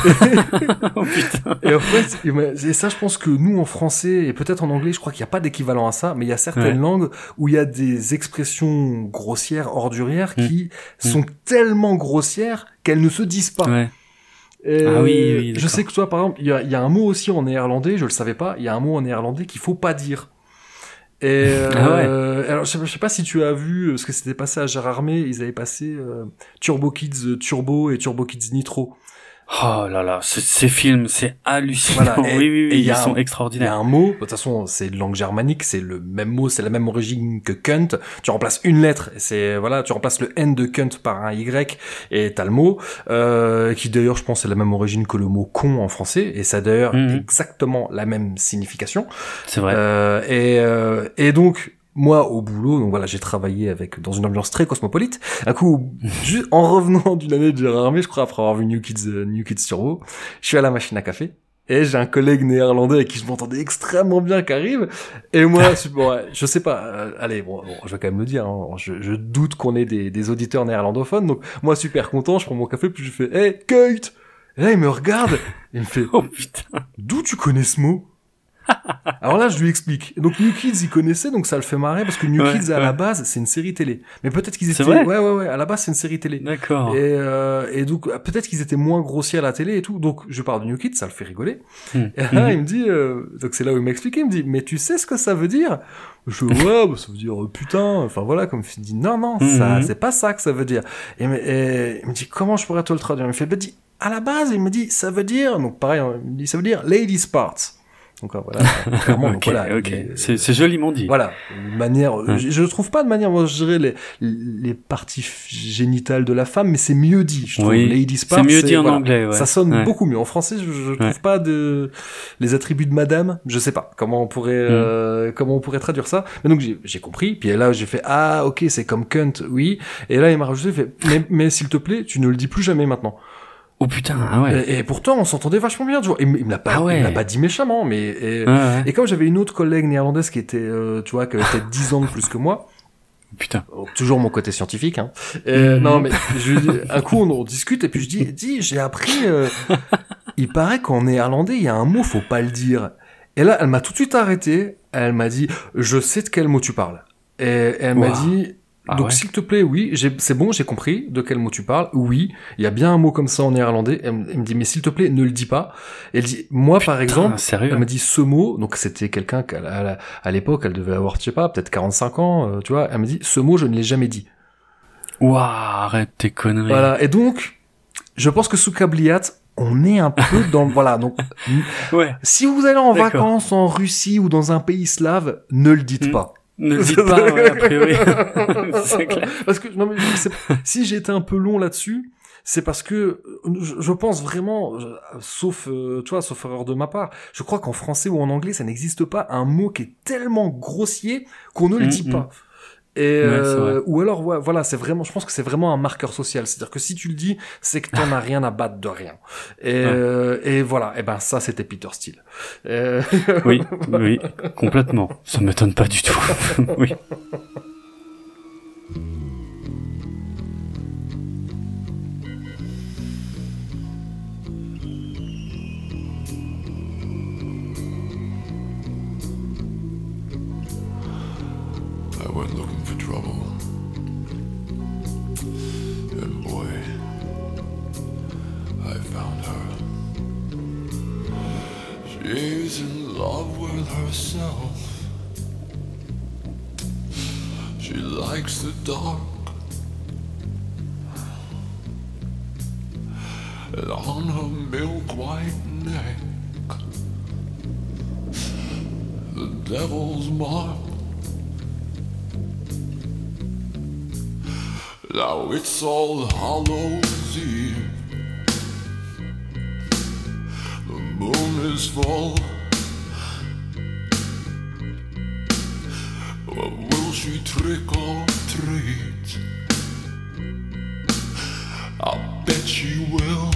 Oh. Et en fait, m'a- et ça, je pense que nous, en français, et peut-être en anglais, je crois qu'il n'y a pas d'équivalent à ça, mais il y a certaines Ouais. langues où il y a des expressions grossières, ordurières, Mm. qui sont tellement grossières qu'elles ne se disent pas. Ouais. Ah oui, oui, je sais que toi, par exemple, il y a, il y a un mot aussi en néerlandais, je le savais pas, il y a un mot en néerlandais qu'il faut pas dire. Et Ah ouais. euh, alors je sais, pas- je sais pas si tu as vu euh, ce que c'était passé à Gérardmer, ils avaient passé euh, Turbo Kids Turbo et Turbo Kids Nitro. Oh là là, ce- ces films, c'est hallucinant. Voilà, et- oui, oui, oui, il y ils a sont Il y a extraordinaires. un mot, de toute façon, c'est une langue germanique, c'est le même mot, c'est la même origine que cunt. Tu remplaces une lettre, et c'est voilà, tu remplaces le N de cunt par un Y, et t'as le mot, euh, qui d'ailleurs, je pense, c'est la même origine que le mot con en français, et ça a d'ailleurs Mhm. exactement la même signification. C'est vrai. Euh, et, euh, et donc, moi, au boulot, donc voilà, j'ai travaillé avec dans une ambiance très cosmopolite. Un coup, juste en revenant d'une année de Gérard Armé, je crois après avoir vu New Kids, euh, New Kids Turbo, je suis à la machine à café. Et j'ai un collègue néerlandais avec qui je m'entendais extrêmement bien qui arrive. Et moi, je- bon, ouais, je sais pas. euh, allez, bon, bon, je vais quand même le dire. hein, je, je doute qu'on ait des, des auditeurs néerlandophones. Donc moi, super content, je prends mon café puis je fais, hey, Kate. Et là, il me regarde. Il me fait, Oh putain. D'où tu connais ce mot? Alors là, je lui explique. Donc New Kids, ils connaissaient, donc ça le fait marrer parce que New Ouais, Kids à ouais. la base, c'est une série télé. Mais peut-être qu'ils étaient. ouais, ouais, ouais. À la base, c'est une série télé. D'accord. Et, euh, et donc peut-être qu'ils étaient moins grossiers à la télé et tout. Donc je parle de New Kids, ça le fait rigoler. Hmm. Et là, Mhm. il me dit, euh, donc c'est là où il m'expliquait, il me dit, mais tu sais ce que ça veut dire? Je ouais, bah, ça veut dire euh, putain. Enfin voilà, comme il me dit, non, non, ça, Mhm. c'est pas ça que ça veut dire. Et, il me dit, comment je pourrais te le traduire? Il me fait, bah, dis, à la base, il me dit, ça veut dire, donc pareil, il me dit, ça veut dire ladies parts. Donc voilà, clairement, donc Ok, voilà. ok. les- C'est joliment dit. Voilà, une manière. Ouais. Je, je trouve pas de manière, moi, je dirais les, les parties génitales de la femme, mais c'est mieux dit. Je trouve. Oui, Ladies c'est mieux dit en voilà. anglais, ouais. Ça sonne Ouais. beaucoup mieux. En français, je, je trouve Ouais. pas de les attributs de madame. Je sais pas comment on pourrait Mm. euh, comment on pourrait traduire ça. Mais donc j'ai compris. Puis là, j'ai fait ah ok, c'est comme cunt, oui. Et là, il m'a rajouté, fait, mais, mais s'il te plaît, tu ne le dis plus jamais maintenant. Oh putain, ah ouais. Et, et pourtant, on s'entendait vachement bien. Tu vois. Il, me- il me l'a pas, Ah ouais. il me l'a pas dit méchamment, mais et, Ouais, ouais. et comme j'avais une autre collègue néerlandaise qui était, euh, tu vois, qui avait peut-être 10 ans de plus que moi, Putain. Oh, toujours mon côté scientifique, hein. Euh, Mhm. Non, mais je, un coup on, on discute et puis je dis, dis, j'ai appris, euh, il paraît qu'en néerlandais il y a un mot, faut pas le dire. Et là, elle m'a tout de suite arrêté. Elle m'a dit, je sais de quel mot tu parles. Et, et elle m'a dit, Ah donc ouais. s'il te plaît, oui, c'est bon, j'ai compris de quel mot tu parles. Oui, il y a bien un mot comme ça en néerlandais. Elle, me- elle me dit, mais s'il te plaît, ne le dis pas. Elle dit, moi par exemple, sérieux. elle m'a dit ce mot, donc c'était quelqu'un qu'à à l'époque, elle devait avoir, je sais pas, peut-être 45 ans, euh, tu vois. Elle m'a dit, ce mot, je ne l'ai jamais dit. Ouah, arrête tes conneries. Voilà. Et donc, je pense que sous Kabliat, on est un peu dans, voilà. Donc, Ouais. si vous allez en vacances en Russie ou dans un pays slave, ne le dites Hmm. pas. Ne le dites pas, ouais, a priori. clair. Parce que, non, mais si j'ai été un peu long là-dessus, c'est parce que je, je pense vraiment, sauf, euh, tu vois, sauf erreur de ma part, je crois qu'en français ou en anglais, ça n'existe pas un mot qui est tellement grossier qu'on ne le Mm, dit mm. pas. Et Ouais, c'est euh, ou alors ouais, voilà, c'est vraiment, je pense que c'est vraiment un marqueur social. C'est-à-dire que si tu le dis, c'est que t'en as rien à battre de rien. Et, euh, et voilà, et ben ça c'était Peter Steele. Euh, Oui, oui, complètement. Ça m'étonne pas du tout. oui. I went looking for trouble. And boy, I found her. She's in love with herself. She likes the dark. And on her milk white neck, the devil's mark. Now it's all Hallows Eve. The moon is full. Well, will she trick or treat? I bet she will.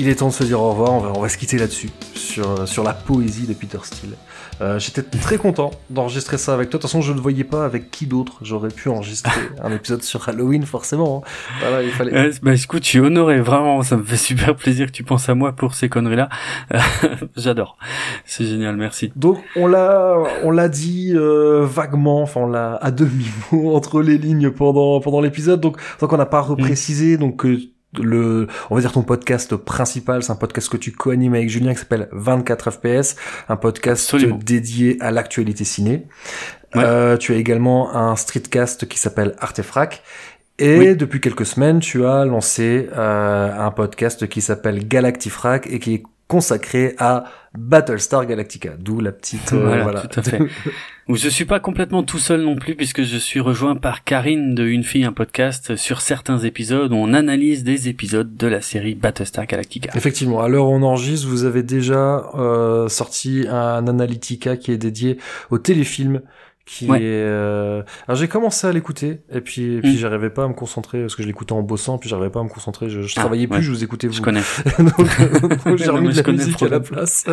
Il est temps de se dire au revoir, on va, on va se quitter là-dessus, sur, sur la poésie de Peter Steele. Euh, J'étais très content d'enregistrer ça avec toi. De toute façon, je ne voyais pas avec qui d'autre j'aurais pu enregistrer un épisode sur Halloween, forcément. hein. Voilà, il fallait. Ouais, bah écoute, je suis honoré, vraiment, ça me fait super plaisir que tu penses à moi pour ces conneries-là. J'adore, c'est génial, merci. Donc on l'a on l'a dit euh, vaguement, enfin on l'a à demi mot entre les lignes pendant pendant l'épisode. Donc donc on n'a pas reprécisé donc euh, le on va dire ton podcast principal, c'est un podcast que tu co-animes avec Julien qui s'appelle 24 FPS, un podcast Absolument. dédié à l'actualité ciné. Ouais. Euh, tu as également un streetcast qui s'appelle Artefrac. Et depuis quelques semaines, tu as lancé euh, un podcast qui s'appelle Galactifrac et qui est consacré à Battlestar Galactica, d'où la petite euh, Voilà, voilà. tout à fait. Je suis pas complètement tout seul non plus puisque je suis rejoint par Karine de Une fille un podcast sur certains épisodes où on analyse des épisodes de la série Battlestar Galactica. Effectivement, à l'heure où on enregistre, vous avez déjà euh, sorti un Analytica qui est dédié au téléfilm. Qui Ouais. est. euh, Alors j'ai commencé à l'écouter et puis et puis Mm. j'arrivais pas à me concentrer parce que je l'écoutais en bossant puis j'arrivais pas à me concentrer. Je, je Ah, travaillais plus, ouais. je vous écoutais vous. Je connais. donc, euh, donc j'ai remis de la musique à la place.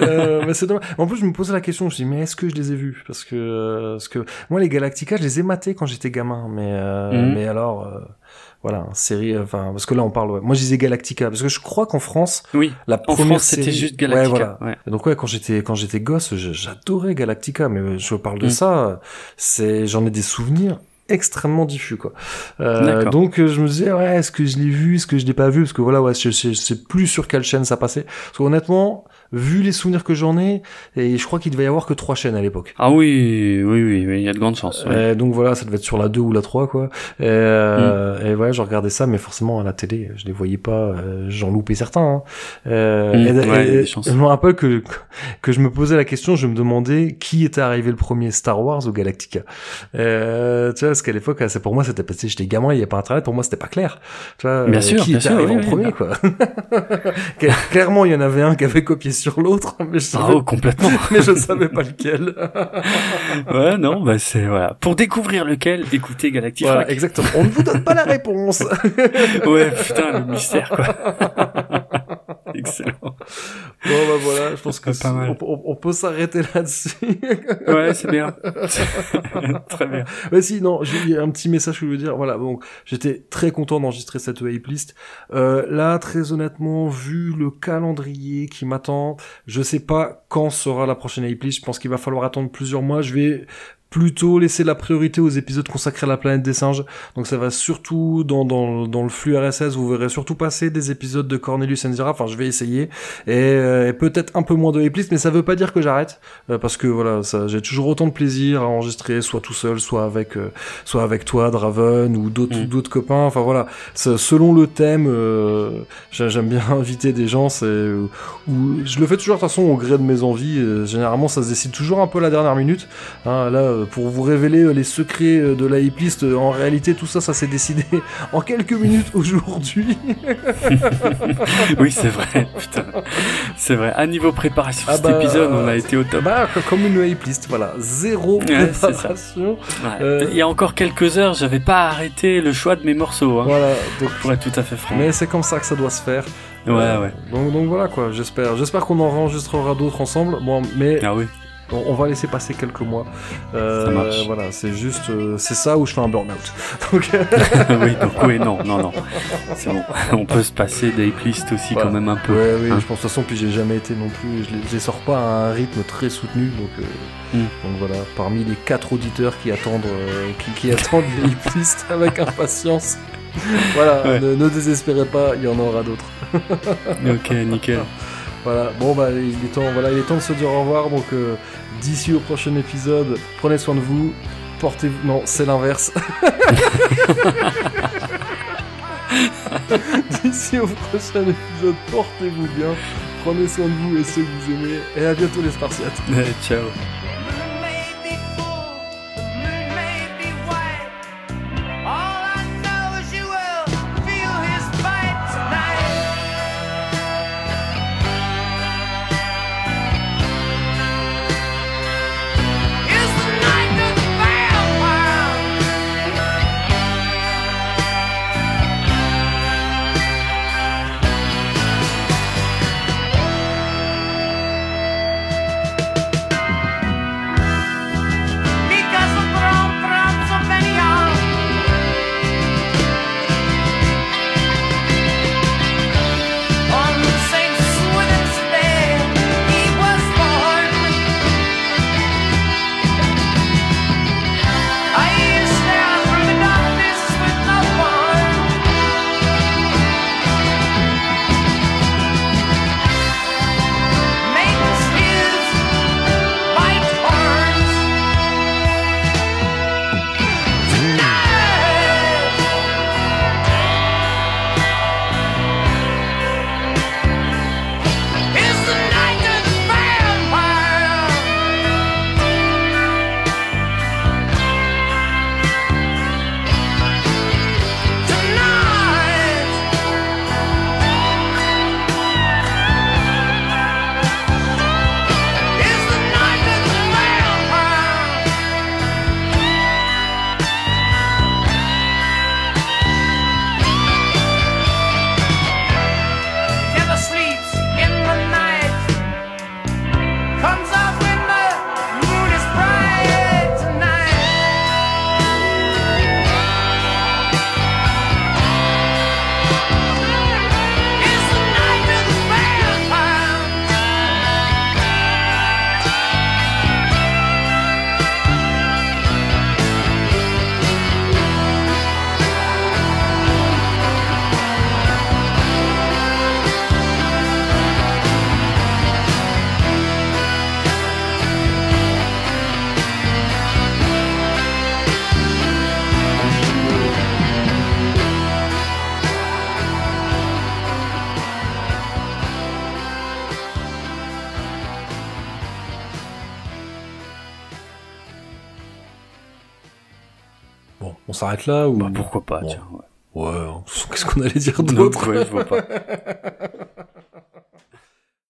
euh, mais c'est dommage. En plus, je me posais la question. Je me dit, mais est-ce que je les ai vus? Parce que euh, parce que moi, les Galactica, je les ai matés quand j'étais gamin. Mais euh, Mhm. mais alors. Euh, voilà, série, enfin, parce que là on parle, ouais. moi je disais Galactica, parce que je crois qu'en France, Oui. la En première France, c'était série- juste Ouais, Galactica. voilà. ouais. Donc ouais, quand j'étais quand j'étais gosse, j'adorais Galactica, mais je parle de Mm. ça, c'est j'en ai des souvenirs extrêmement diffus quoi. Euh, donc euh, je me disais ouais, est-ce que je l'ai vu, est-ce que je l'ai pas vu parce que voilà ouais, je, je, je sais plus sur quelle chaîne ça passait. Parce qu'honnêtement, vu les souvenirs que j'en ai, et je crois qu'il devait y avoir que trois chaînes à l'époque. Ah oui, oui, oui, il y a de grandes chances. ouais. Euh, donc voilà, ça devait être sur la 2 ou la 3 quoi. Et, euh, et ouais, je regardais ça, mais forcément à la télé, je les voyais pas. euh, J'en loupais certains. Hein. Euh, Mm, et- ouais, je me rappelle que que je me posais la question, je me demandais qui était arrivé le premier, Star Wars ou Galactica. Euh, tu vois, parce qu'à l'époque, c'est pour moi, c'était que j'étais gamin, il y avait pas internet, pour moi c'était pas clair. Tu vois, Bien euh, sûr, qui bien était sûr, arrivé oui, en oui, premier bien. quoi. Cla- Clairement, il y en avait un qui avait copié sur l'autre, mais je Ah, savais, oh, complètement. mais je savais pas lequel. ouais, non, bah c'est voilà. Pour découvrir lequel, écoutez Galactica. Voilà, exactement. On ne vous donne pas la réponse. ouais, putain, le mystère quoi. Excellent. Bon bah voilà, je pense que Pas mal. on, peut s'arrêter là-dessus. Ouais, c'est bien. Très bien. Ouais si non, j'ai un petit message que je veux dire. Voilà, donc j'étais très content d'enregistrer cette hype list. Euh, là, très honnêtement, vu le calendrier qui m'attend, je sais pas quand sera la prochaine hype list. Je pense qu'il va falloir attendre plusieurs mois. Je vais plutôt laisser la priorité aux épisodes consacrés à la planète des singes. Donc ça va surtout dans, dans, dans le flux RSS, vous verrez surtout passer des épisodes de Cornelius Enzira. Enfin, je vais essayer. Et, euh, et peut-être un peu moins de hype mais ça veut pas dire que j'arrête. euh, parce que voilà, ça, j'ai toujours autant de plaisir à enregistrer, soit tout seul, soit avec, euh, soit avec toi, Draven, ou d'autres, Mm. d'autres copains. Enfin voilà, selon le thème, euh, j'ai- j'aime bien inviter des gens. C'est, ou je le fais toujours de toute façon au gré de mes envies. Euh, généralement, ça se décide toujours un peu à la dernière minute. Hein, là, euh, pour vous révéler euh, les secrets euh, de la hip list, euh, en réalité, tout ça, ça s'est décidé en quelques minutes aujourd'hui. Oui, c'est vrai. Putain. C'est vrai. À niveau préparation Ah cet bah, épisode, on a été au top. Bah, co- comme une hype list, voilà, zéro Ouais, préparation. Ouais. euh, Il y a encore quelques heures, j'avais pas arrêté le choix de mes morceaux. Hein, Voilà, donc Pour être tout à fait franc. Mais c'est comme ça que ça doit se faire. Ouais, Euh, ouais. Donc, donc voilà quoi, j'espère. J'espère qu'on en enregistrera d'autres ensemble. Bon, mais Ah oui. On, on va laisser passer quelques mois. Euh, Ça marche. Voilà, c'est juste, euh, c'est ça où je fais un burn-out. Donc, oui, donc oui, non, non, non. C'est bon. On peut se passer des playlists aussi Voilà. quand même un peu. ouais, oui, hein. je pense de toute façon, puis j'ai jamais été non plus, je les, je les sors pas à un rythme très soutenu. Donc, euh, Mm. donc voilà, parmi les quatre auditeurs qui attendent, qui, qui attendent les playlists avec impatience. Voilà, Ouais. ne, ne désespérez pas, il y en aura d'autres. Ok, nickel. Voilà, bon bah il est temps, voilà, il est temps de se dire au revoir. Donc euh, d'ici au prochain épisode, prenez soin de vous, portez-vous. Non, c'est l'inverse. d'ici au prochain épisode, portez-vous bien, prenez soin de vous et ceux que vous aimez, et à bientôt les Spartiates. Ciao. S'arrête là ou Bah, pourquoi pas, Bon. tiens. ouais. Ouais, qu'est-ce qu'on allait dire d'autre ouais, je vois pas.